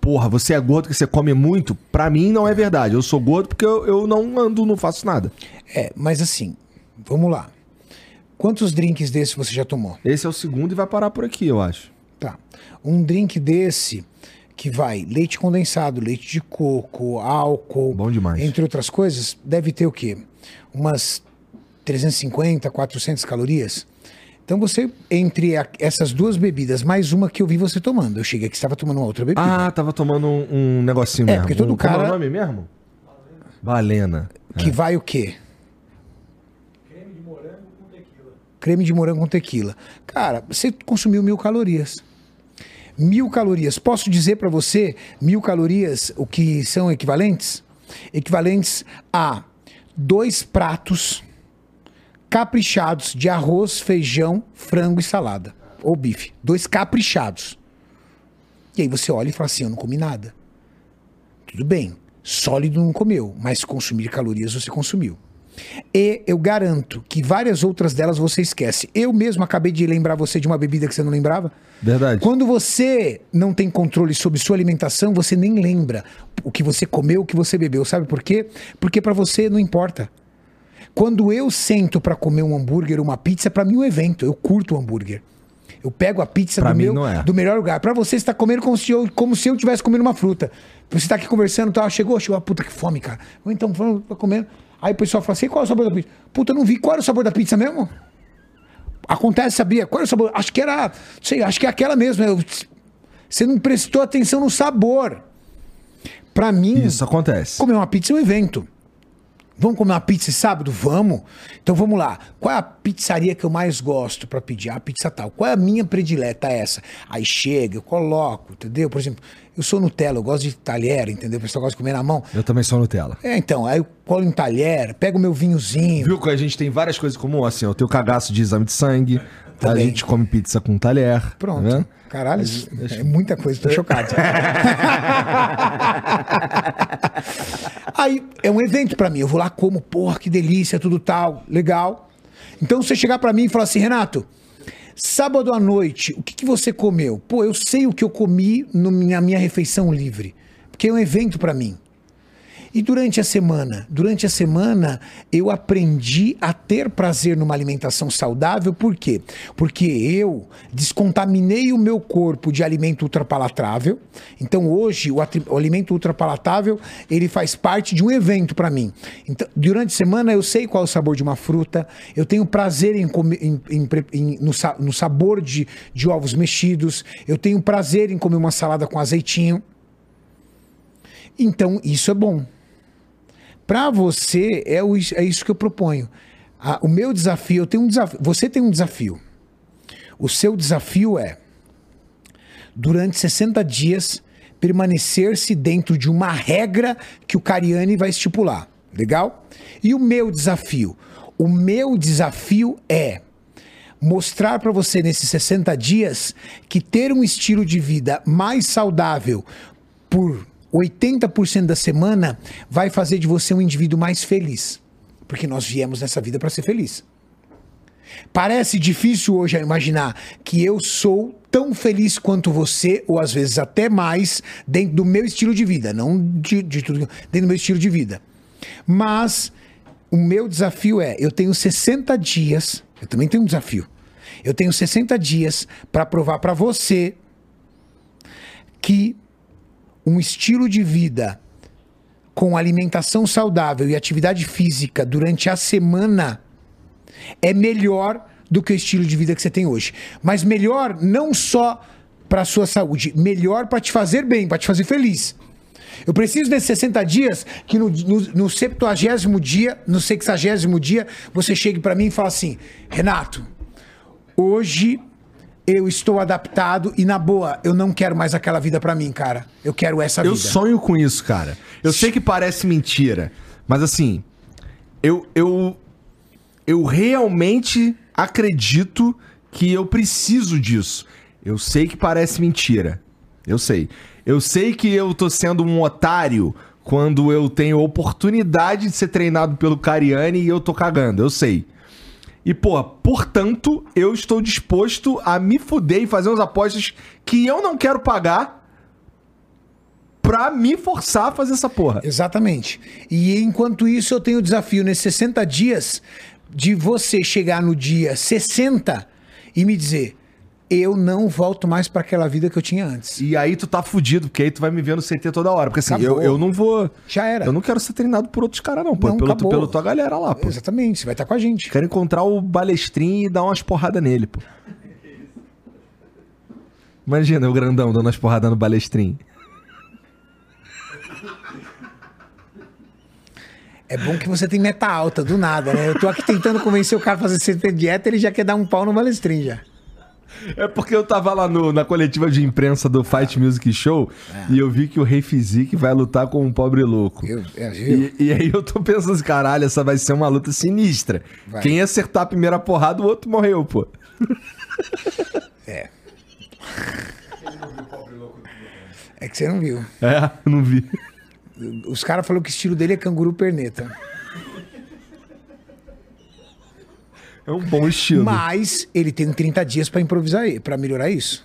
Porra, você é gordo porque você come muito, pra mim não é verdade. Eu sou gordo porque eu, eu não ando, não faço nada. É, mas assim, vamos lá. Quantos drinks desse você já tomou? Esse é o segundo e vai parar por aqui, eu acho. Tá. Um drink desse que vai leite condensado, leite de coco, álcool, Bom demais. entre outras coisas, deve ter o quê? Umas 350, 400 calorias. Então você, entre a- essas duas bebidas, mais uma que eu vi você tomando. Eu cheguei aqui, você estava tomando uma outra bebida. Ah, tava tomando um, um negocinho É, mesmo. porque todo um, como é cara- o nome mesmo? Balena. Que vai o quê? Creme de morango com tequila. Cara, você consumiu mil calorias. Mil calorias. Posso dizer pra você mil calorias o que são equivalentes? Equivalentes a dois pratos caprichados de arroz, feijão, frango e salada. Ou bife. Dois caprichados. E aí você olha e fala assim: eu não comi nada. Tudo bem. Sólido não comeu, mas consumir calorias você consumiu. E eu garanto que várias outras delas você esquece. Eu mesmo acabei de lembrar você de uma bebida que você não lembrava. Verdade. Quando você não tem controle sobre sua alimentação, você nem lembra o que você comeu, o que você bebeu. Sabe por quê? Porque pra você não importa. Quando eu sento pra comer um hambúrguer, uma pizza, pra mim é um evento. Eu curto o hambúrguer. Eu pego a pizza do, meu, é. do melhor lugar. Pra você, você tá comendo como se eu, como se eu tivesse comendo uma fruta. Você tá aqui conversando, tá? Chegou, chegou, ah, puta que fome, cara. Ou então, falando, tô comendo. Aí o pessoal fala assim: qual é o sabor da pizza? Puta, eu não vi. Qual era o sabor da pizza mesmo? Acontece, sabia? Qual era o sabor? Acho que era. Sei, acho que é aquela mesmo. Eu- você não prestou atenção no sabor. Pra mim, Isso acontece. comer uma pizza é um evento. Vamos comer uma pizza sábado? Vamos. Então vamos lá. Qual é a pizzaria que eu mais gosto pra pedir? Ah, A pizza tal. Qual é a minha predileta essa? Aí chega, eu coloco, entendeu? Por exemplo, eu sou Nutella, eu gosto de talher, entendeu? O pessoal gosta de comer na mão. Eu também sou Nutella. É, então, aí eu colo em talher, pego o meu vinhozinho. Viu que a gente tem várias coisas comuns, assim, ó, o teu cagaço de exame de sangue, a Também. gente come pizza com talher. Pronto. vendo? Caralho, é muita coisa, tô chocado. Aí é um evento pra mim. Eu vou lá como, porra, que delícia, tudo tal, legal. Então você chegar pra mim e falar assim, Renato, sábado à noite, o que, que você comeu? Pô, eu sei o que eu comi no, na minha refeição livre, porque é um evento pra mim. E durante a semana? Durante a semana eu aprendi a ter prazer numa alimentação saudável, por quê? Porque eu descontaminei o meu corpo de alimento ultrapalatrável. Então hoje o, o alimento ultrapalatável, ele faz parte de um evento para mim. Então, durante a semana eu sei qual é o sabor de uma fruta, eu tenho prazer em comer em- em em- no, no sabor de, de ovos mexidos, eu tenho prazer em comer uma salada com azeitinho. Então, isso é bom. Para você, é, o- é isso que eu proponho. Ah, o meu desafio, eu tenho um desafio. Você tem um desafio. O seu desafio é, durante 60 dias, permanecer-se dentro de uma regra que o Cariani vai estipular. Legal? E o meu desafio? O meu desafio é mostrar para você nesses 60 dias que ter um estilo de vida mais saudável por 80% da semana vai fazer de você um indivíduo mais feliz. Porque nós viemos nessa vida para ser feliz. Parece difícil hoje imaginar que eu sou tão feliz quanto você, ou às vezes até mais, dentro do meu estilo de vida. Não de, de tudo, dentro do meu estilo de vida. Mas o meu desafio é: eu tenho 60 dias, eu também tenho um desafio. Eu tenho 60 dias para provar para você que um estilo de vida com alimentação saudável e atividade física durante a semana é melhor do que o estilo de vida que você tem hoje. Mas melhor não só para sua saúde, melhor para te fazer bem, para te fazer feliz. Eu preciso desses 60 dias que no, no, no 70 dia, no 60 dia, você chegue para mim e fala assim: Renato, hoje eu estou adaptado e na boa, eu não quero mais aquela vida para mim, cara. Eu quero essa Eu vida. sonho com isso, cara. Eu sei que parece mentira, mas assim, eu eu eu realmente acredito que eu preciso disso. Eu sei que parece mentira. Eu sei. Eu sei que eu tô sendo um otário quando eu tenho oportunidade de ser treinado pelo Cariani e eu tô cagando. Eu sei. E, pô, portanto, eu estou disposto a me fuder e fazer umas apostas que eu não quero pagar pra me forçar a fazer essa porra. Exatamente. E enquanto isso, eu tenho o desafio nesses 60 dias de você chegar no dia 60 e me dizer: eu não volto mais para aquela vida que eu tinha antes. E aí tu tá fudido, porque aí tu vai me ver no CT toda hora. Porque assim, Acabou. eu, eu não vou. Já era. Eu não quero ser treinado por outros caras, não, pô. Não, pelo, pelo tua galera lá, pô. Exatamente, você vai estar com a gente. Quero encontrar o balestrinho e dar umas porradas nele, pô. Imagina o grandão dando umas porradas no balestrinho. É bom que você tem meta alta, do nada, né? Eu tô aqui tentando convencer o cara a fazer CT dieta, ele já quer dar um pau no balestrinho já. É porque eu tava lá no- na coletiva de imprensa do Fight Music Show e eu vi que o Rei Physique vai lutar com um pobre louco. Eu, é, viu? E, e aí eu tô pensando assim, caralho, essa vai ser uma luta sinistra. Vai. Quem acertar a primeira porrada, o outro morreu, pô. É. É que você não viu. É, não vi. Os caras falaram que o estilo dele é canguru perneta. É um bom estilo. Mas ele tem 30 dias pra improvisar, para melhorar isso.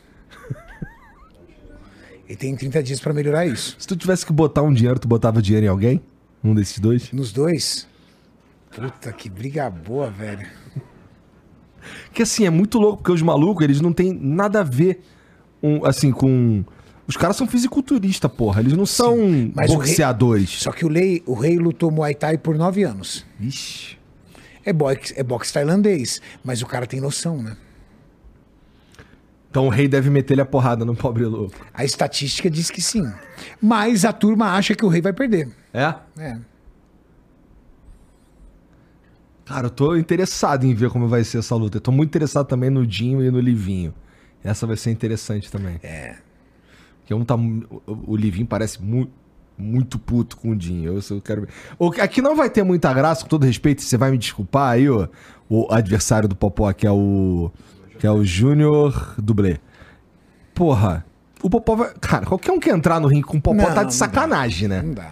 Ele tem 30 dias pra melhorar isso. Se tu tivesse que botar um dinheiro, tu botava dinheiro em alguém? Um desses dois? Nos dois. Puta que briga boa, velho. Que assim, é muito louco, porque os malucos, eles não têm nada a ver, um, assim, com... Os caras são fisiculturistas, porra. Eles não são o rei- boxeadores. Só que o rei, o rei lutou Muay Thai por nove anos. Ixi. É boxe, é boxe tailandês, mas o cara tem noção, né? Então o rei deve meter-lhe a porrada no pobre louco. A estatística diz que sim. Mas a turma acha que o rei vai perder. É? É. Cara, eu tô interessado em ver como vai ser essa luta. Eu tô muito interessado também no Dinho e no Livinho. Essa vai ser interessante também. É. Porque um tá. O Livinho parece mu muito puto com o Dinho. Eu, eu quero. O, aqui não vai ter muita graça, com todo respeito. Você vai me desculpar aí, ó. O adversário do Popó, que é o. Que é o Júnior Dublê. Porra. O Popó vai. Cara, qualquer um que entrar no ringue com o Popó Não, tá de dá. sacanagem, né? Não dá.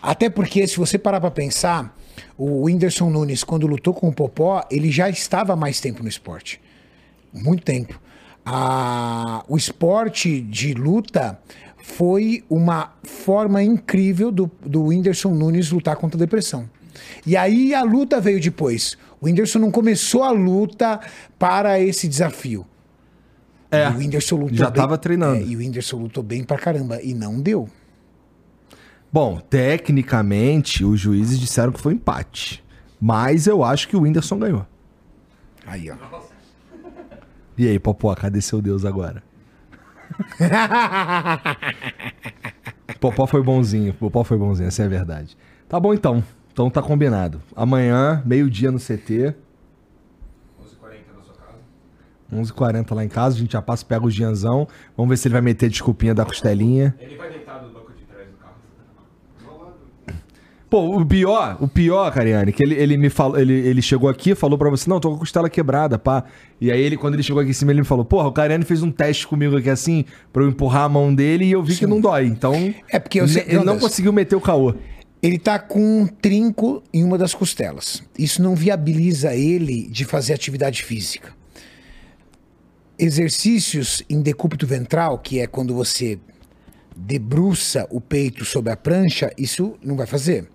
Até porque, se você parar pra pensar, o Whindersson Nunes, quando lutou com o Popó, ele já estava há mais tempo no esporte. Muito tempo. A- o esporte de luta foi uma forma incrível do, do Whindersson Nunes lutar contra a depressão. E aí a luta veio depois. O Whindersson não começou a luta para esse desafio. É, E o Whindersson lutou já bem- tava treinando. É, e o Whindersson lutou bem pra caramba. E não deu. Bom, tecnicamente, os juízes disseram que foi empate. Mas eu acho que o Whindersson ganhou. Aí, ó. E aí, Popó, cadê seu Deus agora? Popó foi bonzinho, Popó foi bonzinho, essa é a verdade. Tá bom então, então tá combinado. Amanhã, meio-dia no CT, 11h40 na sua casa. 11h40 lá em casa, a gente já passa, pega o Gianzão, vamos ver se ele vai meter desculpinha da costelinha. Ele vai deitado no banco de trás do carro. Pô, o pior, o pior, Cariane, que ele, ele me falou, ele, ele chegou aqui, falou pra você, não, tô com a costela quebrada, pá. E aí ele, quando ele chegou aqui em cima, ele me falou, porra, o Cariane fez um teste comigo aqui assim, pra eu empurrar a mão dele e eu vi que não dói. Então, É porque sei- ele não conseguiu meter o caô. Ele tá com um trinco em uma das costelas. Isso não viabiliza ele de fazer atividade física. Exercícios em decúbito ventral, que é quando você debruça o peito sobre a prancha, isso não vai fazer.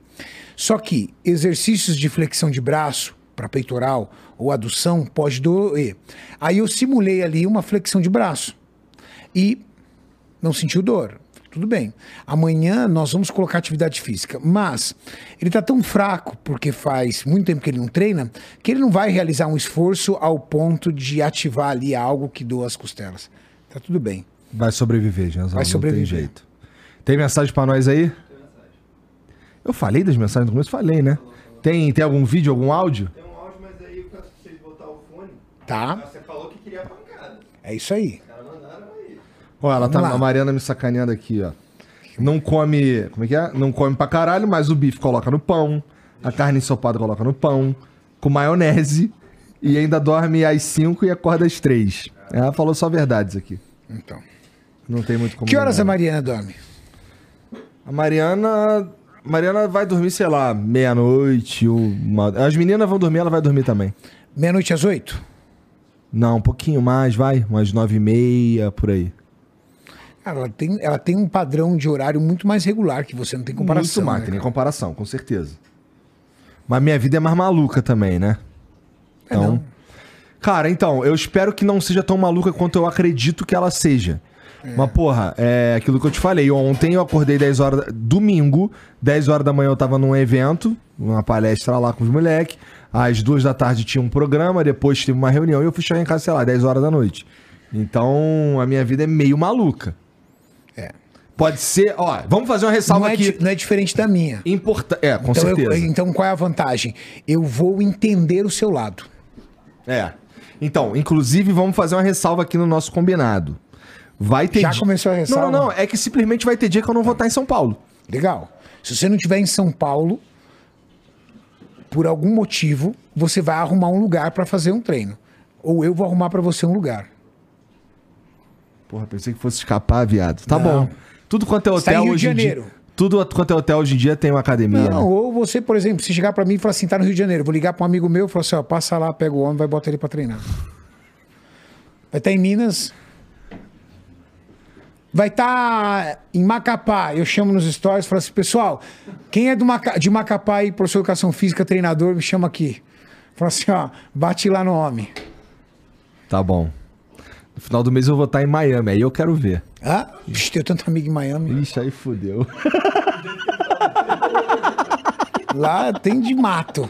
Só que exercícios de flexão de braço, para peitoral ou adução, pode doer. Aí eu simulei ali uma flexão de braço e não sentiu dor. Tudo bem. Amanhã nós vamos colocar atividade física, mas ele está tão fraco porque faz muito tempo que ele não treina que ele não vai realizar um esforço ao ponto de ativar ali algo que doa as costelas. Tá tudo bem. Vai sobreviver, Janzão. Vai Não sobreviver. tem jeito. Tem mensagem pra nós aí? Eu falei das mensagens no começo? Falei, né? Tem, tem algum vídeo, algum áudio? Tem um áudio, mas aí eu quero que vocês botar o fone. Tá? Você falou que queria pancada. É isso aí. Os caras mandaram aí. Ó, ela tá, lá. a Mariana me sacaneando aqui, ó. Não come. Como é que é? Não come pra caralho, mas o bife coloca no pão. A carne ensopada coloca no pão. Com maionese. E ainda dorme às 5 e acorda às 3. Ela falou só verdades aqui. Então. Não tem muito como. Que horas a. Mariana dorme? A Mariana. Mariana vai dormir, sei lá, meia-noite. uma- As meninas vão dormir, ela vai dormir também. Meia-noite às oito? Não, um pouquinho mais, vai. Umas nove e meia, por aí. Ela tem, ela tem um padrão de horário muito mais regular que você não tem comparação. Muito mais, né, tem comparação, com certeza. Mas minha vida é mais maluca também, né? É, não. Cara, então, eu espero que não seja tão maluca quanto eu acredito que ela seja. Mas, porra, é aquilo que eu te falei. Ontem eu acordei 10 horas. Domingo, 10 horas da manhã eu tava num evento, uma palestra lá com os moleques. Às duas da tarde tinha um programa, depois tive uma reunião e eu fui chegar em casa, sei lá, 10 horas da noite. Então, a minha vida é meio maluca. É. Pode ser, ó, vamos fazer uma Não ressalva é, aqui. não é diferente da minha. Importa... É, com Então, eu- certeza. então, qual é a vantagem? Eu vou entender o seu lado. É. Então, inclusive, vamos fazer uma ressalva aqui no nosso combinado. Vai ter Já começou a ressalva? Não, não, não. É que simplesmente vai ter dia que eu não vou estar em São Paulo. Legal. Se você não estiver em São Paulo, por algum motivo, você vai arrumar um lugar para fazer um treino. Ou eu vou arrumar para você um lugar. Porra, pensei que fosse escapar, viado. Tá Não. bom. Tudo quanto é tá hotel Rio de hoje em dia. Janeiro. Tudo quanto é hotel hoje em dia tem uma academia. Não, né? ou você, por exemplo, se chegar para mim e falar assim, tá no Rio de Janeiro, vou ligar para um amigo meu e falar assim, ó, passa lá, pega o homem, vai botar ele para treinar. Vai estar em Minas. Vai estar em Macapá. Eu chamo nos stories e falo assim, pessoal, quem é do Maca- de Macapá e professor de educação física, treinador, me chama aqui. Fala assim, ó, bate lá no homem. Tá bom. No final do mês eu vou estar em Miami, aí eu quero ver. Ah, Ixi, tenho tanto amigo em Miami. Ixi, aí fudeu. Lá tem de mato.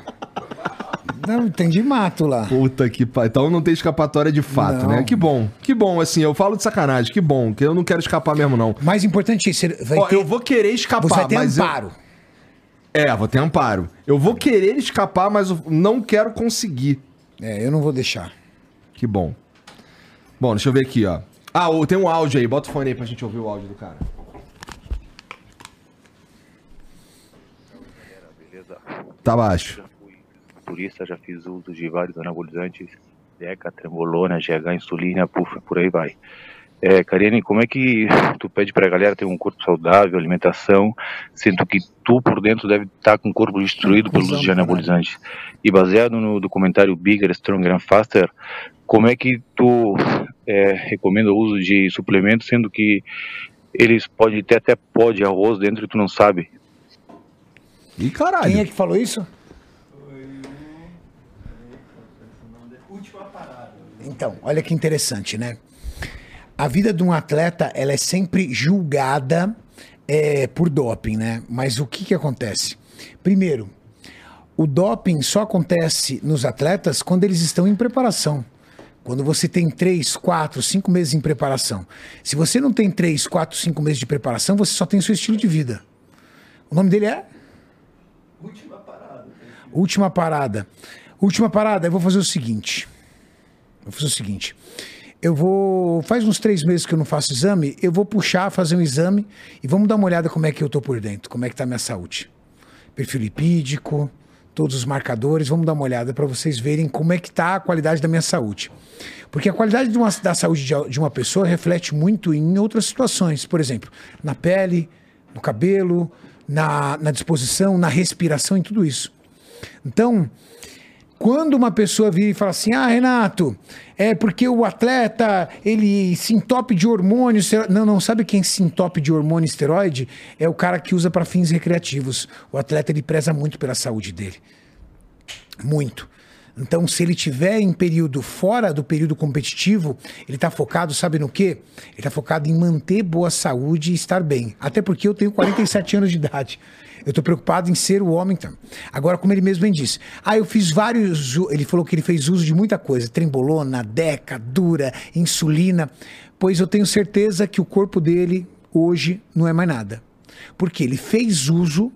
Não, tem de mato lá. Puta que pariu. Então não tem escapatória de fato, Não. né? Que bom. Que bom, assim, eu falo de sacanagem. Que bom, que eu não quero escapar mesmo, não. Mais importante, você vai Ó, ter, eu vou querer escapar, você vai ter mas eu- amparo. É, vou ter amparo. Eu vou querer escapar, mas eu não quero conseguir. É, eu não vou deixar. Que bom. Bom, deixa eu ver aqui, ó. Ah, tem um áudio aí. Bota o fone aí pra gente ouvir o áudio do cara. Tá baixo. Turista, já fiz uso de vários anabolizantes, Deca, Trembolona, GH, insulina, puf, por aí vai. É, Karine, como é que tu pede pra galera ter um corpo saudável, alimentação, sendo que tu por dentro deve estar com o corpo destruído pelo uso de anabolizantes? E baseado no documentário Bigger, Stronger and Faster, como é que tu é, recomenda o uso de suplementos, sendo que eles podem ter até pó de arroz dentro e tu não sabe? Ih, caralho. Quem é que falou isso? Então, olha que interessante, né? A vida de um atleta, ela é sempre julgada é, por doping, né? Mas o que que acontece? Primeiro, o doping só acontece nos atletas quando eles estão em preparação. Quando você tem três, quatro, cinco meses em preparação. Se você não tem três, quatro, cinco meses de preparação, você só tem o seu estilo de vida. O nome dele é? Última parada. Última parada. Última parada, eu vou fazer o seguinte. Eu fazer o seguinte. Eu vou. Faz uns três meses que eu não faço exame, eu vou puxar, fazer um exame e vamos dar uma olhada como é que eu tô por dentro, como é que tá a minha saúde. Perfil lipídico, todos os marcadores, vamos dar uma olhada para vocês verem como é que tá a qualidade da minha saúde. Porque a qualidade de uma- da saúde de, de uma pessoa reflete muito em outras situações. Por exemplo, na pele, no cabelo, na, na disposição, na respiração, em tudo isso. Então, quando uma pessoa vira e fala assim, ah, Renato, é porque o atleta, ele se entope de hormônio, estero-" não, não, sabe quem se entope de hormônio esteroide? É o cara que usa para fins recreativos. O atleta, ele preza muito pela saúde dele. Muito. Então, se ele tiver em período fora do período competitivo, ele está focado, sabe no quê? Ele está focado em manter boa saúde e estar bem. Até porque eu tenho 47 anos de idade. Eu estou preocupado em ser o homem. Então. Agora, como ele mesmo bem disse, ah, eu fiz vários. Ele falou que ele fez uso de muita coisa: trembolona, deca, dura, insulina. Pois eu tenho certeza que o corpo dele hoje não é mais nada. Porque ele fez uso,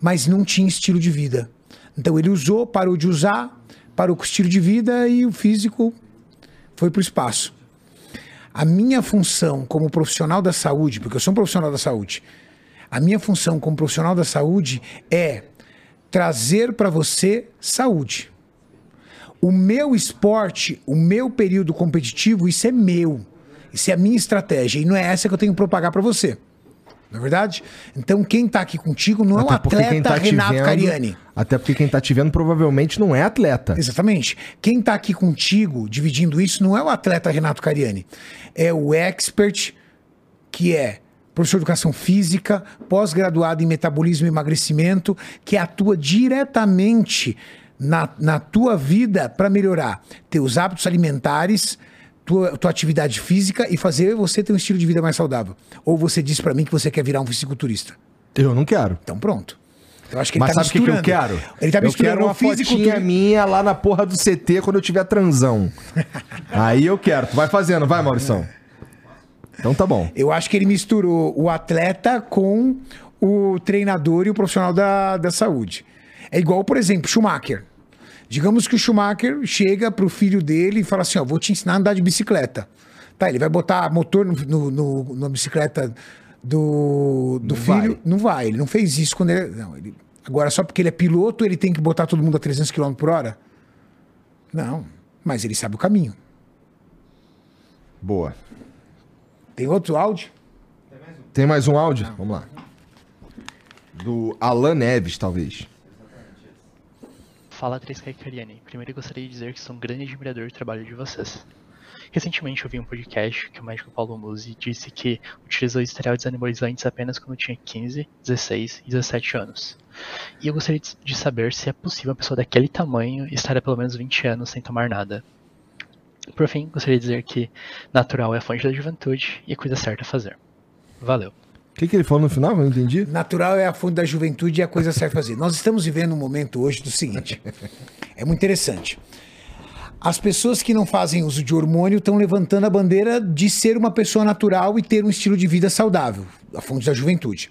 mas não tinha estilo de vida. Então ele usou, parou de usar, parou com o estilo de vida e o físico foi para o espaço. A minha função como profissional da saúde, porque eu sou um profissional da saúde, a minha função como profissional da saúde é trazer para você saúde. O meu esporte, o meu período competitivo, isso é meu. Isso é a minha estratégia. E não é essa que eu tenho que propagar para você. Não é verdade? Então, quem tá aqui contigo não é o Até porque quem atleta tá Renato vendo- Cariani. Até porque quem tá te vendo provavelmente não é atleta. Exatamente. Quem tá aqui contigo, dividindo isso, não é o atleta Renato Cariani. É o expert, que é professor de educação física, pós-graduado em metabolismo e emagrecimento, que atua diretamente na, na tua vida para melhorar teus hábitos alimentares, tua, tua atividade física e fazer você ter um estilo de vida mais saudável. Ou você diz para mim que você quer virar um fisiculturista. Eu não quero. Então pronto. Eu acho que ele Mas tá sabe o que, que eu quero? Ele tá eu misturando quero uma fotinha minha lá na porra do CT quando eu tiver transão. Aí eu quero. Tu vai fazendo, vai, Maurição. Então tá bom. Eu acho que ele misturou o atleta com o treinador e o profissional da, da saúde. É igual, por exemplo, Schumacher. Digamos que o Schumacher chega pro filho dele e fala assim: Ó, vou te ensinar a andar de bicicleta. Tá, ele vai botar motor no, no- na bicicleta do, do Não filho. vai. Não vai, ele não fez isso quando ele. Não, ele agora, só porque ele é piloto, ele tem que botar todo mundo a 300 km por hora? Não, mas ele sabe o caminho. Boa. Tem outro áudio? Tem mais um áudio? Vamos lá. Do Alan Neves, talvez. Fala 3K Cariani. Primeiro gostaria de dizer que sou um grande admirador do trabalho de vocês. Recentemente eu vi um podcast que o médico Paulo Musi disse que utilizou esteroides anabolizantes apenas quando tinha 15, 16 e 17 anos. E eu gostaria de- de saber se é possível uma pessoa daquele tamanho estar há pelo menos 20 anos sem tomar nada. Por fim, gostaria de dizer que natural é a fonte da juventude e a coisa certa a fazer. Valeu. O que, que ele falou no final? Eu não entendi. Natural é a fonte da juventude e a coisa a fazer. Nós estamos vivendo um momento hoje do seguinte: é muito interessante. As pessoas que não fazem uso de hormônio estão levantando a bandeira de ser uma pessoa natural e ter um estilo de vida saudável, a fonte da juventude.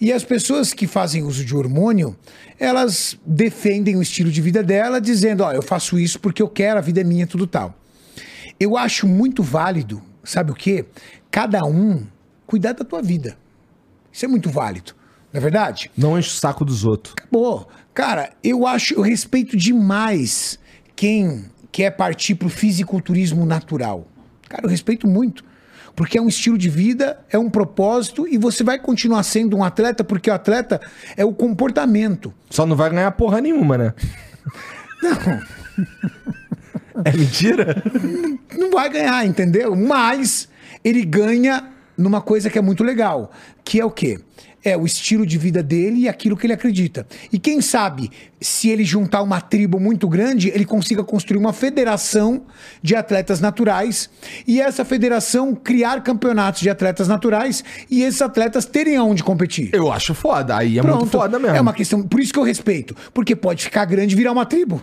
E as pessoas que fazem uso de hormônio, elas defendem o estilo de vida dela, dizendo: Ó, eu faço isso porque eu quero, a vida é minha, tudo tal. Eu acho muito válido, sabe o quê? Cada um cuidar da tua vida. Isso é muito válido, não é verdade? Não enche o saco dos outros. Acabou. Cara, eu acho, eu respeito demais quem quer partir pro fisiculturismo natural. Cara, eu respeito muito. Porque é um estilo de vida, é um propósito e você vai continuar sendo um atleta porque o atleta é o comportamento. Só não vai ganhar porra nenhuma, né? É mentira? não vai ganhar, entendeu? Mas ele ganha numa coisa que é muito legal, que é o quê? É o estilo de vida dele e aquilo que ele acredita. E quem sabe, se ele juntar uma tribo muito grande, ele consiga construir uma federação de atletas naturais e essa federação criar campeonatos de atletas naturais e esses atletas terem aonde competir. Eu acho foda. Aí é muito foda mesmo. É uma questão, por isso que eu respeito, porque pode ficar grande e virar uma tribo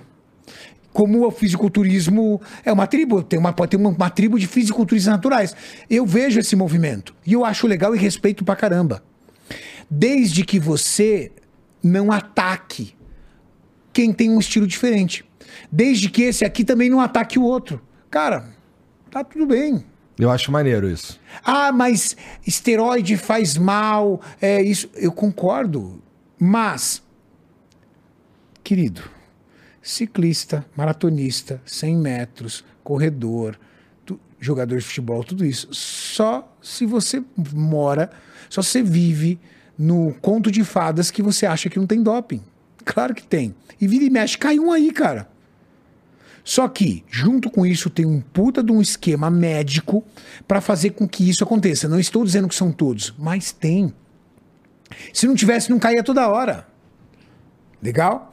como o fisiculturismo é uma tribo, tem uma, pode ter uma, uma tribo de fisiculturistas naturais. Eu vejo esse movimento e eu acho legal e respeito pra caramba. Desde que você não ataque quem tem um estilo diferente. Desde que esse aqui também não ataque o outro. Cara, tá tudo bem. Eu acho maneiro isso. Ah, mas esteroide faz mal, é isso. Eu concordo. Mas, querido, ciclista, maratonista, 100 metros, corredor, tu- jogador de futebol, tudo isso. Só se você mora, só se você vive no conto de fadas que você acha que não tem doping. Claro que tem. E vira e mexe, cai um aí, cara. Só que, junto com isso, tem um puta de um esquema médico para fazer com que isso aconteça. Não estou dizendo que são todos, mas tem. Se não tivesse, não caía toda hora. Legal?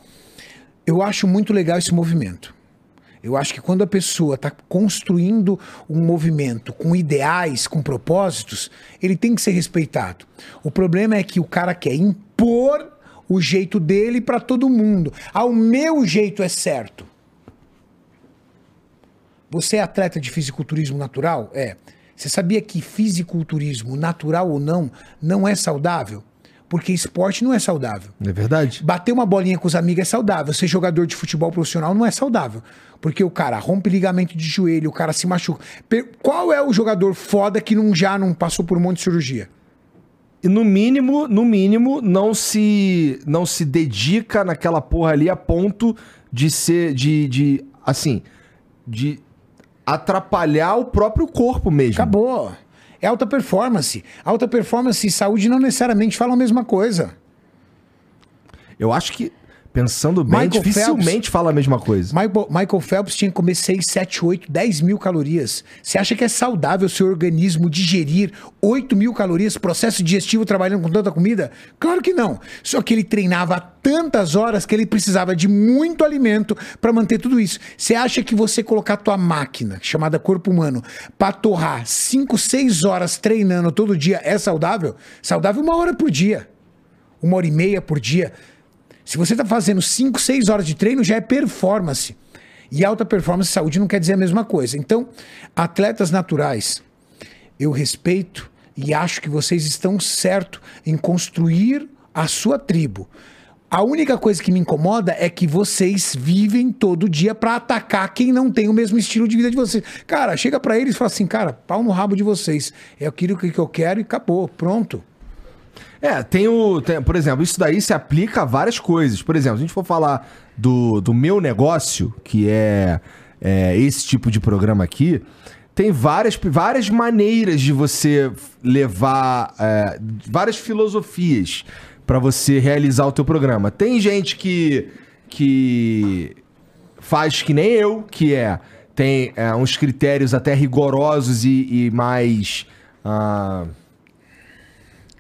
Eu acho muito legal esse movimento. Eu acho que quando a pessoa está construindo um movimento com ideais, com propósitos, ele tem que ser respeitado. O problema é que o cara quer impor o jeito dele para todo mundo. Ah, o meu jeito é certo. Você é atleta de fisiculturismo natural? É. Você sabia que fisiculturismo, natural ou não, não é saudável? Porque esporte não é saudável. É verdade? Bater uma bolinha com os amigos é saudável. Ser jogador de futebol profissional não é saudável. Porque o cara rompe ligamento de joelho, o cara se machuca. Qual é o jogador foda que não, já não passou por um monte de cirurgia? E no mínimo, no mínimo, não se não se dedica naquela porra ali a ponto de ser de, de assim, de atrapalhar o próprio corpo mesmo. Acabou. É alta performance. Alta performance e saúde não necessariamente falam a mesma coisa. Eu acho que pensando bem, Michael dificilmente fala a mesma coisa. Michael, Michael Phelps tinha que comer 6, 7, 8, 10 mil calorias. Você acha que é saudável o seu organismo digerir 8 mil calorias, processo digestivo trabalhando com tanta comida? Claro que não. Só que ele treinava tantas horas que ele precisava de muito alimento para manter tudo isso. Você acha que você colocar tua máquina, chamada corpo humano, para torrar 5, 6 horas treinando todo dia é saudável? Saudável uma hora por dia. Uma hora e meia por dia. Se você está fazendo 5, 6 horas de treino, já é performance. E alta performance e saúde não quer dizer a mesma coisa. Então, atletas naturais, eu respeito e acho que vocês estão certo em construir a sua tribo. A única coisa que me incomoda é que vocês vivem todo dia para atacar quem não tem o mesmo estilo de vida de vocês. Cara, chega para eles e fala assim, cara, pau no rabo de vocês. É aquilo que eu quero e acabou, pronto. É, tem o. tem- por exemplo, isso daí se aplica a várias coisas. Por exemplo, se a gente for falar do, do meu negócio, que é, é esse tipo de programa aqui, tem várias, várias maneiras de você levar. é, várias filosofias para você realizar o teu programa. Tem gente que. que faz que nem eu, que é. Tem é, uns critérios até rigorosos e, e mais. ah,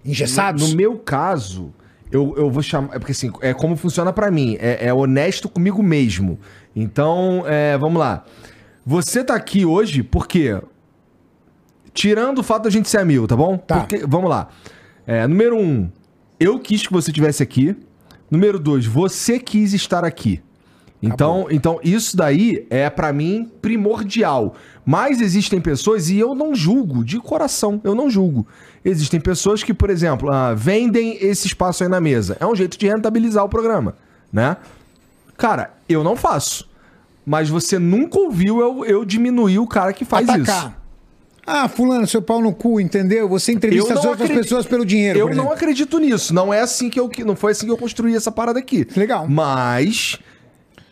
Engessados? no, no meu caso, eu, eu vou chamar. É porque assim, é como funciona pra mim. É, é honesto comigo mesmo. Então, é, vamos lá. Você tá aqui hoje porque. Tirando o fato da gente ser amigo, tá bom? Tá. Porque- vamos lá. É, número um, eu quis que você estivesse aqui. Número dois, você quis estar aqui. Então, então isso daí é pra mim primordial. Mas existem pessoas e eu não julgo de coração, eu não julgo. Existem pessoas que, por exemplo, ah, vendem esse espaço aí na mesa. É um jeito de rentabilizar o programa, né? Cara, eu não faço. Mas você nunca ouviu eu, eu diminuir o cara que faz isso. Atacar. Ah, fulano, seu pau no cu, entendeu? Você entrevista as outras acredi- pessoas pelo dinheiro. Eu não acredito nisso. Não é assim que eu que- não foi assim que eu construí essa parada aqui. Legal. Mas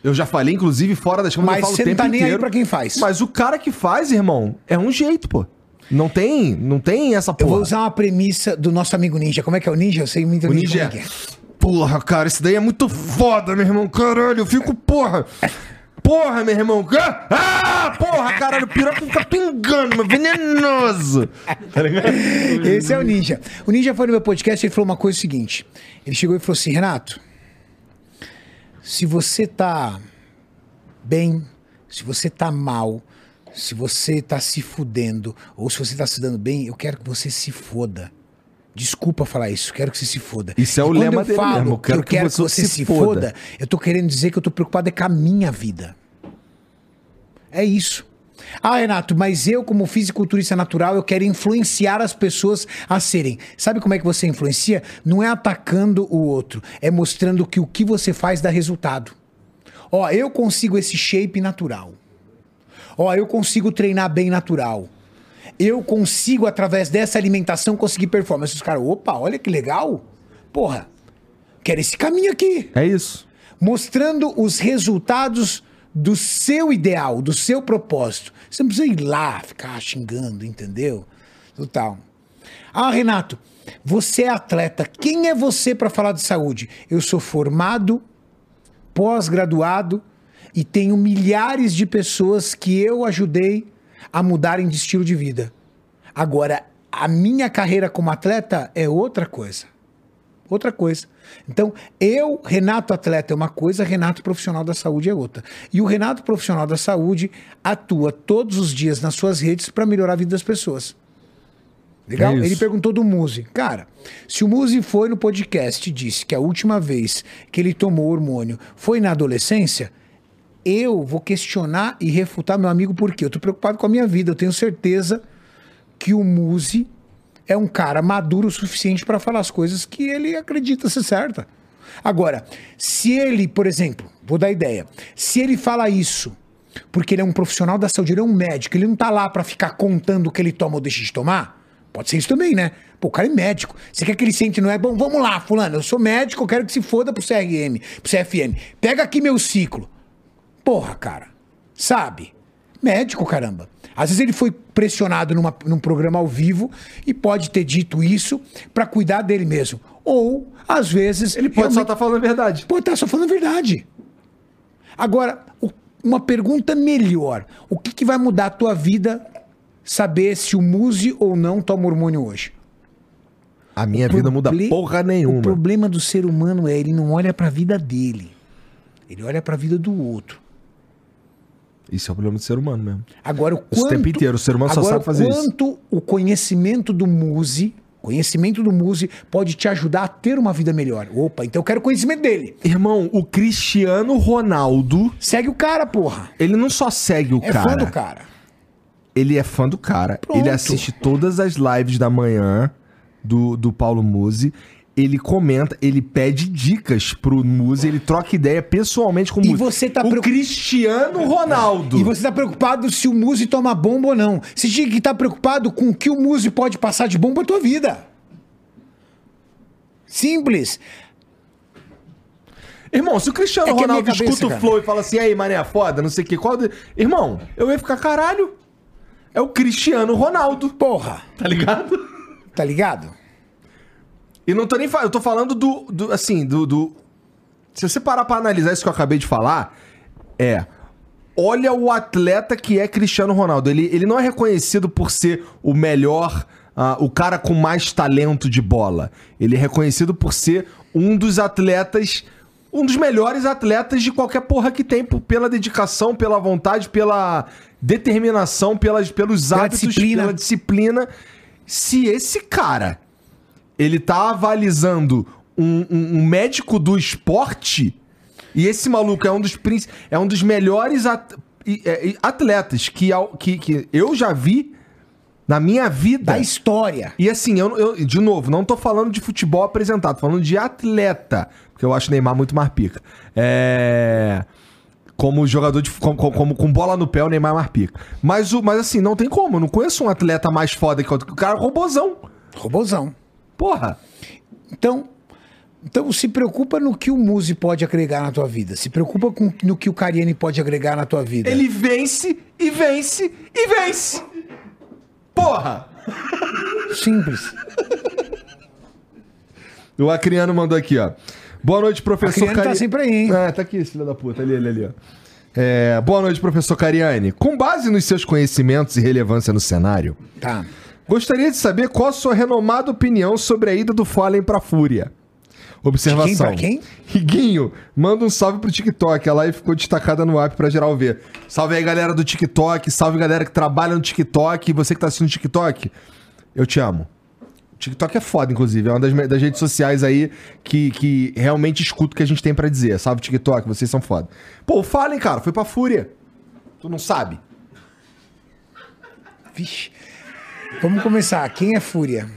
eu já falei inclusive fora das câmeras, Mas eu falo você não tempo tá nem aí inteiro. pra quem faz. Mas o cara que faz, irmão, é um jeito, pô. Não tem, não tem essa Eu porra. vou usar uma premissa do nosso amigo Ninja. Como é que é o Ninja? Eu sei muito O ninja. como é que é. Porra, cara, isso daí é muito foda, meu irmão. Caralho, eu fico, porra. Porra, meu irmão. Ah, porra, caralho, o piroca fica pingando, mas venenoso. Tá ligado? Esse é o Ninja. O Ninja foi no meu podcast e ele falou uma coisa seguinte. Ele chegou e falou assim, Renato, se você tá bem, se você tá mal, se você tá se fudendo, ou se você tá se dando bem, eu quero que você se foda. Desculpa falar isso, quero que você se foda. Isso é o lema eu dele falo mesmo, eu que quero eu que quero você que você se se foda. foda, eu tô querendo dizer que eu tô preocupado é com a minha vida. É isso. Ah, Renato, mas eu, como fisiculturista natural, eu quero influenciar as pessoas a serem. Sabe como é que você influencia? Não é atacando o outro, é mostrando que o que você faz dá resultado. Ó, eu consigo esse shape natural. Ó, eu consigo treinar bem natural. Eu consigo, através dessa alimentação, conseguir performance. Os caras, opa, olha que legal. Porra, quero esse caminho aqui É isso. mostrando os resultados do seu ideal, do seu propósito. Você não precisa ir lá ficar xingando, entendeu? Total. Ah, Renato, você é atleta. Quem é você para falar de saúde? Eu sou formado, pós-graduado e tenho milhares de pessoas que eu ajudei a mudarem de estilo de vida. Agora, a minha carreira como atleta é outra coisa. Outra coisa. Então, eu, Renato atleta é uma coisa, Renato profissional da saúde é outra. E o Renato profissional da saúde atua todos os dias nas suas redes para melhorar a vida das pessoas. Legal? É. Ele perguntou do Muzi. Cara, se o Muzi foi no podcast e disse que a última vez que ele tomou hormônio foi na adolescência, eu vou questionar e refutar meu amigo porque eu tô preocupado com a minha vida. Eu tenho certeza que o Muzi é um cara maduro o suficiente para falar as coisas que ele acredita ser certa. Agora, se ele, por exemplo, vou dar ideia, se ele fala isso porque ele é um profissional da saúde, ele é um médico, ele não tá lá para ficar contando o que ele toma ou deixa de tomar, pode ser isso também, né? Pô, o cara é médico. Você quer que ele sente, não é? Bom, vamos lá, fulano, eu sou médico, eu quero que se foda pro CRM, pro CFM. Pega aqui meu ciclo. Porra, cara. Sabe? Médico, caramba. Às vezes ele foi pressionado numa, num programa ao vivo e pode ter dito isso pra cuidar dele mesmo. Ou, às vezes. Ele pode só estar falando a verdade. Pode estar só falando a verdade. Agora, o- uma pergunta melhor. O que, que vai mudar a tua vida saber se o Muse ou não toma hormônio hoje? A minha vida muda porra O nenhuma. problema do ser humano é ele não olha pra vida dele. Ele olha pra vida do outro. Isso é o problema do ser humano mesmo. Agora, o quanto... tempo inteiro, o ser humano só agora, sabe fazer isso. quanto o conhecimento do Muse, conhecimento do Muse pode te ajudar a ter uma vida melhor. Opa, então eu quero conhecimento dele. Irmão, o Cristiano Ronaldo, Segue o cara, porra. ele não só segue o É cara, fã do cara. ele é fã do cara. Pronto. Ele assiste todas as lives da manhã do, do Paulo Musi. Ele comenta, ele pede dicas pro Musi, ele troca ideia pessoalmente com o E Musi. você tá o preocup- Cristiano Ronaldo. E você tá preocupado se o Muse toma bomba ou não. Você tinha que estar preocupado com o que o Muse pode passar de bom pra tua vida. Simples. Irmão, se o Cristiano É Ronaldo cabeça, escuta cara. o flow e fala assim, aí, mané, foda, não sei o que, qual. de-" Irmão, eu ia ficar caralho. É o Cristiano Ronaldo, Porra. tá ligado? Tá ligado? E não tô nem falando, eu tô falando do, do assim, do, do- Se você parar pra analisar isso que eu acabei de falar, é. Olha o atleta que é Cristiano Ronaldo. Ele, ele não é reconhecido por ser o melhor, ah, o cara com mais talento de bola. Ele é reconhecido por ser um dos atletas, um dos melhores atletas de qualquer porra que tem, pela dedicação, pela vontade, pela determinação, pelas, pelos Pela hábitos, disciplina. pela disciplina. Se esse cara ele tá avalizando um, um- um médico do esporte e esse maluco é um dos é um dos melhores at- é, atletas que, que, que eu já vi na minha vida. Da história. E assim, eu, eu- de novo, não tô falando de futebol apresentado, tô falando de atleta, porque eu acho o Neymar muito mais pica. É. Como jogador de. Como, como- com bola no pé, o Neymar é mais pica. Mas, o, mas assim, não tem como. Eu não conheço um atleta mais foda que outro. O cara é robozão. Robozão. Porra. Então, então se preocupa no que o Muse pode agregar na tua vida. Se preocupa com, no que o Cariani pode agregar na tua vida. Ele vence e vence e vence. Porra! Simples. O Acriano mandou aqui, ó. Boa noite, professor Acriano tá sempre aí, hein? É, tá aqui, esse filho da puta. Ali, ali, ali, ó. É, boa noite, professor Cariani. Com base nos seus conhecimentos e relevância no cenário, Tá. Gostaria de saber qual a sua renomada opinião sobre a ida do Fallen pra Fúria. Observação. Quem pra quem? Riguinho, manda um salve pro TikTok. A live ficou destacada no app pra geral ver. Salve aí, galera do TikTok. Salve, galera que trabalha no TikTok. Você que tá assistindo o TikTok, eu te amo. O TikTok é foda, inclusive. É uma das, das redes sociais aí que, que realmente escuta o que a gente tem pra dizer. Salve, TikTok. Vocês são foda. Pô, o Fallen, cara, foi pra Fúria. Tu não sabe? Vixe. Vamos começar. Quem é Fúria?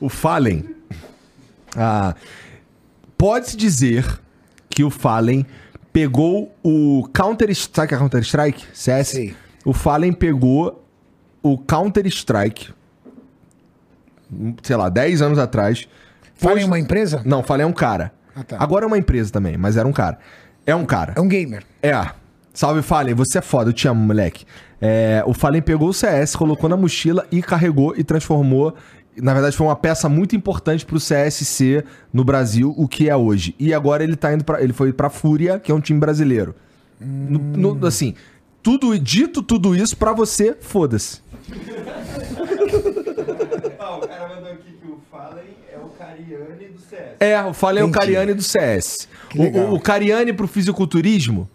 O Fallen. Ah, Pode-se dizer que o Fallen pegou o Counter Strike. Sabe o que é Counter Strike? CS? Sei. O Fallen pegou o Counter Strike. Sei lá, 10 anos atrás. Em Pôs- uma empresa? Não, Fallen é um cara. Ah, tá. Agora é uma empresa também, mas era um cara. É um cara. É um gamer. É. Salve, Fallen. Você é foda, eu te amo, moleque. É, o Fallen pegou o CS, colocou na mochila e carregou e transformou. Na verdade, foi uma peça muito importante pro CSC no Brasil, o que é hoje. E agora ele tá indo para Ele foi pra Fúria, que é um time brasileiro. No- no- assim, tudo dito tudo isso pra você, foda-se. Ah, o cara mandou aqui que o Fallen é Cariani do CS. É, o Fallen é o. Cariani do CS. O, o, o Cariani pro fisiculturismo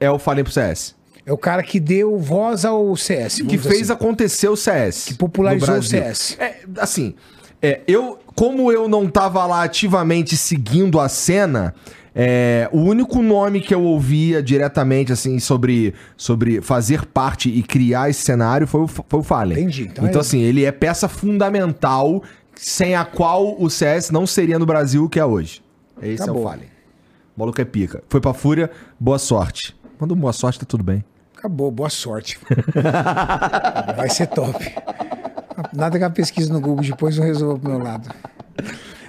é o Fallen pro CS. É o cara que deu voz ao CS. Que fez assim. acontecer o CS. Que popularizou o. CS. É, assim, é, eu, como eu não tava lá ativamente seguindo a cena, é, o único nome que eu ouvia diretamente, assim, sobre, sobre fazer parte e criar esse cenário foi o, foi o Fallen. Entendi, então Então, é- assim, ele é peça fundamental sem a qual o CS não seria no Brasil o que é hoje. Esse Tá é o Fallen. O maluco é pica. Foi pra Fúria, boa sorte. Quando boa sorte, tá tudo bem. Acabou, boa sorte. Vai ser top. Nada que a pesquisa no Google depois não resolva pro meu lado.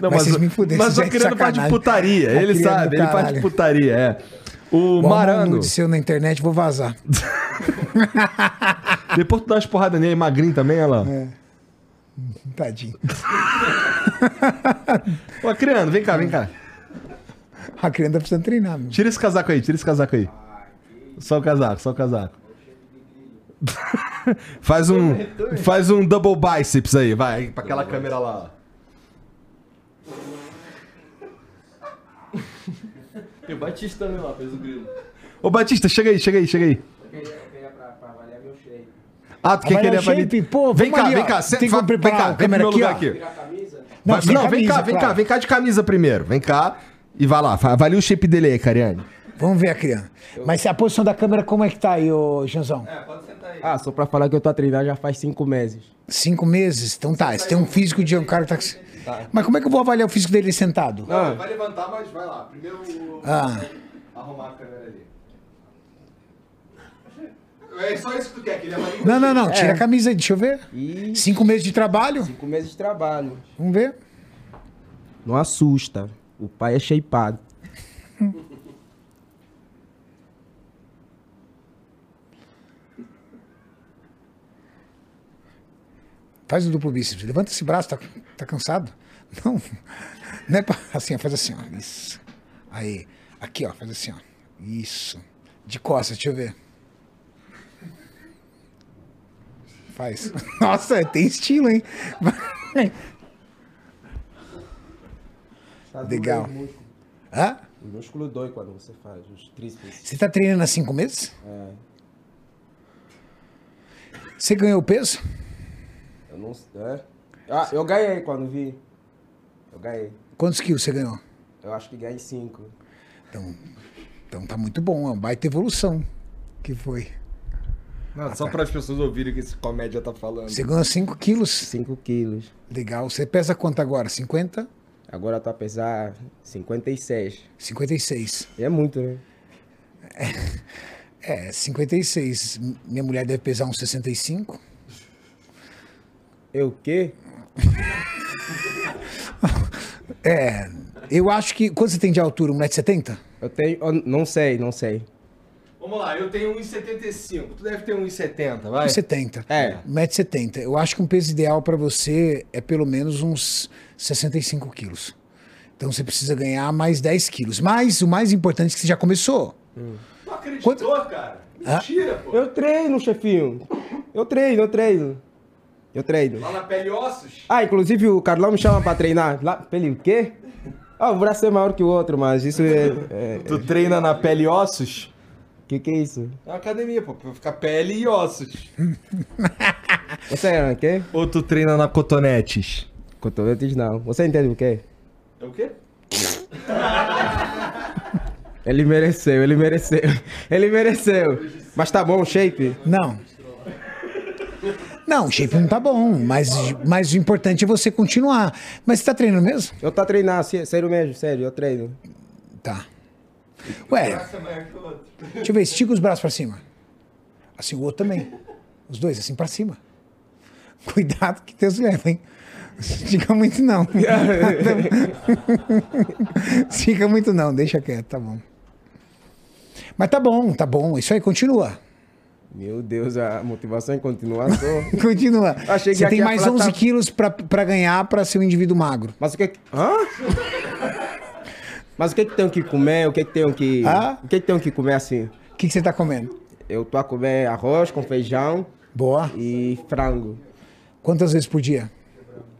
Não, Mas mas, me fuderam, mas o é de Criano faz de putaria. Ele sabe, ele faz de putaria, é. O um Marano, seu na internet, vou vazar. depois tu dá umas porradas nele, magrinho também, lá. É. Tadinho. Ô, Criano, vem cá, vem cá. A criança tá precisando treinar, meu. Tira esse casaco aí, tira esse casaco aí. Só o casaco, só o casaco. faz um faz um double biceps aí, vai, pra aquela câmera lá. ó. E o Batista também lá, fez o grilo. Ô Batista, chega aí, chega aí, chega aí. Eu queria pra, pra avaliar meu shape. Ah, tu quer que ele shape? Pô, vem cá, ali, vem cá, Tem que vem cá, vem pro meu aqui, lugar ó. aqui. Não, vem camisa, cá, vem cá, claro. vem cá de camisa primeiro. Vem cá e vai lá. Avalia o shape dele aí, Cariane. Vamos ver a criança. Mas a posição da câmera, como é que tá aí, ô Janzão? É, pode sentar aí. Ah, só pra falar que eu tô a treinar já faz cinco meses. Cinco meses? Então tá, você tem um físico de um cara que tá. Mas como é que eu vou avaliar o físico dele sentado? Ah, Vai levantar, mas vai lá. Primeiro Ah, arrumar a câmera ali. É só isso que tu quer, que ele avalie. não, não, não. Tira a camisa aí, deixa eu ver. e Cinco meses de trabalho? cinco meses de trabalho. Vamos ver. Não assusta. O pai é shapeado. Faz o duplo bíceps. Levanta esse braço, tá, tá cansado? Não. Não é pra, assim, ó, faz assim, ó. Isso. Aí. Aqui, ó, faz assim, ó. Isso. De costas, deixa eu ver. Faz. Nossa, tem estilo, hein? Tá Legal. Hã? O músculo dói quando você faz os tríceps. Você tá treinando há cinco meses? É, Você ganhou peso? Eu não é. Ah, eu ganhei quando vi. Eu ganhei. Quantos quilos você ganhou? Eu acho que ganhei cinco. Então, então tá muito bom, é uma baita evolução. Que foi. só para as pessoas ouvirem o que esse comédia tá falando. Você ganhou 5 quilos. Cinco quilos. Legal. Você pesa quanto agora? 50? Agora tá a pesar 56. 56. E é muito, né? É, 56. Minha mulher deve pesar uns 65. Eu o quê? É, eu acho que. Quanto você tem de altura? 1,70m? Eu tenho. eu não sei, não sei. Vamos lá, eu tenho 1,75. Tu deve ter 1,70, vai. 1,70m. É. 1,70m. Eu acho que um peso ideal pra você é pelo menos uns 65 quilos. Então você precisa ganhar mais 10 quilos. Mas o mais importante é que você já começou. Não acreditou, cara? Mentira, pô. Eu treino, chefinho. Eu treino, eu treino. Eu treino. Lá na pele e ossos. Ah, inclusive o Carlão me chama pra treinar. Lá, pele o quê? Ah, o braço é maior que o outro, mas isso é. é- Tu treina na pele e ossos? que que é isso? É uma academia, pô, pra ficar pele e ossos. Você é o quê? Ou tu treina na cotonetes? Cotonetes não. Você entende o quê? É o quê? Ele mereceu, ele mereceu. Ele mereceu. Mas tá bom o shape? Não. Não, o shape não tá bom, mas, mas o importante é você continuar. Mas você tá treinando mesmo? Eu tô treinando, sé- sério mesmo, sério, eu treino. Tá. Ué, deixa eu ver, estica os braços pra cima. Assim, o outro também. Os dois, assim pra cima. Cuidado que Deus leva, hein? Estica muito não. Estica muito não, deixa quieto, tá bom. Mas tá bom, tá bom. Isso aí, continua. Meu Deus, a motivação é continuar só. Continua. Achei que Você tem mais falar 11 tá- quilos pra, pra ganhar pra ser um indivíduo magro. Mas o que que... Hã? Mas o que que tenho que comer? O que que tenho que... Ah? O que que tenho que comer assim? O que, que você tá comendo? Eu tô a comer arroz com feijão Boa. e frango. Quantas vezes por dia?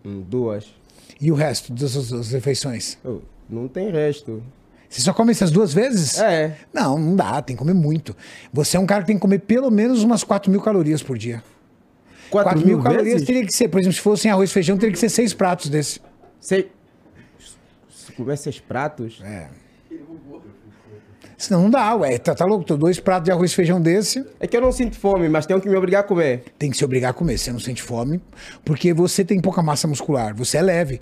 Hum, duas. E o resto das, das refeições? Ô, Não tem resto. Você só come essas duas vezes? É. Não, não dá, tem que comer muito. Você é um cara que tem que comer pelo menos umas 4 mil calorias por dia. 4 mil, calorias vezes? teria que ser, por exemplo, se fosse em arroz e feijão, teria que ser seis pratos desse. Sei. Se comer seis pratos. É. Senão não dá, ué. Tá, tá louco? Tô dois pratos de arroz e feijão desse, É que eu não sinto fome, mas tenho que me obrigar a comer. tem que se obrigar a comer. Você não sente fome, porque você tem pouca massa muscular, você é leve.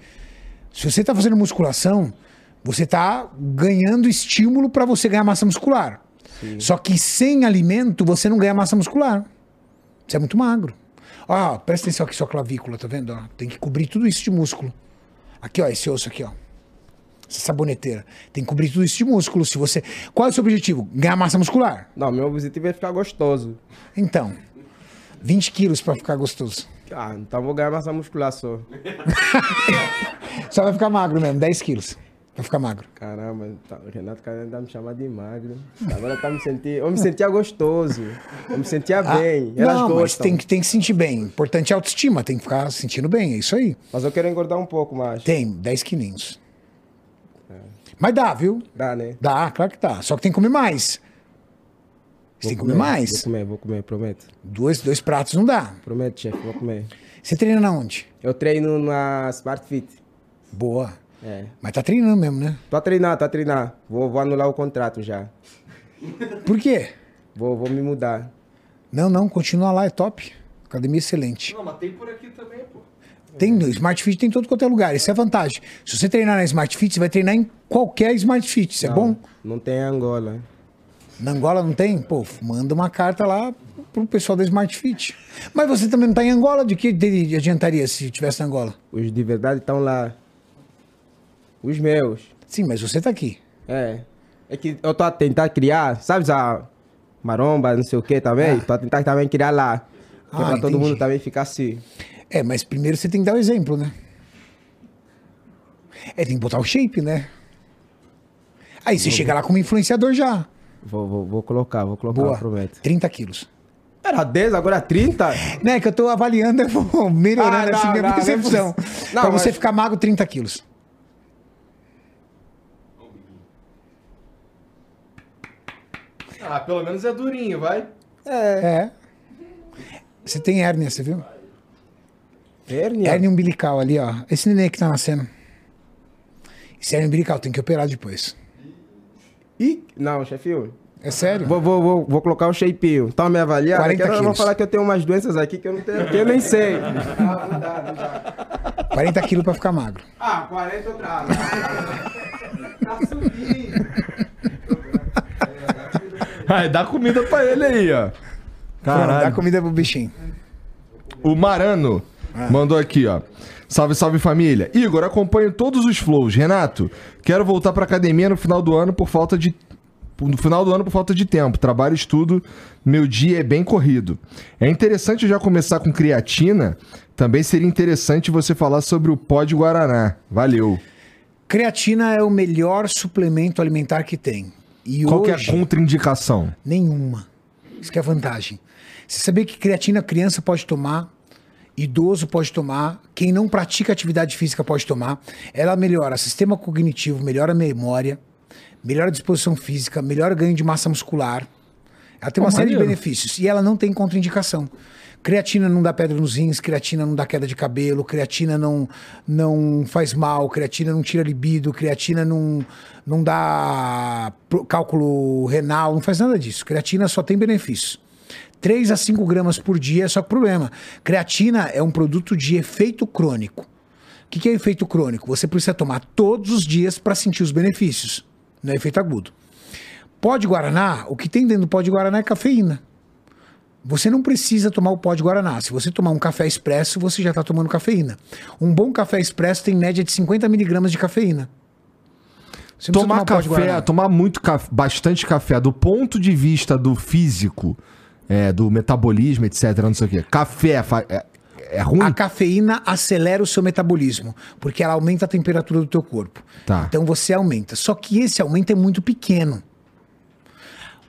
Se você tá fazendo musculação, você tá ganhando estímulo para você ganhar massa muscular. Só que sem alimento, você não ganha massa muscular. Você é muito magro. Ó, presta atenção aqui, sua clavícula, tá vendo? ó? Tem que cobrir tudo isso de músculo. Aqui, ó, esse osso aqui, ó. Essa saboneteira. Tem que cobrir tudo isso de músculo. Se você. Qual é o seu objetivo? Ganhar massa muscular. Não, meu objetivo é ficar gostoso. Então, 20 quilos pra ficar gostoso. Ah, então vou ganhar massa muscular só. Só vai ficar magro mesmo, 10 quilos. Vai ficar magro. Caramba, tá, o Renato Caramba tá me chamando de magro. Agora tá me sentindo. Eu me sentia gostoso. Eu me sentia bem. Elas Ah, não, mas gostam. tem que, tem que sentir bem. Importante é a autoestima, tem que ficar sentindo bem, é isso aí. Mas eu quero engordar um pouco mais. Tem, 10 quilinhos. Mas dá, viu? Dá, né? Dá, claro que dá. Só que tem que comer mais. Você tem que comer Vou mais. comer, vou comer, prometo. Dois, dois pratos não dá. Prometo, chefe, vou comer. Você treina na onde? Eu treino na Smart Fit. Boa. É. Mas tá treinando mesmo, né? Tô a treinar, tô a treinar. Vou, vou anular o contrato já. Por quê? Vou, vou me mudar. Não, não, continua lá, é top. Academia excelente. Não, mas tem por aqui também, pô. Tem no Smart Fit tem em todo quanto é lugar. Isso é vantagem. Se você treinar na Smart Fit, você vai treinar em qualquer Smart Fit. Isso é bom? Não tem Angola. Na Angola não tem? Pô, manda uma carta lá pro pessoal da Smart Fit. Mas você também não tá em Angola? De que adiantaria se tivesse na Angola? Os de verdade estão lá. Os meus. Sim, mas você tá aqui. É. É que eu tô a tentar criar, sabe a maromba, não sei o que também? Tô a tentar também criar lá. É Ah, pra todo entendi. mundo também ficar assim. É, mas primeiro você tem que dar o exemplo, né? É, tem que botar o shape, né? Aí você chega lá como influenciador já. Vou, vou, vou colocar, vou colocar, Boa. prometo. 30 quilos. Era 10, agora 30? Né, que eu tô avaliando, eu vou melhorando Ah, não, assim minha não, não é percepção. possível. pra Não, você mas- ficar magro, 30 quilos. Ah, pelo menos é durinho, vai. É. Você tem hérnia, você viu? Hérnia? Hérnia umbilical ali, ó. Esse neném que tá nascendo. Esse hérnia umbilical tem que operar depois. Ih, não, chefinho. É sério? Vou, vou, vou, vou colocar o shapeinho. Tá me avaliando? 40 Que eu vou quilos. falar que eu tenho umas doenças aqui que eu, não tenho, que eu nem sei. 40 quilos pra ficar magro. Ah, 40 outra. Tá subindo. Ai, dá comida pra ele aí, ó. Dá Caralho. comida pro bichinho. O Marano mandou aqui, ó. Salve, salve família. Igor, acompanho todos os flows. Renato, quero voltar pra academia no final do ano por falta de. No final do ano por falta de tempo. Trabalho, estudo, meu dia é bem corrido. É interessante já começar com creatina. Também seria interessante você falar sobre o pó de Guaraná. Valeu. Creatina é o melhor suplemento alimentar que tem. E Qual que é a hoje, contraindicação? nenhuma. Isso que é a vantagem. Você sabia que creatina criança pode tomar, idoso pode tomar, quem não pratica atividade física pode tomar. Ela melhora sistema cognitivo, melhora a memória, melhora a disposição física, melhora o ganho de massa muscular. Ela tem uma série de benefícios e ela não tem contraindicação. Creatina não dá pedra nos rins, creatina não dá queda de cabelo, creatina não, não faz mal, creatina não tira libido, creatina não, não dá cálculo renal, não faz nada disso. Creatina só tem benefícios. 3 a 5 gramas por dia, só que problema. Creatina é um produto de efeito crônico. O que, que é efeito crônico? Você precisa tomar todos os dias para sentir os benefícios. Não é efeito agudo. Pó de Guaraná, o que tem dentro do pó de Guaraná é cafeína. Você não precisa tomar o pó de Guaraná. Se você tomar um café expresso, você já está tomando cafeína. Um bom café expresso tem média de 50 miligramas de cafeína. Você Tomar de café, tomar muito café, bastante café, do ponto de vista do físico, é, do metabolismo, etc, não sei o quê. Café fa- é, é ruim? A cafeína acelera o seu metabolismo, porque ela aumenta a temperatura do teu corpo. Tá. Então você aumenta. Só que esse aumento é muito pequeno.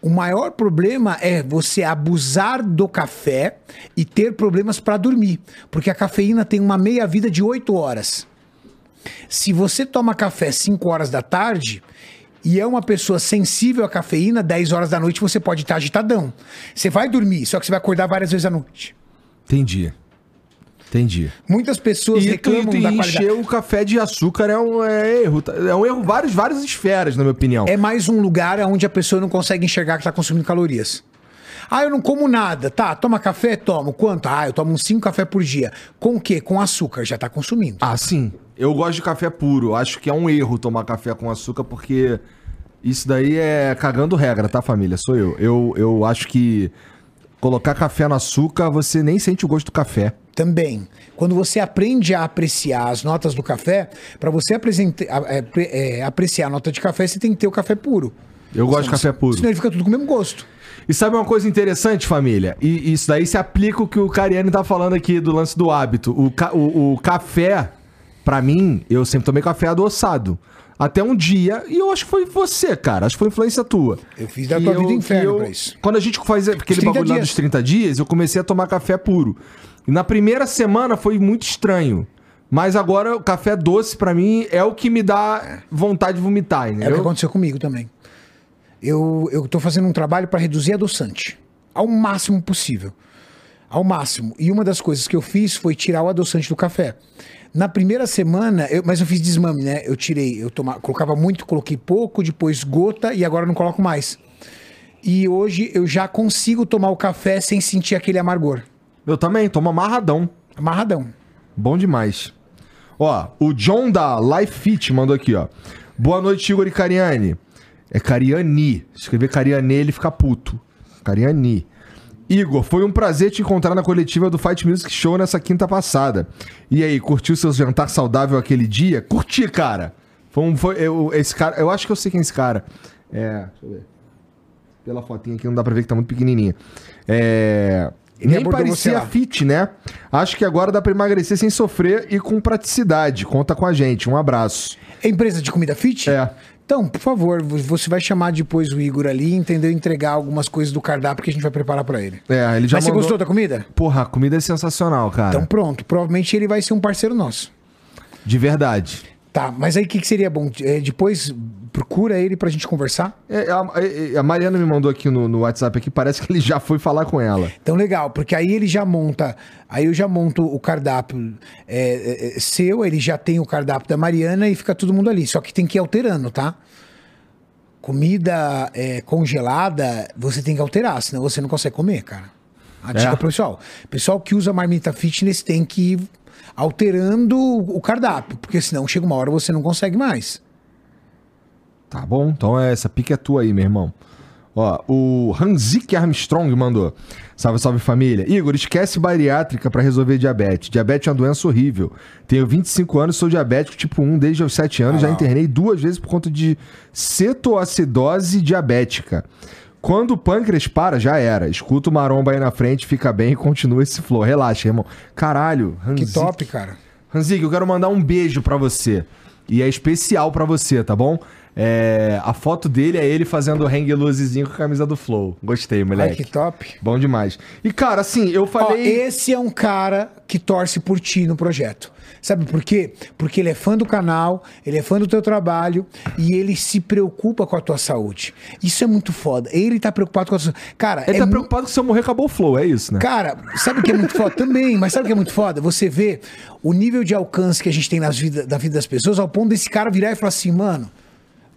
O maior problema é você abusar do café e ter problemas para dormir, porque a cafeína tem uma meia vida de 8 horas. Se você toma café 5 horas da tarde e é uma pessoa sensível à cafeína, 10 horas da noite você pode estar agitadão. Você vai dormir, só que você vai acordar várias vezes à noite. Entendi. Entendi. Muitas pessoas E, reclamam tu da qualidade. encher o café de açúcar é um é erro. tá? É um erro vários, várias esferas, na minha opinião. É mais um lugar onde a pessoa não consegue enxergar que está consumindo calorias. Ah, eu não como nada. Tá, toma café? Tomo. Quanto? Ah, eu tomo uns 5 café por dia. Com o quê? Com açúcar. Já tá consumindo. Ah, sim. Eu gosto de café puro. Acho que é um erro tomar café com açúcar, porque isso daí é cagando regra, tá, família? Sou eu. Eu, eu acho que colocar café no açúcar, você nem sente o gosto do café. Também. Quando você aprende a apreciar as notas do café, para você é, é, apreciar a nota de café, você tem que ter o café puro. Eu gosto de café puro. Senão ele fica tudo com o mesmo gosto. E sabe uma coisa interessante, família? E isso daí se aplica o que o Cariani tá falando aqui do lance do hábito. O, ca- o, o café, pra mim, eu sempre tomei café adoçado. Até um dia, e eu acho que foi você, cara. Acho que foi influência tua. Eu fiz da tua eu- vida inferno eu- pra isso. Quando a gente faz aquele 30 bagulho lá dos 30 dias, eu comecei a tomar café puro. E na primeira semana foi muito estranho. Mas agora o café doce, pra mim, é o que me dá vontade de vomitar, É o que entendeu? aconteceu comigo também. Eu, eu tô fazendo um trabalho para reduzir adoçante. Ao máximo possível. Ao máximo. E uma das coisas que eu fiz foi tirar o adoçante do café. Na primeira semana, eu- mas eu fiz desmame, né? Eu tirei, eu tomava, colocava muito, coloquei pouco, depois gota e agora não coloco mais. E hoje eu já consigo tomar o café sem sentir aquele amargor. Eu também, tomo amarradão. Amarradão. Bom demais. Ó, o John da Life Fit mandou aqui, ó. Boa noite, Igor e Cariani. É Cariani. Se escrever Cariani, ele fica puto. Cariani. Igor, foi um prazer te encontrar na coletiva do Fight Music Show nessa quinta passada. E aí, curtiu seu jantar saudável aquele dia? Curti, cara. Foi um, foi, eu, esse cara, eu acho que eu sei quem é esse cara. É, deixa eu ver. Pela fotinha aqui não dá pra ver que tá muito pequenininha. É, Ele nem abordou você parecia fit, né? Acho que agora dá pra emagrecer sem sofrer e com praticidade. Conta com a gente. Um abraço. É empresa de comida fit? É. Então, por favor, vo- você vai chamar depois o Igor ali, entendeu? Entregar algumas coisas do cardápio que a gente vai preparar pra ele. É, ele já Mas você mandou- gostou da comida? Porra, a comida é sensacional, cara. Então pronto, provavelmente ele vai ser um parceiro nosso. De verdade. Tá, mas aí o que, que seria bom? É, depois procura ele pra gente conversar? É, a, a- a Mariana me mandou aqui no, no WhatsApp aqui, parece que ele já foi falar com ela. Então legal, porque aí ele já monta, aí eu já monto o cardápio é, é, é, seu, ele já tem o cardápio da Mariana e fica todo mundo ali. Só que tem que ir alterando, tá? Comida é, congelada, você tem que alterar, senão você não consegue comer, cara. A dica É. pessoal. Pessoal que usa marmita fitness tem que ir alterando o cardápio, porque senão chega uma hora você não consegue mais. Tá bom? Então é, essa pique é tua aí, meu irmão. Ó, o Hanzik Armstrong mandou. Salve, salve família. Igor, esquece bariátrica pra resolver diabetes. Diabetes é uma doença horrível. Tenho 25 anos, sou diabético tipo 1 desde os 7 anos. já internei duas vezes por conta de cetoacidose diabética. Quando o pâncreas para, já era. Escuta o maromba aí na frente, fica bem e continua esse flow. Relaxa, irmão. Caralho, Que Hanzik. top, cara. Ranzig, eu quero mandar um beijo pra você. E é especial pra você, tá bom? É, a foto dele é ele fazendo hang loosezinho com a camisa do Flow. Gostei, Ai, moleque. que top. Bom demais. E, cara, assim, eu Ó, falei. esse é um cara que torce por ti no projeto. Sabe por quê? Porque ele é fã do canal, ele é fã do teu trabalho e ele se preocupa com a tua saúde. Isso é muito foda. Ele tá preocupado com a tua saúde. Cara, Ele é tá mu- preocupado que se eu morrer, acabou o Flow, é isso, né? Cara, sabe o que é muito foda? Também, mas sabe o que é muito foda? Você vê o nível de alcance que a gente tem nas vida, da vida das pessoas, ao ponto desse cara virar e falar assim, mano,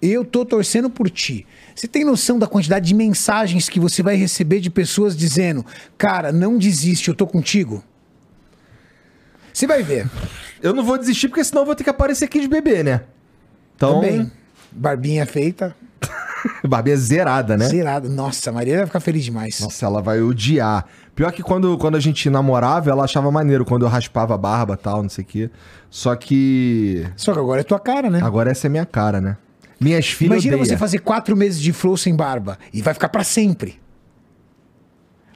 eu tô torcendo por ti. Você tem noção da quantidade de mensagens que você vai receber de pessoas dizendo, cara, não desiste, eu tô contigo? Você vai ver. Eu não vou desistir, porque senão eu vou ter que aparecer aqui de bebê, né? Então. Também. Barbinha feita, Barbinha zerada, né? zerada. Nossa, a Maria vai ficar feliz demais. Nossa, ela vai odiar. Pior que quando, quando a gente namorava, ela achava maneiro quando eu raspava a barba e tal, não sei o quê. Só que. Só que agora é tua cara, né? Agora essa é minha cara, né? Minhas filhas. Imagina odeiam. você fazer quatro meses de flow sem barba e vai ficar pra sempre.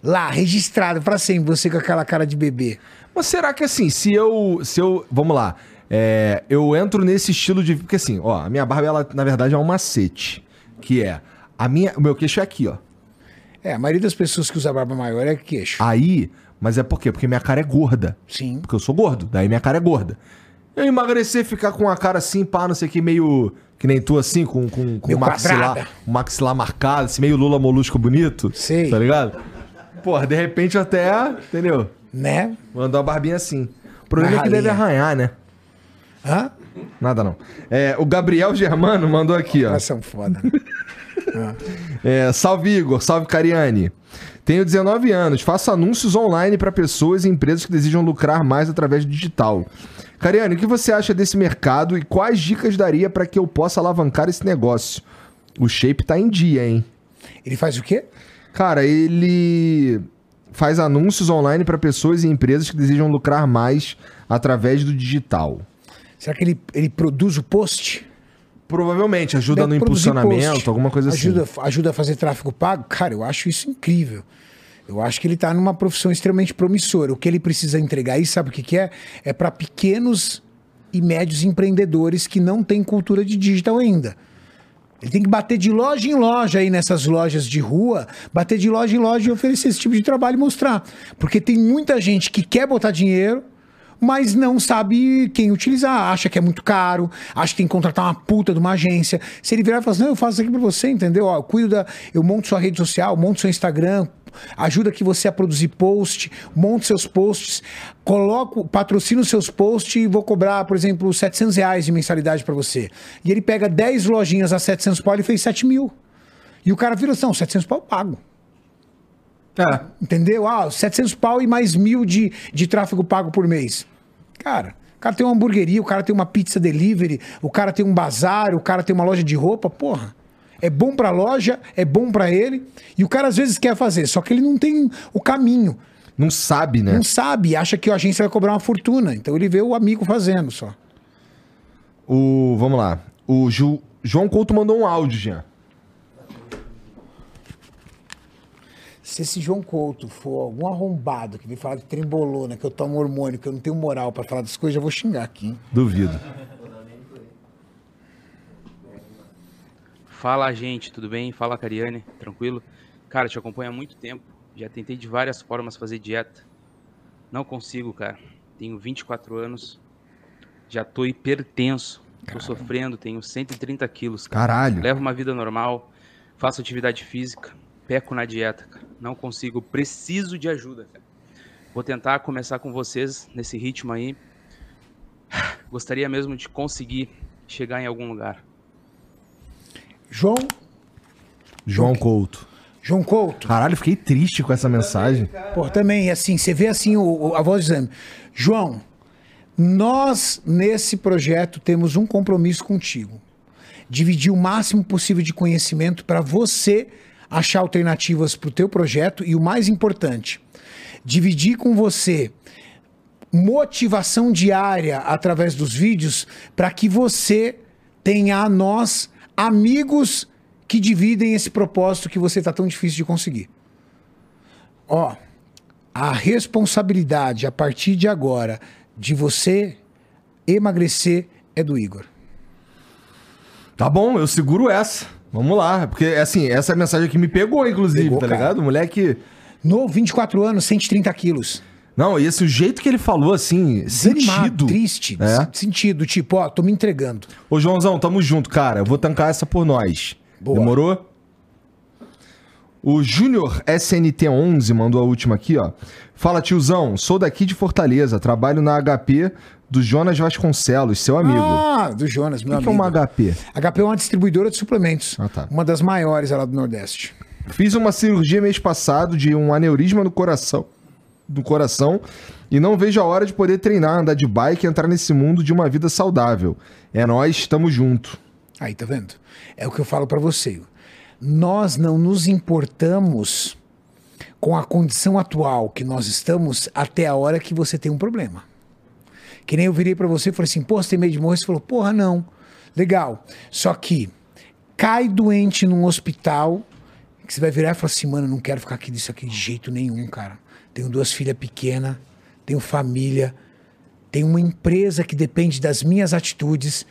Lá, registrado pra sempre, você com aquela cara de bebê. Mas será que assim, se eu. Se eu. Vamos lá. é, eu entro nesse estilo de. Porque assim, ó, a minha barba, ela, na verdade, é um macete. Que é. A minha, o meu queixo é aqui, ó. É, a maioria das pessoas que usa barba maior é queixo. Aí. Mas é por quê? Porque minha cara é gorda. Sim. Porque eu sou gordo. Daí minha cara é gorda. Eu emagrecer, ficar com a cara assim, pá, não sei o que, meio. Que nem tu assim, com, com, com o maxilar, o maxilar marcado, assim, meio Lula molusco bonito. Sei. Tá ligado? Porra, de repente até, entendeu? Né? Mandou uma barbinha assim. O problema é que deve arranhar, né? Hã? Nada não. É, o Gabriel Germano mandou aqui, ó. São foda. É, salve Igor, salve Cariani. Tenho 19 anos, faço anúncios online para pessoas e empresas que desejam lucrar mais através do digital. Cariani, o que você acha desse mercado e quais dicas daria para que eu possa alavancar esse negócio? O Shape tá em dia, hein? Ele faz o quê? Cara, ele faz anúncios online para pessoas e empresas que desejam lucrar mais através do digital. Será que ele, ele produz o post? Provavelmente ajuda Deve no impulsionamento, post. alguma coisa ajuda, assim. Ajuda a fazer tráfego pago? Cara, eu acho isso incrível. Eu acho que ele tá numa profissão extremamente promissora. O que ele precisa entregar aí, sabe o que, que é? É para pequenos e médios empreendedores que não têm cultura de digital ainda. Ele tem que bater de loja em loja aí nessas lojas de rua, bater de loja em loja e oferecer esse tipo de trabalho e mostrar. Porque tem muita gente que quer botar dinheiro, mas não sabe quem utilizar, acha que é muito caro, acha que tem que contratar uma puta de uma agência. Se ele virar e falar assim, não, eu faço isso aqui pra você, entendeu? Ó, eu cuido da. Eu monto sua rede social, monto seu Instagram, ajuda que você a produzir post, monte seus posts, coloco, patrocino seus posts e vou cobrar, por exemplo, 700 reais de mensalidade pra você. E ele pega 10 lojinhas a 700 pau e fez 7 mil. E o cara vira assim, não, 700 pau eu pago. É. Entendeu? Ah, 700 pau e mais mil de, de tráfego pago por mês. Cara, o cara tem uma hamburgueria, o cara tem uma pizza delivery, o cara tem um bazar, o cara tem uma loja de roupa, porra. É bom pra loja, é bom pra ele. E o cara às vezes quer fazer, só que ele não tem o caminho. Não sabe, né? Não sabe, acha que a agência vai cobrar uma fortuna. Então ele vê o amigo fazendo só. O, vamos lá. O Ju- João Couto mandou um áudio, Jean. Se esse João Couto for algum arrombado que vem falar de trembolona, que eu tomo hormônio, que eu não tenho moral pra falar das coisas, eu vou xingar aqui, hein? Duvido. Fala, gente, tudo bem? Fala, Cariane, tranquilo? Cara, te acompanho há muito tempo. Já tentei de várias formas fazer dieta. Não consigo, cara. Tenho 24 anos. Já tô hipertenso. Tô sofrendo, tenho 130 quilos. cara. Caralho. Levo uma vida normal, faço atividade física, peco na dieta, cara. Não consigo, preciso de ajuda, cara. Vou tentar começar com vocês nesse ritmo aí. Gostaria mesmo de conseguir chegar em algum lugar. João, João Couto. João Couto. Caralho, fiquei triste com essa mensagem. Pô, também, assim, você vê assim o, o- a voz dizendo, João, nós nesse projeto temos um compromisso contigo. Dividir o máximo possível de conhecimento para você achar alternativas para o teu projeto e o mais importante, dividir com você motivação diária através dos vídeos para que você tenha a nós amigos que dividem esse propósito que você está tão difícil de conseguir. Ó, a responsabilidade a partir de agora de você emagrecer é do Igor. Tá bom, eu seguro essa. Vamos lá. Porque, assim, essa mensagem aqui me pegou, inclusive, Pegou, tá cara. ligado? Moleque. No 24 anos, 130 quilos. Não, e esse o jeito que ele falou, assim, Desanimado, sentido. triste. É. Sentido, tipo, ó, tô me entregando. Ô, Joãozão, tamo junto, cara. Eu vou tancar essa por nós. Boa. Demorou? O Júnior SNT11 mandou a última aqui, ó. Fala, tiozão. Sou daqui de Fortaleza. Trabalho na HP do Jonas Vasconcelos, seu amigo. Ah, do Jonas, o meu que, que é amigo. uma HP? HP é uma distribuidora de suplementos. Ah, tá. Uma das maiores lá do Nordeste. Fiz uma cirurgia mês passado de um aneurisma no coração, do coração e não vejo a hora de poder treinar, andar de bike e entrar nesse mundo de uma vida saudável. É nós, estamos junto. Aí, tá vendo? É o que eu falo pra você. Nós não nos importamos com a condição atual que nós estamos até a hora que você tem um problema. Que nem eu virei pra você e falei assim, pô, você tem medo de morrer? Você falou, porra, não. Legal. Só que cai doente num hospital, que você vai virar e falar assim, mano, não quero ficar aqui disso aqui de jeito nenhum, cara. Tenho duas filhas pequenas, tenho família, tenho uma empresa que depende das minhas atitudes.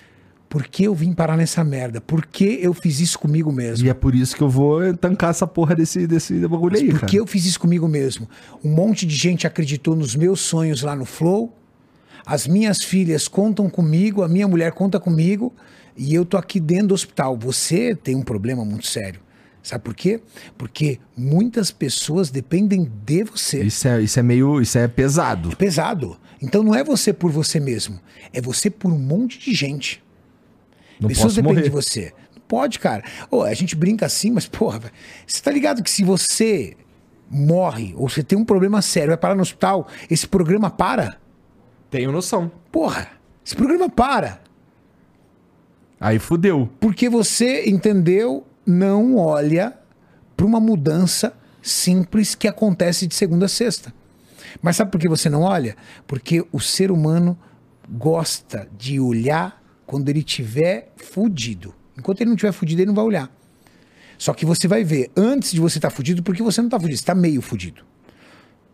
Por que eu vim parar nessa merda? Por que eu fiz isso comigo mesmo? E é por isso que eu vou tancar essa porra desse, desse bagulho aí, Por cara. que eu fiz isso comigo mesmo? Um monte de gente acreditou nos meus sonhos lá no Flow, As minhas filhas contam comigo, a minha mulher conta comigo e eu tô aqui dentro do hospital. Você tem um problema muito sério. Sabe por quê? Porque muitas pessoas dependem de você. Isso é, isso é meio. Isso é pesado. É pesado. Então não é você por você mesmo. É você por um monte de gente. Não Pessoas dependem morrer. de você. Não pode, cara. Ô, a gente brinca assim, mas, porra, você tá ligado que se você morre ou você tem um problema sério, vai parar no hospital, esse programa para? Tenho noção. Porra, esse programa para. Aí fudeu. Porque você, entendeu, não olha para uma mudança simples que acontece de segunda a sexta. Mas sabe por que você não olha? Porque o ser humano gosta de olhar quando ele tiver fudido. Enquanto ele não tiver fudido, ele não vai olhar. Só que você vai ver antes de você estar fudido, porque você não está fudido, você está meio fudido.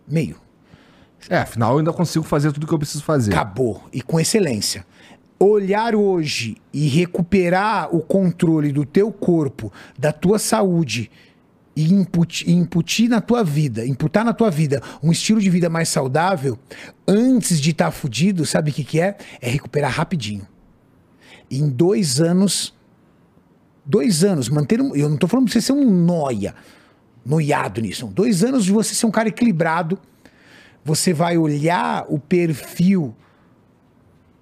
Meio. É, afinal eu ainda consigo fazer tudo que eu preciso fazer. Acabou. E com excelência. Olhar hoje e recuperar o controle do teu corpo, da tua saúde e imputir na tua vida, imputar na tua vida um estilo de vida mais saudável, antes de estar fudido, sabe o que, que é? É recuperar rapidinho. Em dois anos, dois anos, manter um, eu não tô falando pra você ser um noia, noiado nisso, dois anos de você ser um cara equilibrado, você vai olhar o perfil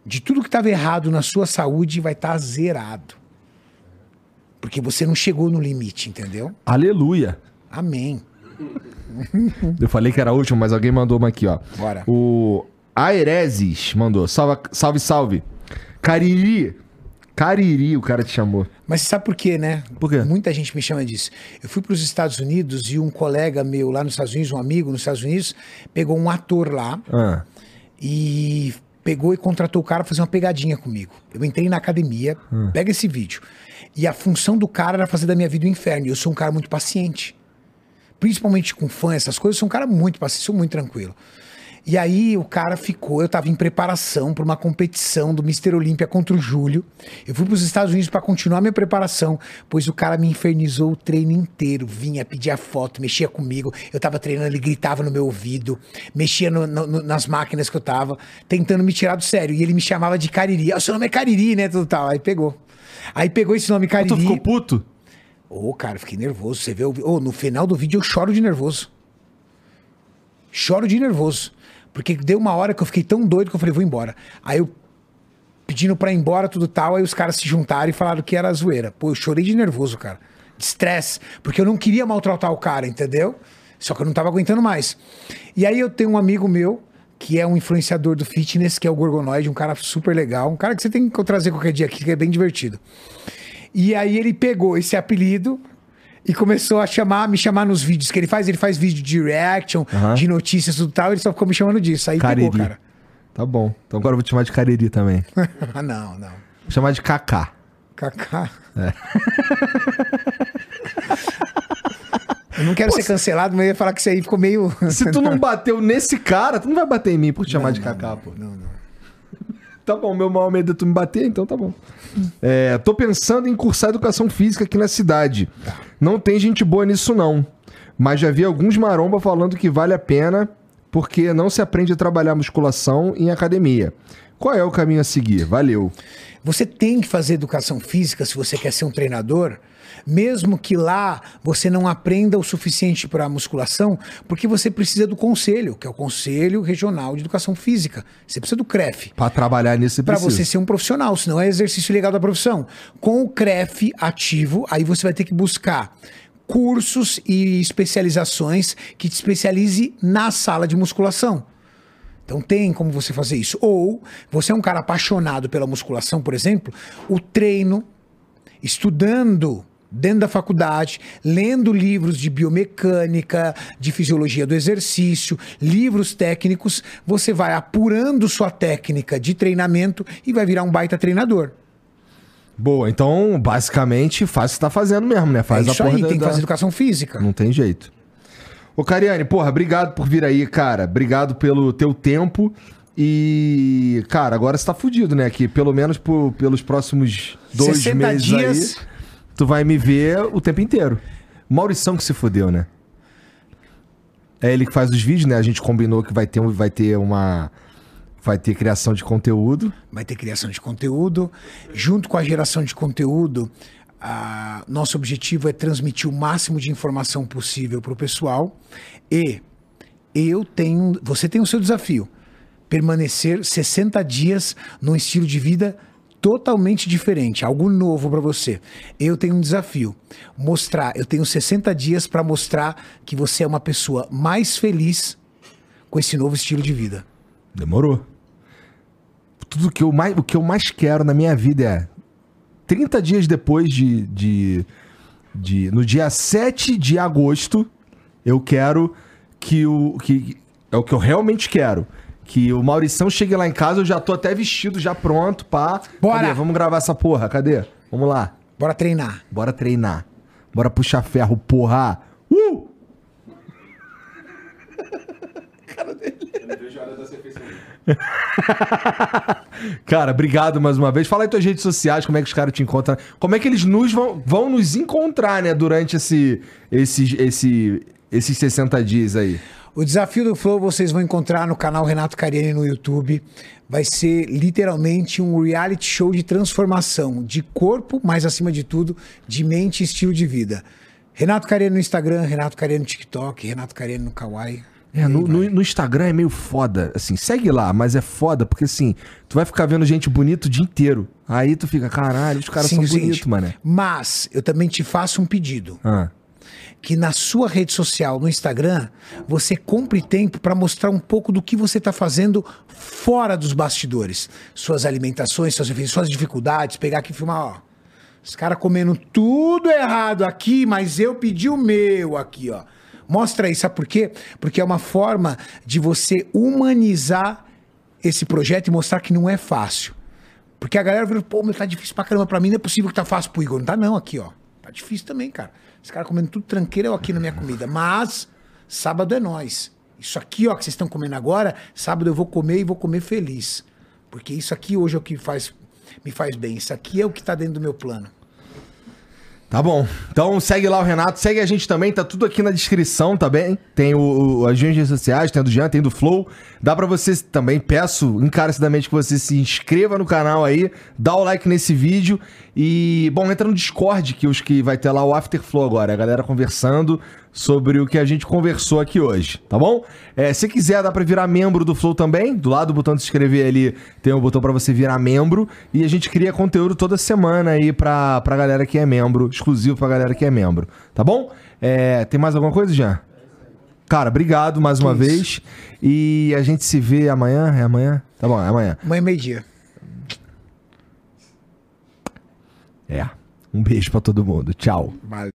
de tudo que estava errado na sua saúde vai estar zerado. Porque você não chegou no limite, entendeu? Aleluia. Amém. Eu falei que era a última, mas alguém mandou uma aqui, ó. Bora. O Aereses mandou. Salve, salve, salve. Cariri. Cariri, o cara te chamou. Mas você sabe por quê, né? Por quê? Muita gente me chama disso. Eu fui para os Estados Unidos e um colega meu lá nos Estados Unidos, um amigo nos Estados Unidos, pegou um ator lá Ah, e pegou e contratou o cara pra fazer uma pegadinha comigo. Eu entrei na academia, pega esse vídeo. E a função do cara era fazer da minha vida o inferno. E eu sou um cara muito paciente. Principalmente com fã, essas coisas, eu sou um cara muito paciente, sou muito tranquilo. E aí o cara ficou, eu tava em preparação para uma competição do Mr. Olímpia contra o Júlio. Eu fui para os Estados Unidos para continuar minha preparação, pois o cara me infernizou o treino inteiro, vinha pedir a foto, mexia comigo. Eu tava treinando, ele gritava no meu ouvido, mexia no- no- no- nas máquinas que eu tava, tentando me tirar do sério. E ele me chamava de Cariri. Ah, seu nome é Cariri, né? Tudo tal. Aí pegou. Aí pegou esse nome Cariri. tu ficou puto? Ô, cara, fiquei nervoso. Você vê o. Ô, no final do vídeo eu choro de nervoso. Choro de nervoso. Porque deu uma hora que eu fiquei tão doido que eu falei, vou embora. Aí eu pedindo pra ir embora, tudo tal, aí os caras se juntaram e falaram que era zoeira. Pô, eu chorei de nervoso, cara. De estresse. Porque eu não queria maltratar o cara, entendeu? Só que eu não tava aguentando mais. E aí eu tenho um amigo meu, que é um influenciador do fitness, que é o Gorgonoide, um cara super legal, um cara que você tem que trazer qualquer dia aqui, que é bem divertido. E aí ele pegou esse apelido e começou a chamar, me chamar nos vídeos que ele faz. Ele faz vídeo de reaction, Aham. de notícias, tudo tal. Ele só ficou me chamando disso. Aí Cariri. pegou, cara. Tá bom. Então agora eu vou te chamar de Cariri também. Vou ah, não, não. chamar de Kaká. Kaká. É. Eu não quero ser cancelado, mas eu ia falar que isso aí ficou meio. Se tu não bateu nesse cara, tu não vai bater em mim por te chamar de Kaká, pô. Não, não. Tá bom, meu maior medo é tu me bater, então tá bom. É, tô pensando em cursar educação física aqui na cidade. Não tem gente boa nisso, não. Mas já vi alguns maromba falando que vale a pena porque não se aprende a trabalhar musculação em academia. Qual é o caminho a seguir? Valeu. Você tem que fazer educação física se você quer ser um treinador, mesmo que lá você não aprenda o suficiente para musculação, porque você precisa do conselho, que é o Conselho Regional de Educação Física. Você precisa do CREF. Pra trabalhar nisso você Para você ser um profissional, senão é exercício legal da profissão. Com o CREF ativo, aí você vai ter que buscar cursos e especializações que te especialize na sala de musculação. Então tem como você fazer isso. Ou você é um cara apaixonado pela musculação, por exemplo, o treino, estudando dentro da faculdade, lendo livros de biomecânica, de fisiologia do exercício, livros técnicos, você vai apurando sua técnica de treinamento e vai virar um baita treinador. Boa, então basicamente faz o que tá fazendo mesmo, né? Faz é isso a porra aí, da- tem que fazer educação física. Não tem jeito. Ô, Cariane, porra, obrigado por vir aí, cara. Obrigado pelo teu tempo. E, cara, agora você tá fudido, né? Que pelo menos por- pelos próximos dois 60 meses dias. aí, tu vai me ver o tempo inteiro. Maurição que se fudeu, né? É ele que faz os vídeos, né? A gente combinou que vai ter, um- vai ter uma. vai ter criação de conteúdo. vai ter criação de conteúdo. Junto com a geração de conteúdo, a- nosso objetivo é transmitir o máximo de informação possível para o pessoal. E eu tenho, você tem o seu desafio, permanecer 60 dias num estilo de vida totalmente diferente, algo novo para você. Eu tenho um desafio, mostrar, eu tenho 60 dias para mostrar que você é uma pessoa mais feliz com esse novo estilo de vida. Demorou. Tudo que eu mais, o que eu mais quero na minha vida é 30 dias depois de, de, de no dia 7 de agosto, eu quero que o que é o que eu realmente quero. Que o Maurição chegue lá em casa, eu já tô até vestido, já pronto, pá. Bora! Cadê? Vamos gravar essa porra, cadê? Vamos lá. Bora treinar. Bora treinar. Bora puxar ferro, porra. Uh! Eu não vejo a hora da ser feita Cara, obrigado mais uma vez. Fala aí tuas redes sociais, como é que os caras te encontram. Como é que eles nos vão, vão nos encontrar, né, durante esse, esse, esse, esses 60 dias aí. O desafio do Flow vocês vão encontrar no canal Renato Cariani no YouTube. Vai ser literalmente um reality show de transformação de corpo, mas acima de tudo, de mente e estilo de vida. Renato Cariani no Instagram, Renato Cariani no TikTok, Renato Cariani no Kawaii. É, no, no- no Instagram é meio foda, assim, segue lá, mas é foda porque assim, tu vai ficar vendo gente bonita o dia inteiro. Aí tu fica, caralho, os caras Sim, são bonitos, mané. Mas eu também te faço um pedido. Ah. Que na sua rede social, no Instagram, você compre tempo para mostrar um pouco do que você está fazendo fora dos bastidores. Suas alimentações, suas, suas dificuldades, pegar aqui e filmar, ó. Os caras comendo tudo errado aqui, mas eu pedi o meu aqui, ó. Mostra aí, sabe por quê? Porque é uma forma de você humanizar esse projeto e mostrar que não é fácil. Porque a galera vira, pô, meu, tá difícil pra caramba. Pra mim não é possível que tá fácil pro Igor. Não tá não, aqui, ó. Tá difícil também, cara. Os caras comendo tudo tranqueiro eu aqui na minha comida. Mas, sábado é nós. Isso aqui, ó, que vocês estão comendo agora, sábado eu vou comer e vou comer feliz. Porque isso aqui hoje é o que faz, me faz bem. Isso aqui é o que tá dentro do meu plano. Tá bom. Então segue lá o Renato, segue a gente também, tá tudo aqui na descrição, tá bem? Tem o, o- as redes sociais, tem do Jean, tem do Flow. Dá pra você também, peço encarecidamente que você se inscreva no canal aí, dá o like nesse vídeo e, bom, entra no Discord, que os que vai ter lá o After Flow agora, a galera conversando sobre o que a gente conversou aqui hoje, tá bom? É, se quiser, dá pra virar membro do Flow também. Do lado do botão de se inscrever ali, tem um botão pra você virar membro. E a gente cria conteúdo toda semana aí pra, pra galera que é membro, exclusivo pra galera que é membro, tá bom? É, tem mais alguma coisa, Jean? Cara, obrigado mais uma vez. E a gente se vê amanhã. É amanhã? Tá bom, é amanhã. Amanhã é meio-dia. É. Um beijo pra todo mundo. Tchau. Valeu.